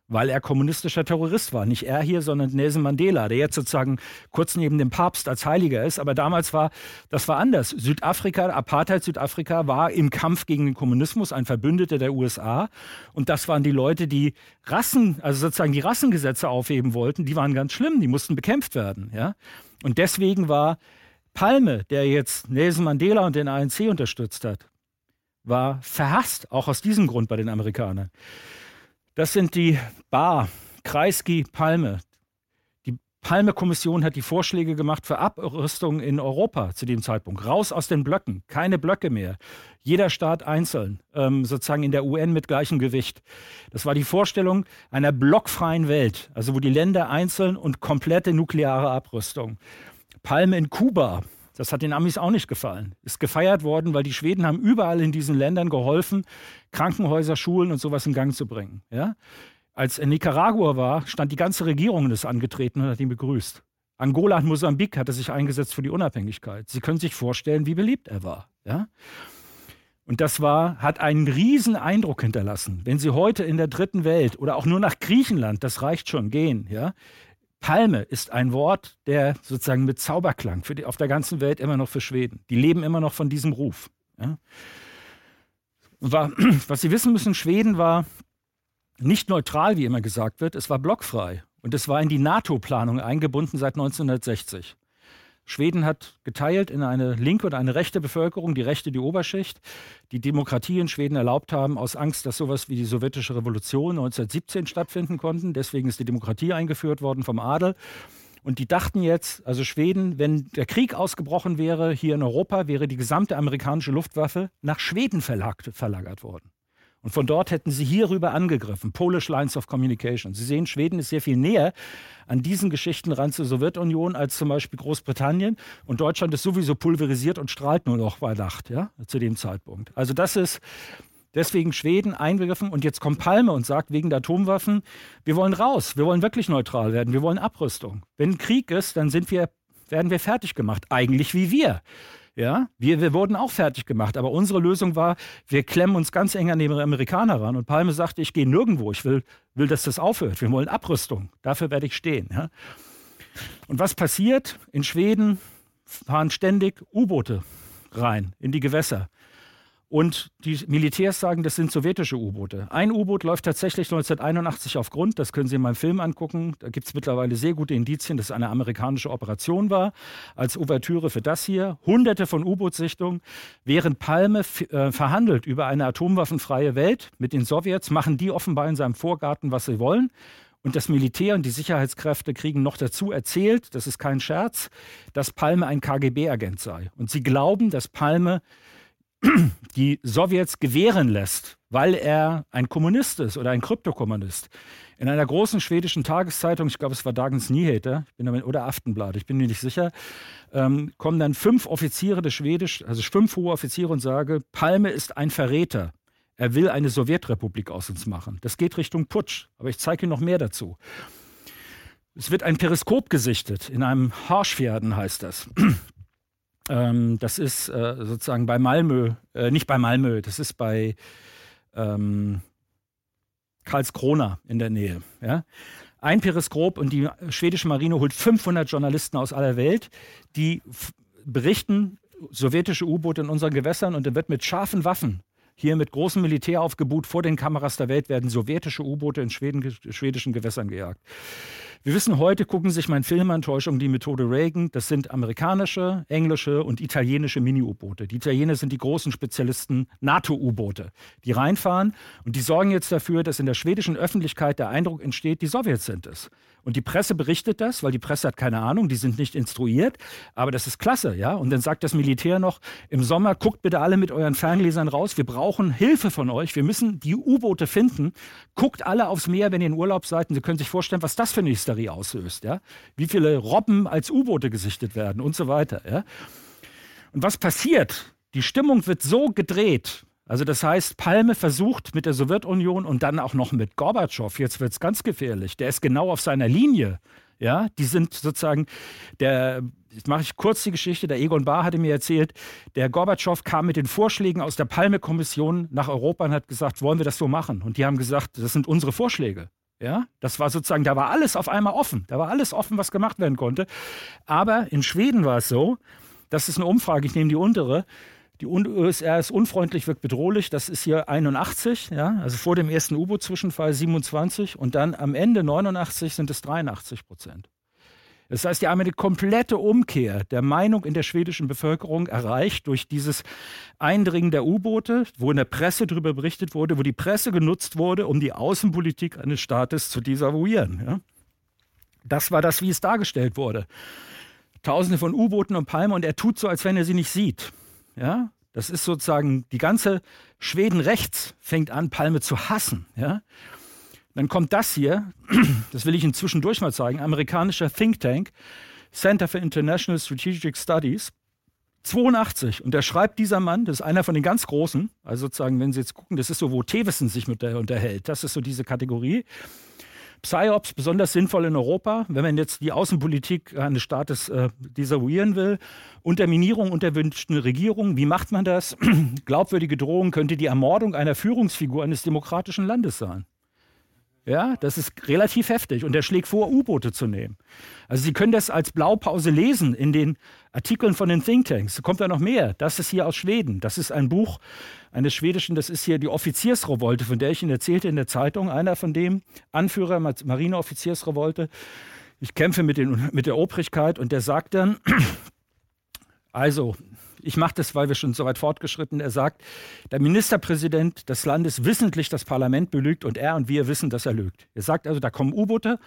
weil er kommunistischer Terrorist war. Nicht er hier, sondern Nelson Mandela, der jetzt sozusagen kurz neben dem Papst als Heiliger ist. Aber damals war das war anders. Südafrika, Apartheid Südafrika war im Kampf gegen den Kommunismus ein Verbündeter der USA. Und das waren die Leute, die Rassen, also sozusagen die Rassengesetze aufheben wollten. Die waren ganz schlimm. Die mussten bekämpft werden. Ja? Und deswegen war Palme, der jetzt Nelson Mandela und den ANC unterstützt hat, war verhasst, auch aus diesem Grund bei den Amerikanern. Das sind die Bar, Kreisky, Palme. Die Palme-Kommission hat die Vorschläge gemacht für Abrüstung in Europa zu dem Zeitpunkt. Raus aus den Blöcken, keine Blöcke mehr. Jeder Staat einzeln, ähm, sozusagen in der UN mit gleichem Gewicht. Das war die Vorstellung einer blockfreien Welt, also wo die Länder einzeln und komplette nukleare Abrüstung. Palme in Kuba. Das hat den Amis auch nicht gefallen. Ist gefeiert worden, weil die Schweden haben überall in diesen Ländern geholfen, Krankenhäuser, Schulen und sowas in Gang zu bringen. Ja? Als er in Nicaragua war, stand die ganze Regierung und ist angetreten und hat ihn begrüßt. Angola und Mosambik hat er sich eingesetzt für die Unabhängigkeit. Sie können sich vorstellen, wie beliebt er war. Ja? Und das war, hat einen riesen Eindruck hinterlassen. Wenn Sie heute in der dritten Welt oder auch nur nach Griechenland, das reicht schon, gehen, ja. Palme ist ein Wort, der sozusagen mit Zauberklang für die, auf der ganzen Welt immer noch für Schweden. Die leben immer noch von diesem Ruf. Ja. War, was Sie wissen müssen, Schweden war nicht neutral, wie immer gesagt wird, es war blockfrei. Und es war in die NATO-Planung eingebunden seit 1960. Schweden hat geteilt in eine linke und eine rechte Bevölkerung, die Rechte die Oberschicht, die Demokratie in Schweden erlaubt haben, aus Angst, dass sowas wie die sowjetische Revolution 1917 stattfinden konnten. Deswegen ist die Demokratie eingeführt worden vom Adel. Und die dachten jetzt, also Schweden, wenn der Krieg ausgebrochen wäre hier in Europa, wäre die gesamte amerikanische Luftwaffe nach Schweden verlagert worden. Und von dort hätten sie hierüber angegriffen, Polish Lines of Communication. Sie sehen, Schweden ist sehr viel näher an diesen Geschichten ran zur Sowjetunion als zum Beispiel Großbritannien. Und Deutschland ist sowieso pulverisiert und strahlt nur noch bei Nacht, ja, zu dem Zeitpunkt. Also das ist deswegen Schweden eingegriffen. Und jetzt kommt Palme und sagt wegen der Atomwaffen, wir wollen raus, wir wollen wirklich neutral werden, wir wollen Abrüstung. Wenn Krieg ist, dann sind wir, werden wir fertig gemacht, eigentlich wie wir. Ja, wir, wir wurden auch fertig gemacht, aber unsere Lösung war, wir klemmen uns ganz eng an die Amerikaner ran. Und Palme sagte, ich gehe nirgendwo, ich will, will, dass das aufhört. Wir wollen Abrüstung. Dafür werde ich stehen. Ja? Und was passiert? In Schweden fahren ständig U-Boote rein in die Gewässer. Und die Militärs sagen, das sind sowjetische U-Boote. Ein U-Boot läuft tatsächlich 1981 auf Grund. Das können Sie in meinem Film angucken. Da gibt es mittlerweile sehr gute Indizien, dass es eine amerikanische Operation war. Als Ouvertüre für das hier. Hunderte von U-Boot-Sichtungen. Während Palme äh, verhandelt über eine atomwaffenfreie Welt mit den Sowjets, machen die offenbar in seinem Vorgarten, was sie wollen. Und das Militär und die Sicherheitskräfte kriegen noch dazu erzählt, das ist kein Scherz, dass Palme ein KGB-Agent sei. Und sie glauben, dass Palme die Sowjets gewähren lässt, weil er ein Kommunist ist oder ein Kryptokommunist. In einer großen schwedischen Tageszeitung, ich glaube, es war Dagens Nyheter, oder Aftenblatt, ich bin mir nicht sicher, ähm, kommen dann fünf Offiziere des Schwedisch, also fünf hohe Offiziere und sagen, Palme ist ein Verräter. Er will eine Sowjetrepublik aus uns machen. Das geht Richtung Putsch, aber ich zeige Ihnen noch mehr dazu. Es wird ein Periskop gesichtet, in einem Harschpferden heißt das. Ähm, das ist äh, sozusagen bei Malmö, äh, nicht bei Malmö, das ist bei ähm, Karlskrona in der Nähe. Ja? Ein Periskop und die schwedische Marine holt 500 Journalisten aus aller Welt, die berichten sowjetische U-Boote in unseren Gewässern und dann wird mit scharfen Waffen hier mit großem Militäraufgebot vor den Kameras der Welt werden sowjetische U-Boote in Schweden, schwedischen Gewässern gejagt. Wir wissen heute, gucken sich mein Film an, Täuschung, die Methode Reagan, das sind amerikanische, englische und italienische Mini-U-Boote. Die Italiener sind die großen Spezialisten NATO-U-Boote, die reinfahren und die sorgen jetzt dafür, dass in der schwedischen Öffentlichkeit der Eindruck entsteht, die Sowjets sind es. Und die Presse berichtet das, weil die Presse hat keine Ahnung, die sind nicht instruiert. Aber das ist klasse, ja. Und dann sagt das Militär noch, im Sommer guckt bitte alle mit euren Fernlesern raus. Wir brauchen Hilfe von euch. Wir müssen die U-Boote finden. Guckt alle aufs Meer, wenn ihr in Urlaub seid. Und Sie können sich vorstellen, was das für eine Hysterie auslöst, ja. Wie viele Robben als U-Boote gesichtet werden und so weiter, ja. Und was passiert? Die Stimmung wird so gedreht, also das heißt, Palme versucht mit der Sowjetunion und dann auch noch mit Gorbatschow, jetzt wird es ganz gefährlich, der ist genau auf seiner Linie. Ja, die sind sozusagen, der, jetzt mache ich kurz die Geschichte, der Egon Bahr hatte mir erzählt, der Gorbatschow kam mit den Vorschlägen aus der Palme-Kommission nach Europa und hat gesagt, wollen wir das so machen? Und die haben gesagt, das sind unsere Vorschläge. Ja, das war sozusagen, da war alles auf einmal offen. Da war alles offen, was gemacht werden konnte. Aber in Schweden war es so, das ist eine Umfrage, ich nehme die untere, die USR ist unfreundlich, wirkt bedrohlich. Das ist hier 81, ja, also vor dem ersten U-Boot-Zwischenfall 27 und dann am Ende 89 sind es 83 Prozent. Das heißt, die haben eine komplette Umkehr der Meinung in der schwedischen Bevölkerung erreicht durch dieses Eindringen der U-Boote, wo in der Presse darüber berichtet wurde, wo die Presse genutzt wurde, um die Außenpolitik eines Staates zu desavouieren. Ja? Das war das, wie es dargestellt wurde. Tausende von U-Booten und Palmen und er tut so, als wenn er sie nicht sieht. Ja? Das ist sozusagen die ganze Schweden rechts fängt an, Palme zu hassen. Ja? Dann kommt das hier, das will ich Ihnen zwischendurch mal zeigen, amerikanischer Think Tank, Center for International Strategic Studies. 82. Und da schreibt dieser Mann, das ist einer von den ganz Großen, also sozusagen, wenn Sie jetzt gucken, das ist so, wo Tewissen sich mit der unterhält. Das ist so diese Kategorie. PSYOPs besonders sinnvoll in Europa, wenn man jetzt die Außenpolitik eines Staates äh, desavouieren will. Unterminierung unterwünschten Regierung, wie macht man das? Glaubwürdige Drohung könnte die Ermordung einer Führungsfigur eines demokratischen Landes sein. Ja, das ist relativ heftig. Und er schlägt vor, U-Boote zu nehmen. Also Sie können das als Blaupause lesen in den Artikeln von den Thinktanks. Da kommt da noch mehr. Das ist hier aus Schweden. Das ist ein Buch eines schwedischen, das ist hier die Offiziersrevolte, von der ich Ihnen erzählte in der Zeitung. Einer von dem Anführer Marineoffiziersrevolte. Ich kämpfe mit, den, mit der Obrigkeit und der sagt dann, also ich mache das, weil wir schon so weit fortgeschritten. Er sagt, der Ministerpräsident des Landes wissentlich das Parlament belügt und er und wir wissen, dass er lügt. Er sagt also, da kommen U-Boote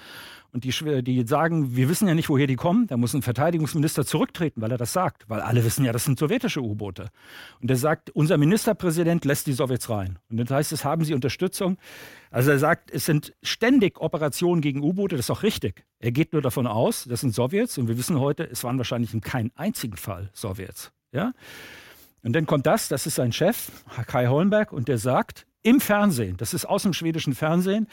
und die, die sagen, wir wissen ja nicht, woher die kommen. Da muss ein Verteidigungsminister zurücktreten, weil er das sagt. Weil alle wissen ja, das sind sowjetische U-Boote. Und er sagt, unser Ministerpräsident lässt die Sowjets rein. Und das heißt, es haben sie Unterstützung. Also er sagt, es sind ständig Operationen gegen U-Boote. Das ist auch richtig. Er geht nur davon aus, das sind Sowjets. Und wir wissen heute, es waren wahrscheinlich in keinem einzigen Fall Sowjets. Ja? Und dann kommt das, das ist sein Chef, Kai Holmberg, und der sagt im Fernsehen, das ist aus dem schwedischen Fernsehen,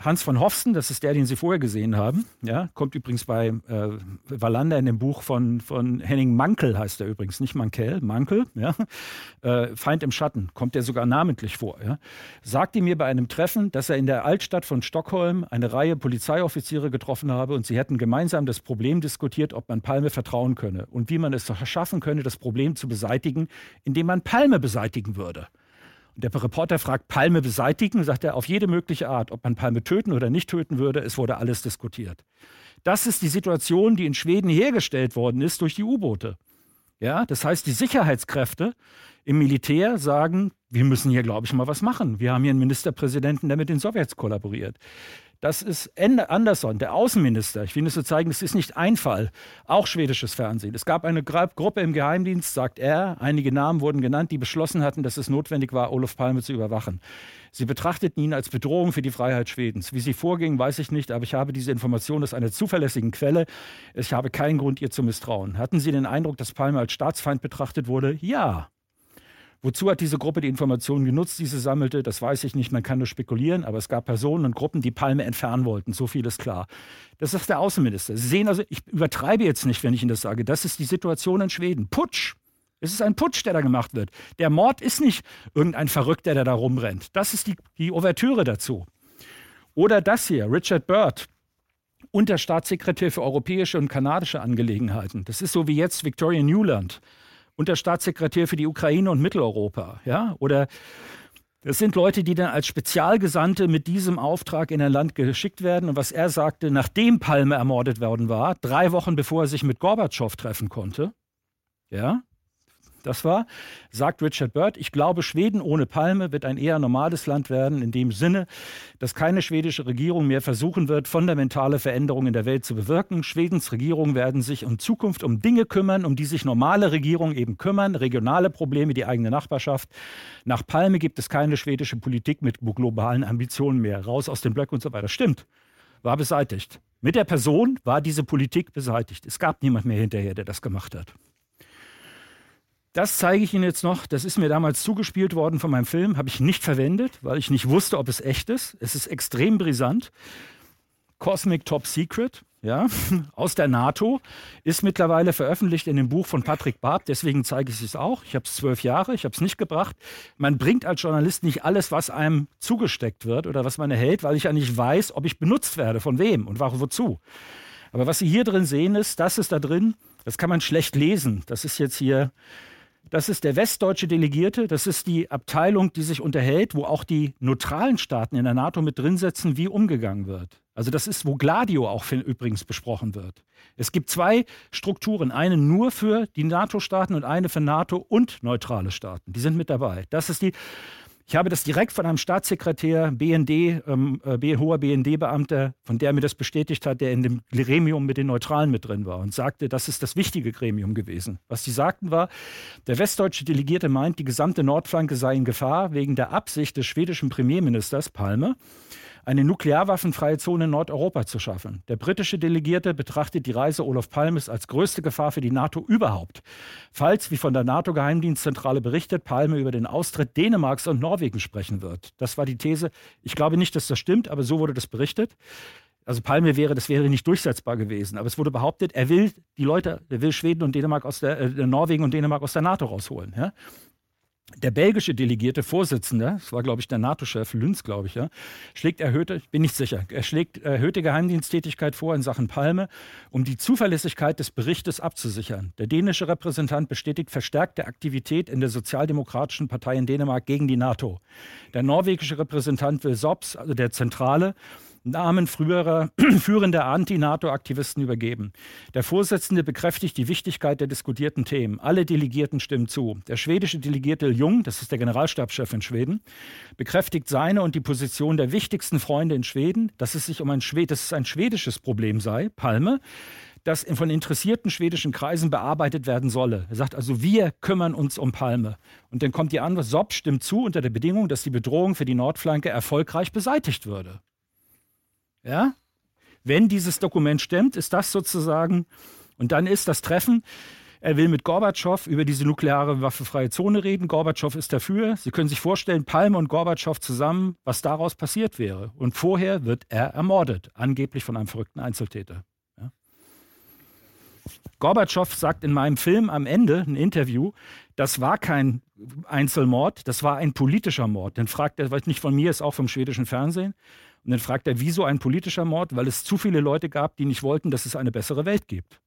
Hans von Hofsten, das ist der, den Sie vorher gesehen haben, ja, kommt übrigens bei äh, Wallander in dem Buch von, von Henning Mankel, heißt er übrigens, nicht Mankel, Mankel, ja, äh, Feind im Schatten, kommt er sogar namentlich vor, ja, sagte mir bei einem Treffen, dass er in der Altstadt von Stockholm eine Reihe Polizeioffiziere getroffen habe und sie hätten gemeinsam das Problem diskutiert, ob man Palme vertrauen könne und wie man es schaffen könne, das Problem zu beseitigen, indem man Palme beseitigen würde. Der Reporter fragt, Palme beseitigen, sagt er, auf jede mögliche Art, ob man Palme töten oder nicht töten würde, es wurde alles diskutiert. Das ist die Situation, die in Schweden hergestellt worden ist durch die U-Boote. Ja, das heißt, die Sicherheitskräfte im Militär sagen, wir müssen hier, glaube ich, mal was machen. Wir haben hier einen Ministerpräsidenten, der mit den Sowjets kollaboriert. Das ist Andersson, der Außenminister. Ich will es so zeigen, es ist nicht ein Fall. Auch schwedisches Fernsehen. Es gab eine Gruppe im Geheimdienst, sagt er. Einige Namen wurden genannt, die beschlossen hatten, dass es notwendig war, Olof Palme zu überwachen. Sie betrachteten ihn als Bedrohung für die Freiheit Schwedens. Wie sie vorgingen, weiß ich nicht, aber ich habe diese Information aus einer zuverlässigen Quelle. Ich habe keinen Grund, ihr zu misstrauen. Hatten Sie den Eindruck, dass Palme als Staatsfeind betrachtet wurde? Ja. Wozu hat diese Gruppe die Informationen genutzt, die sie sammelte? Das weiß ich nicht, man kann nur spekulieren, aber es gab Personen und Gruppen, die Palme entfernen wollten, so viel ist klar. Das ist der Außenminister. Sie sehen also, ich übertreibe jetzt nicht, wenn ich Ihnen das sage, das ist die Situation in Schweden. Putsch! Es ist ein Putsch, der da gemacht wird. Der Mord ist nicht irgendein Verrückter, der da rumrennt. Das ist die, die Ouvertüre dazu. Oder das hier, Richard Byrd, Unterstaatssekretär für europäische und kanadische Angelegenheiten. Das ist so wie jetzt Victoria Newland. Unterstaatssekretär für die Ukraine und Mitteleuropa, ja, oder das sind Leute, die dann als Spezialgesandte mit diesem Auftrag in ein Land geschickt werden. Und was er sagte, nachdem Palme ermordet worden war, drei Wochen bevor er sich mit Gorbatschow treffen konnte, ja, das war, sagt Richard Byrd, ich glaube, Schweden ohne Palme wird ein eher normales Land werden, in dem Sinne, dass keine schwedische Regierung mehr versuchen wird, fundamentale Veränderungen in der Welt zu bewirken. Schwedens Regierungen werden sich in Zukunft um Dinge kümmern, um die sich normale Regierungen eben kümmern, regionale Probleme, die eigene Nachbarschaft. Nach Palme gibt es keine schwedische Politik mit globalen Ambitionen mehr. Raus aus den Blöcken und so weiter. Stimmt, war beseitigt. Mit der Person war diese Politik beseitigt. Es gab niemand mehr hinterher, der das gemacht hat. Das zeige ich Ihnen jetzt noch. Das ist mir damals zugespielt worden von meinem Film, habe ich nicht verwendet, weil ich nicht wusste, ob es echt ist. Es ist extrem brisant. Cosmic Top Secret, ja, aus der NATO, ist mittlerweile veröffentlicht in dem Buch von Patrick Barb. Deswegen zeige ich es auch. Ich habe es zwölf Jahre, ich habe es nicht gebracht. Man bringt als Journalist nicht alles, was einem zugesteckt wird oder was man erhält, weil ich ja nicht weiß, ob ich benutzt werde, von wem und wozu. Aber was Sie hier drin sehen, ist, das ist da drin. Das kann man schlecht lesen. Das ist jetzt hier das ist der westdeutsche Delegierte. Das ist die Abteilung, die sich unterhält, wo auch die neutralen Staaten in der NATO mit drin sitzen, wie umgegangen wird. Also das ist, wo Gladio auch übrigens besprochen wird. Es gibt zwei Strukturen, eine nur für die NATO-Staaten und eine für NATO und neutrale Staaten. Die sind mit dabei. Das ist die ich habe das direkt von einem Staatssekretär, BND, ähm, äh, hoher BND-Beamter, von der mir das bestätigt hat, der in dem Gremium mit den Neutralen mit drin war und sagte, das ist das wichtige Gremium gewesen. Was sie sagten war, der westdeutsche Delegierte meint, die gesamte Nordflanke sei in Gefahr wegen der Absicht des schwedischen Premierministers Palme, eine nuklearwaffenfreie Zone in Nordeuropa zu schaffen. Der britische Delegierte betrachtet die Reise Olof Palmes als größte Gefahr für die NATO überhaupt. Falls, wie von der NATO-Geheimdienstzentrale berichtet, Palme über den Austritt Dänemarks und Norwegen sprechen wird. Das war die These. Ich glaube nicht, dass das stimmt, aber so wurde das berichtet. Also Palme wäre, das wäre nicht durchsetzbar gewesen. Aber es wurde behauptet, er will die Leute, er will Schweden und Dänemark aus der, äh, Norwegen und Dänemark aus der NATO rausholen. Ja? Der belgische delegierte Vorsitzende, das war, glaube ich, der NATO-Chef, Lünz, glaube ich, ja, schlägt erhöhte, bin nicht sicher, er schlägt erhöhte Geheimdiensttätigkeit vor in Sachen Palme, um die Zuverlässigkeit des Berichtes abzusichern. Der dänische Repräsentant bestätigt verstärkte Aktivität in der Sozialdemokratischen Partei in Dänemark gegen die NATO. Der norwegische Repräsentant will SOPS, also der Zentrale, Namen früherer führender Anti-NATO-Aktivisten übergeben. Der Vorsitzende bekräftigt die Wichtigkeit der diskutierten Themen. Alle Delegierten stimmen zu. Der schwedische Delegierte Jung, das ist der Generalstabschef in Schweden, bekräftigt seine und die Position der wichtigsten Freunde in Schweden, dass es sich um ein, Schwed dass es ein schwedisches Problem sei, Palme, das von interessierten schwedischen Kreisen bearbeitet werden solle. Er sagt also, wir kümmern uns um Palme. Und dann kommt die Antwort, SOP stimmt zu unter der Bedingung, dass die Bedrohung für die Nordflanke erfolgreich beseitigt würde. Ja? Wenn dieses Dokument stimmt, ist das sozusagen, und dann ist das Treffen, er will mit Gorbatschow über diese nukleare waffenfreie Zone reden. Gorbatschow ist dafür. Sie können sich vorstellen, Palme und Gorbatschow zusammen, was daraus passiert wäre. Und vorher wird er ermordet, angeblich von einem verrückten Einzeltäter. Ja. Gorbatschow sagt in meinem Film am Ende, ein Interview, das war kein Einzelmord, das war ein politischer Mord. Dann fragt er, was nicht von mir ist, auch vom schwedischen Fernsehen. Und dann fragt er, wieso ein politischer Mord? Weil es zu viele Leute gab, die nicht wollten, dass es eine bessere Welt gibt.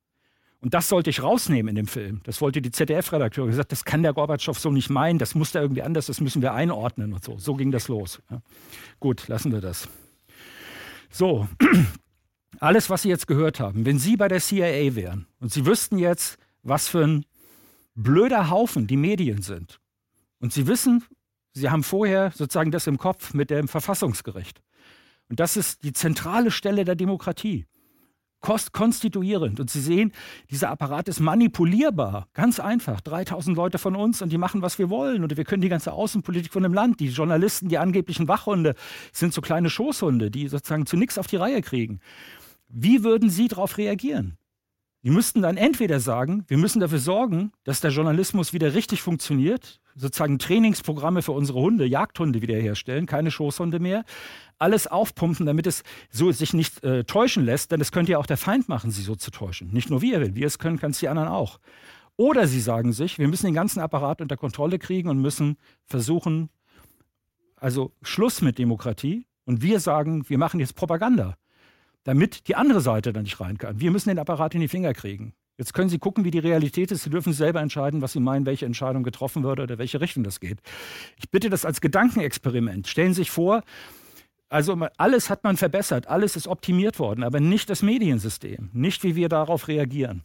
Und das sollte ich rausnehmen in dem Film. Das wollte die ZDF-Redakteure gesagt, das kann der Gorbatschow so nicht meinen, das muss der irgendwie anders, das müssen wir einordnen und so. So ging das los. Ja. Gut, lassen wir das. So, alles, was Sie jetzt gehört haben, wenn Sie bei der CIA wären und Sie wüssten jetzt, was für ein blöder Haufen die Medien sind, und Sie wissen, Sie haben vorher sozusagen das im Kopf mit dem Verfassungsgericht. Und das ist die zentrale Stelle der Demokratie. Kost konstituierend. Und Sie sehen, dieser Apparat ist manipulierbar. Ganz einfach. 3000 Leute von uns und die machen, was wir wollen. Und wir können die ganze Außenpolitik von dem Land, die Journalisten, die angeblichen Wachhunde, sind so kleine Schoßhunde, die sozusagen zu nichts auf die Reihe kriegen. Wie würden Sie darauf reagieren? Die müssten dann entweder sagen, wir müssen dafür sorgen, dass der Journalismus wieder richtig funktioniert, sozusagen Trainingsprogramme für unsere Hunde, Jagdhunde wiederherstellen, keine Schoßhunde mehr, alles aufpumpen, damit es so sich nicht äh, täuschen lässt, denn es könnte ja auch der Feind machen, sie so zu täuschen. Nicht nur wir, wenn wir es können, kann es die anderen auch. Oder sie sagen sich, wir müssen den ganzen Apparat unter Kontrolle kriegen und müssen versuchen, also Schluss mit Demokratie. Und wir sagen, wir machen jetzt Propaganda damit die andere Seite da nicht rein kann. Wir müssen den Apparat in die Finger kriegen. Jetzt können Sie gucken, wie die Realität ist. Sie dürfen selber entscheiden, was Sie meinen, welche Entscheidung getroffen wird oder welche Richtung das geht. Ich bitte das als Gedankenexperiment. Stellen Sie sich vor, also alles hat man verbessert, alles ist optimiert worden, aber nicht das Mediensystem, nicht wie wir darauf reagieren.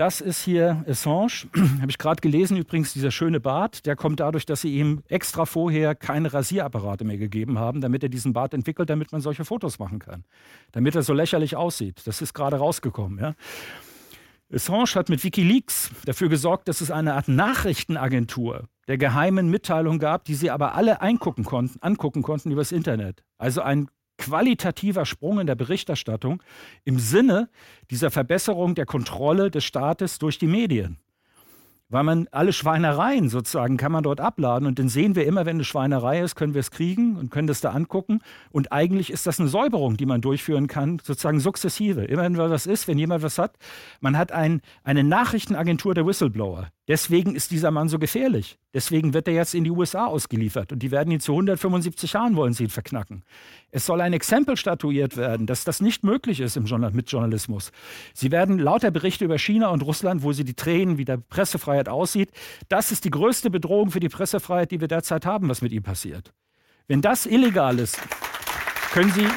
Das ist hier Assange. Habe ich gerade gelesen, übrigens, dieser schöne Bart, der kommt dadurch, dass sie ihm extra vorher keine Rasierapparate mehr gegeben haben, damit er diesen Bart entwickelt, damit man solche Fotos machen kann. Damit er so lächerlich aussieht. Das ist gerade rausgekommen. Ja. Assange hat mit Wikileaks dafür gesorgt, dass es eine Art Nachrichtenagentur der geheimen Mitteilung gab, die sie aber alle eingucken konnten, angucken konnten übers Internet. Also ein qualitativer Sprung in der Berichterstattung im Sinne dieser Verbesserung der Kontrolle des Staates durch die Medien weil man alle Schweinereien sozusagen kann man dort abladen und dann sehen wir immer, wenn eine Schweinerei ist, können wir es kriegen und können das da angucken und eigentlich ist das eine Säuberung, die man durchführen kann, sozusagen sukzessive. Immer wenn was ist, wenn jemand was hat, man hat ein, eine Nachrichtenagentur der Whistleblower. Deswegen ist dieser Mann so gefährlich. Deswegen wird er jetzt in die USA ausgeliefert und die werden ihn zu 175 Jahren wollen sie ihn verknacken. Es soll ein Exempel statuiert werden, dass das nicht möglich ist im Journal mit Journalismus. Sie werden lauter Berichte über China und Russland, wo sie die Tränen, wie der Pressefreiheit aussieht. Das ist die größte Bedrohung für die Pressefreiheit, die wir derzeit haben, was mit ihm passiert. Wenn das illegal ist, können Sie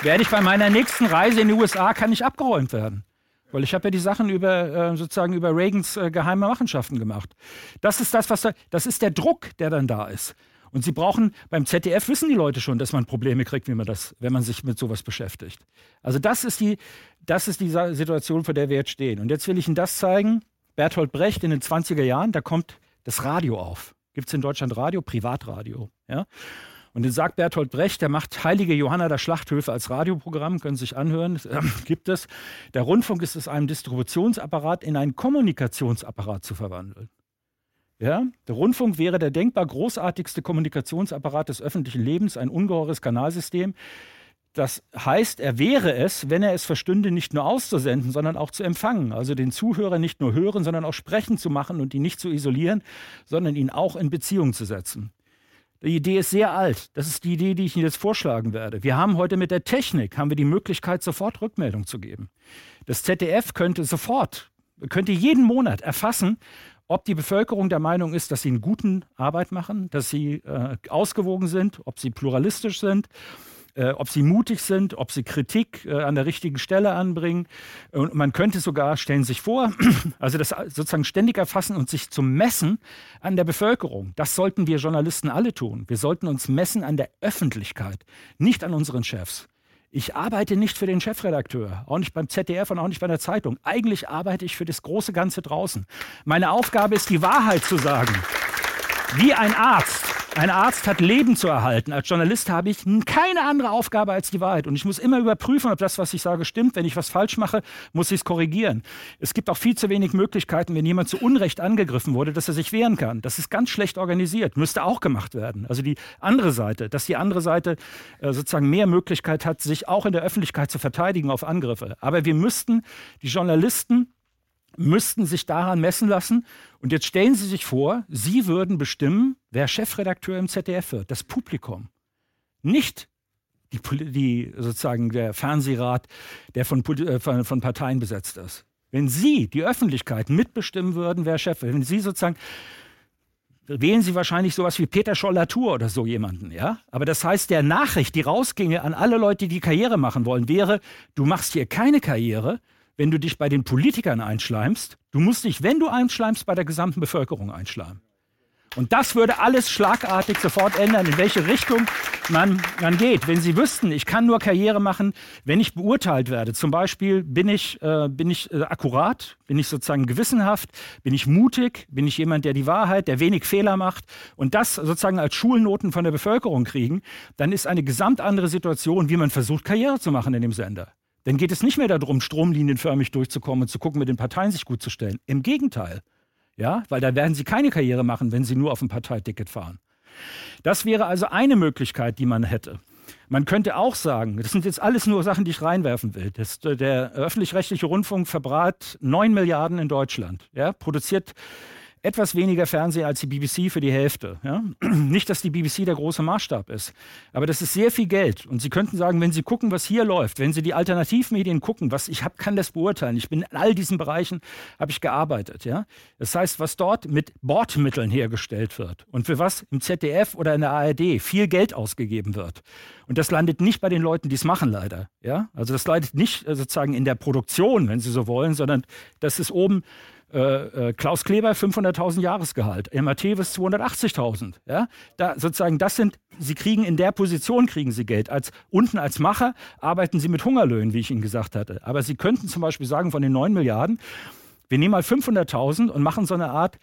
werde ich bei meiner nächsten Reise in die USA kann ich abgeräumt werden. Weil ich habe ja die Sachen über äh, sozusagen über Reagans äh, geheime Machenschaften gemacht. Das ist das, was da, das ist der Druck, der dann da ist. Und Sie brauchen, beim ZDF wissen die Leute schon, dass man Probleme kriegt, wie man das, wenn man sich mit sowas beschäftigt. Also das ist die, das ist die Situation, vor der wir jetzt stehen. Und jetzt will ich Ihnen das zeigen. Bertolt Brecht in den 20er Jahren, da kommt das Radio auf. Gibt es in Deutschland Radio? Privatradio. Ja? Und dann sagt Bertolt Brecht, der macht Heilige Johanna der Schlachthöfe als Radioprogramm, können Sie sich anhören, äh, gibt es. Der Rundfunk ist es einem Distributionsapparat in einen Kommunikationsapparat zu verwandeln. Ja? Der Rundfunk wäre der denkbar großartigste Kommunikationsapparat des öffentlichen Lebens, ein ungeheures Kanalsystem. Das heißt, er wäre es, wenn er es verstünde, nicht nur auszusenden, sondern auch zu empfangen. Also den Zuhörer nicht nur hören, sondern auch sprechen zu machen und ihn nicht zu isolieren, sondern ihn auch in Beziehung zu setzen. Die Idee ist sehr alt. Das ist die Idee, die ich Ihnen jetzt vorschlagen werde. Wir haben heute mit der Technik haben wir die Möglichkeit, sofort Rückmeldung zu geben. Das ZDF könnte sofort, könnte jeden Monat erfassen, ob die Bevölkerung der Meinung ist, dass sie eine gute Arbeit machen, dass sie äh, ausgewogen sind, ob sie pluralistisch sind, äh, ob sie mutig sind, ob sie Kritik äh, an der richtigen Stelle anbringen. Und man könnte sogar, stellen sich vor, also das sozusagen ständig erfassen und sich zu messen an der Bevölkerung. Das sollten wir Journalisten alle tun. Wir sollten uns messen an der Öffentlichkeit, nicht an unseren Chefs. Ich arbeite nicht für den Chefredakteur, auch nicht beim ZDF und auch nicht bei der Zeitung. Eigentlich arbeite ich für das große Ganze draußen. Meine Aufgabe ist, die Wahrheit zu sagen. Wie ein Arzt. Ein Arzt hat Leben zu erhalten. Als Journalist habe ich keine andere Aufgabe als die Wahrheit. Und ich muss immer überprüfen, ob das, was ich sage, stimmt. Wenn ich was falsch mache, muss ich es korrigieren. Es gibt auch viel zu wenig Möglichkeiten, wenn jemand zu Unrecht angegriffen wurde, dass er sich wehren kann. Das ist ganz schlecht organisiert. Müsste auch gemacht werden. Also die andere Seite, dass die andere Seite äh, sozusagen mehr Möglichkeit hat, sich auch in der Öffentlichkeit zu verteidigen auf Angriffe. Aber wir müssten die Journalisten müssten sich daran messen lassen. Und jetzt stellen Sie sich vor, Sie würden bestimmen, wer Chefredakteur im ZDF wird, das Publikum. Nicht die, die sozusagen der Fernsehrat, der von, äh, von, von Parteien besetzt ist. Wenn Sie, die Öffentlichkeit, mitbestimmen würden, wer Chef wird, wenn Sie sozusagen wählen Sie wahrscheinlich sowas wie Peter Scholl-Latour oder so jemanden, ja? Aber das heißt, der Nachricht, die rausginge an alle Leute, die Karriere machen wollen, wäre, du machst hier keine Karriere, wenn du dich bei den Politikern einschleimst. Du musst dich, wenn du einschleimst, bei der gesamten Bevölkerung einschleimen. Und das würde alles schlagartig sofort ändern, in welche Richtung man, man geht. Wenn Sie wüssten, ich kann nur Karriere machen, wenn ich beurteilt werde. Zum Beispiel bin ich, äh, bin ich äh, akkurat, bin ich sozusagen gewissenhaft, bin ich mutig, bin ich jemand, der die Wahrheit, der wenig Fehler macht und das sozusagen als Schulnoten von der Bevölkerung kriegen, dann ist eine gesamt andere Situation, wie man versucht, Karriere zu machen in dem Sender. Dann geht es nicht mehr darum, stromlinienförmig durchzukommen und zu gucken, mit den Parteien sich gut zu stellen. Im Gegenteil. Ja, weil da werden sie keine Karriere machen, wenn sie nur auf ein Parteiticket fahren. Das wäre also eine Möglichkeit, die man hätte. Man könnte auch sagen, das sind jetzt alles nur Sachen, die ich reinwerfen will. Das, der öffentlich-rechtliche Rundfunk verbrat 9 Milliarden in Deutschland, ja, produziert etwas weniger Fernsehen als die BBC für die Hälfte. Ja? Nicht, dass die BBC der große Maßstab ist, aber das ist sehr viel Geld. Und Sie könnten sagen, wenn Sie gucken, was hier läuft, wenn Sie die Alternativmedien gucken, was ich hab, kann das beurteilen. Ich bin in all diesen Bereichen habe ich gearbeitet. Ja? Das heißt, was dort mit Bordmitteln hergestellt wird und für was im ZDF oder in der ARD viel Geld ausgegeben wird. Und das landet nicht bei den Leuten, die es machen, leider. Ja? Also das leidet nicht äh, sozusagen in der Produktion, wenn Sie so wollen, sondern das ist oben äh, äh, Klaus Kleber 500.000 Jahresgehalt, Emma Teves 280.000. Ja? Da sozusagen, das sind, sie kriegen in der Position kriegen sie Geld. Als unten als Macher arbeiten sie mit Hungerlöhnen, wie ich Ihnen gesagt hatte. Aber sie könnten zum Beispiel sagen von den 9 Milliarden, wir nehmen mal 500.000 und machen so eine Art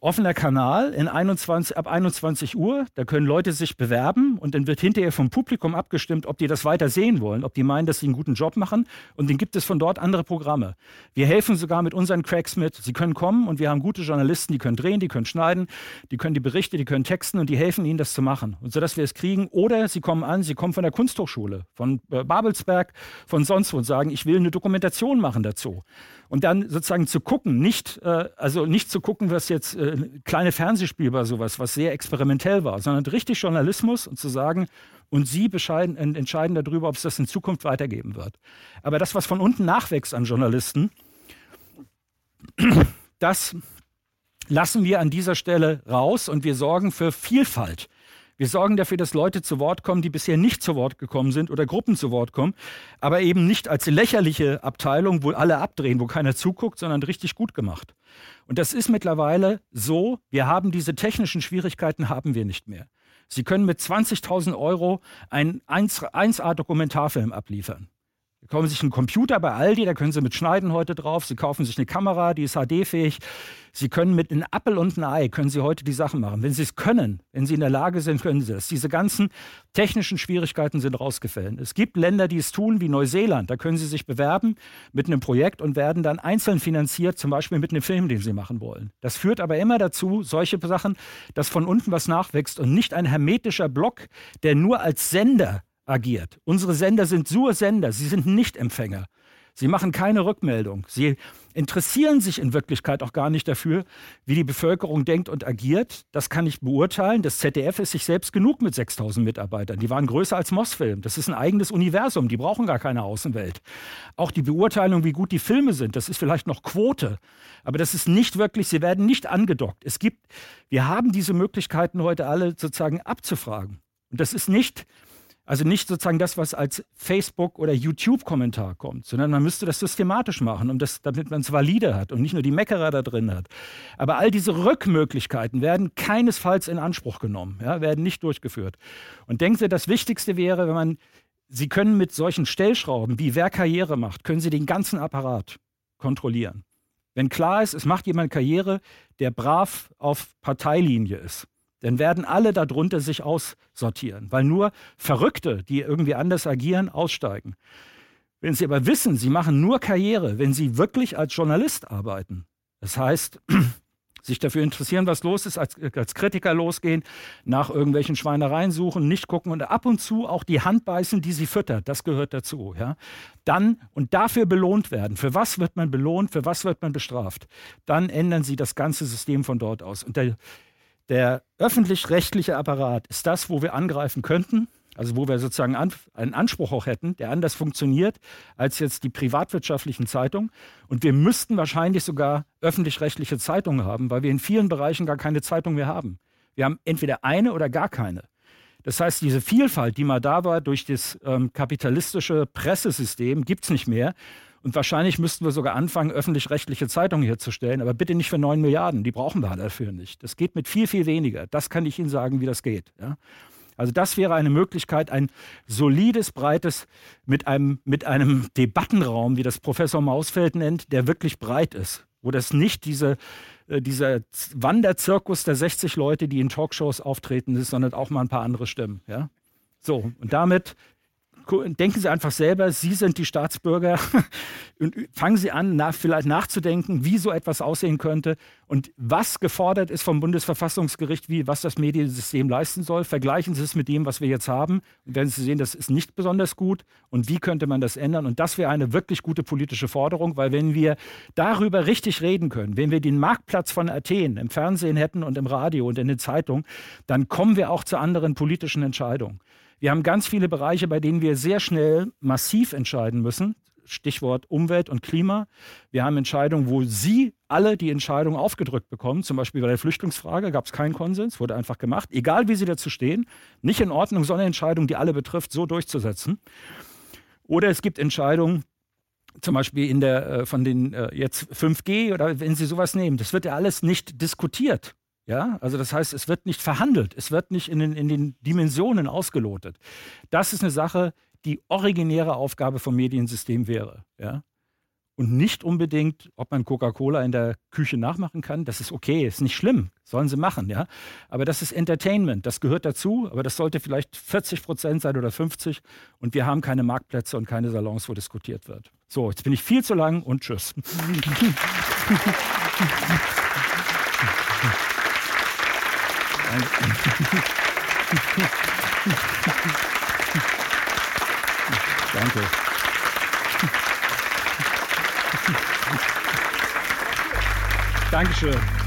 offener Kanal in 21, ab 21 Uhr. Da können Leute sich bewerben und dann wird hinterher vom Publikum abgestimmt, ob die das weiter sehen wollen, ob die meinen, dass sie einen guten Job machen. Und dann gibt es von dort andere Programme. Wir helfen sogar mit unseren Cracks mit. Sie können kommen und wir haben gute Journalisten, die können drehen, die können schneiden, die können die Berichte, die können texten und die helfen ihnen, das zu machen. Und so dass wir es kriegen. Oder sie kommen an, sie kommen von der Kunsthochschule, von äh, Babelsberg, von sonst wo und sagen, ich will eine Dokumentation machen dazu und dann sozusagen zu gucken, nicht, äh, also nicht zu gucken, was jetzt äh, kleine Fernsehspiel war, sowas, was sehr experimentell war, sondern richtig Journalismus und zu sagen, und Sie entscheiden darüber, ob es das in Zukunft weitergeben wird. Aber das, was von unten nachwächst an Journalisten, das lassen wir an dieser Stelle raus und wir sorgen für Vielfalt. Wir sorgen dafür, dass Leute zu Wort kommen, die bisher nicht zu Wort gekommen sind oder Gruppen zu Wort kommen, aber eben nicht als lächerliche Abteilung, wo alle abdrehen, wo keiner zuguckt, sondern richtig gut gemacht. Und das ist mittlerweile so, wir haben diese technischen Schwierigkeiten, haben wir nicht mehr. Sie können mit 20.000 Euro einen 1A-Dokumentarfilm abliefern. Sie kaufen sich einen Computer bei Aldi, da können Sie mit schneiden heute drauf. Sie kaufen sich eine Kamera, die ist HD-fähig. Sie können mit einem Appel und einem Ei, können Sie heute die Sachen machen. Wenn Sie es können, wenn Sie in der Lage sind, können Sie das. Diese ganzen technischen Schwierigkeiten sind rausgefallen. Es gibt Länder, die es tun, wie Neuseeland. Da können Sie sich bewerben mit einem Projekt und werden dann einzeln finanziert, zum Beispiel mit einem Film, den Sie machen wollen. Das führt aber immer dazu, solche Sachen, dass von unten was nachwächst und nicht ein hermetischer Block, der nur als Sender agiert. Unsere Sender sind Sur-Sender, sie sind Nicht-Empfänger. Sie machen keine Rückmeldung. Sie interessieren sich in Wirklichkeit auch gar nicht dafür, wie die Bevölkerung denkt und agiert. Das kann ich beurteilen. Das ZDF ist sich selbst genug mit 6000 Mitarbeitern. Die waren größer als Mosfilm. Das ist ein eigenes Universum. Die brauchen gar keine Außenwelt. Auch die Beurteilung, wie gut die Filme sind, das ist vielleicht noch Quote. Aber das ist nicht wirklich, sie werden nicht angedockt. Es gibt, wir haben diese Möglichkeiten heute alle sozusagen abzufragen. Und das ist nicht also nicht sozusagen das, was als Facebook- oder YouTube-Kommentar kommt, sondern man müsste das systematisch machen, um das, damit man es valide hat und nicht nur die Meckerer da drin hat. Aber all diese Rückmöglichkeiten werden keinesfalls in Anspruch genommen, ja, werden nicht durchgeführt. Und denken Sie, das Wichtigste wäre, wenn man, Sie können mit solchen Stellschrauben, wie wer Karriere macht, können Sie den ganzen Apparat kontrollieren. Wenn klar ist, es macht jemand Karriere, der brav auf Parteilinie ist dann werden alle darunter sich aussortieren, weil nur Verrückte, die irgendwie anders agieren, aussteigen. Wenn Sie aber wissen, Sie machen nur Karriere, wenn Sie wirklich als Journalist arbeiten, das heißt, sich dafür interessieren, was los ist, als, als, Kritiker losgehen, nach irgendwelchen Schweinereien suchen, nicht gucken und ab und zu auch die Hand beißen, die sie füttert. Das gehört dazu. Ja? Dann und dafür belohnt werden. Für was wird man belohnt? Für was wird man bestraft? Dann ändern sie das ganze System von dort aus. Und der, der öffentlich-rechtliche Apparat ist das, wo wir angreifen könnten, also wo wir sozusagen einen Anspruch auch hätten, der anders funktioniert als jetzt die privatwirtschaftlichen Zeitungen. Und wir müssten wahrscheinlich sogar öffentlich-rechtliche Zeitungen haben, weil wir in vielen Bereichen gar keine Zeitung mehr haben. Wir haben entweder eine oder gar keine. Das heißt, diese Vielfalt, die mal da war durch das ähm, kapitalistische Pressesystem, gibt es nicht mehr. Und wahrscheinlich müssten wir sogar anfangen, öffentlich-rechtliche Zeitungen herzustellen, aber bitte nicht für 9 Milliarden, die brauchen wir dafür nicht. Das geht mit viel, viel weniger. Das kann ich Ihnen sagen, wie das geht. Ja? Also das wäre eine Möglichkeit, ein solides, breites, mit einem, mit einem Debattenraum, wie das Professor Mausfeld nennt, der wirklich breit ist, wo das nicht diese, äh, dieser Wanderzirkus der 60 Leute, die in Talkshows auftreten ist, sondern auch mal ein paar andere Stimmen. Ja? So, und damit denken Sie einfach selber, Sie sind die Staatsbürger und fangen Sie an, nach, vielleicht nachzudenken, wie so etwas aussehen könnte und was gefordert ist vom Bundesverfassungsgericht, wie, was das Mediensystem leisten soll. Vergleichen Sie es mit dem, was wir jetzt haben und werden Sie sehen, das ist nicht besonders gut und wie könnte man das ändern. Und das wäre eine wirklich gute politische Forderung, weil wenn wir darüber richtig reden können, wenn wir den Marktplatz von Athen im Fernsehen hätten und im Radio und in den Zeitungen, dann kommen wir auch zu anderen politischen Entscheidungen. Wir haben ganz viele Bereiche, bei denen wir sehr schnell massiv entscheiden müssen. Stichwort Umwelt und Klima. Wir haben Entscheidungen, wo Sie alle die Entscheidung aufgedrückt bekommen. Zum Beispiel bei der Flüchtlingsfrage gab es keinen Konsens, wurde einfach gemacht. Egal wie Sie dazu stehen, nicht in Ordnung, so eine Entscheidung, die alle betrifft, so durchzusetzen. Oder es gibt Entscheidungen, zum Beispiel in der, äh, von den äh, jetzt 5G oder wenn Sie sowas nehmen, das wird ja alles nicht diskutiert. Ja, also das heißt, es wird nicht verhandelt, es wird nicht in den, in den Dimensionen ausgelotet. Das ist eine Sache, die originäre Aufgabe vom Mediensystem wäre. Ja? Und nicht unbedingt, ob man Coca-Cola in der Küche nachmachen kann. Das ist okay, ist nicht schlimm, sollen sie machen, ja. Aber das ist Entertainment, das gehört dazu, aber das sollte vielleicht 40 Prozent sein oder 50. Und wir haben keine Marktplätze und keine Salons, wo diskutiert wird. So, jetzt bin ich viel zu lang und tschüss. Danke. Dankeschön.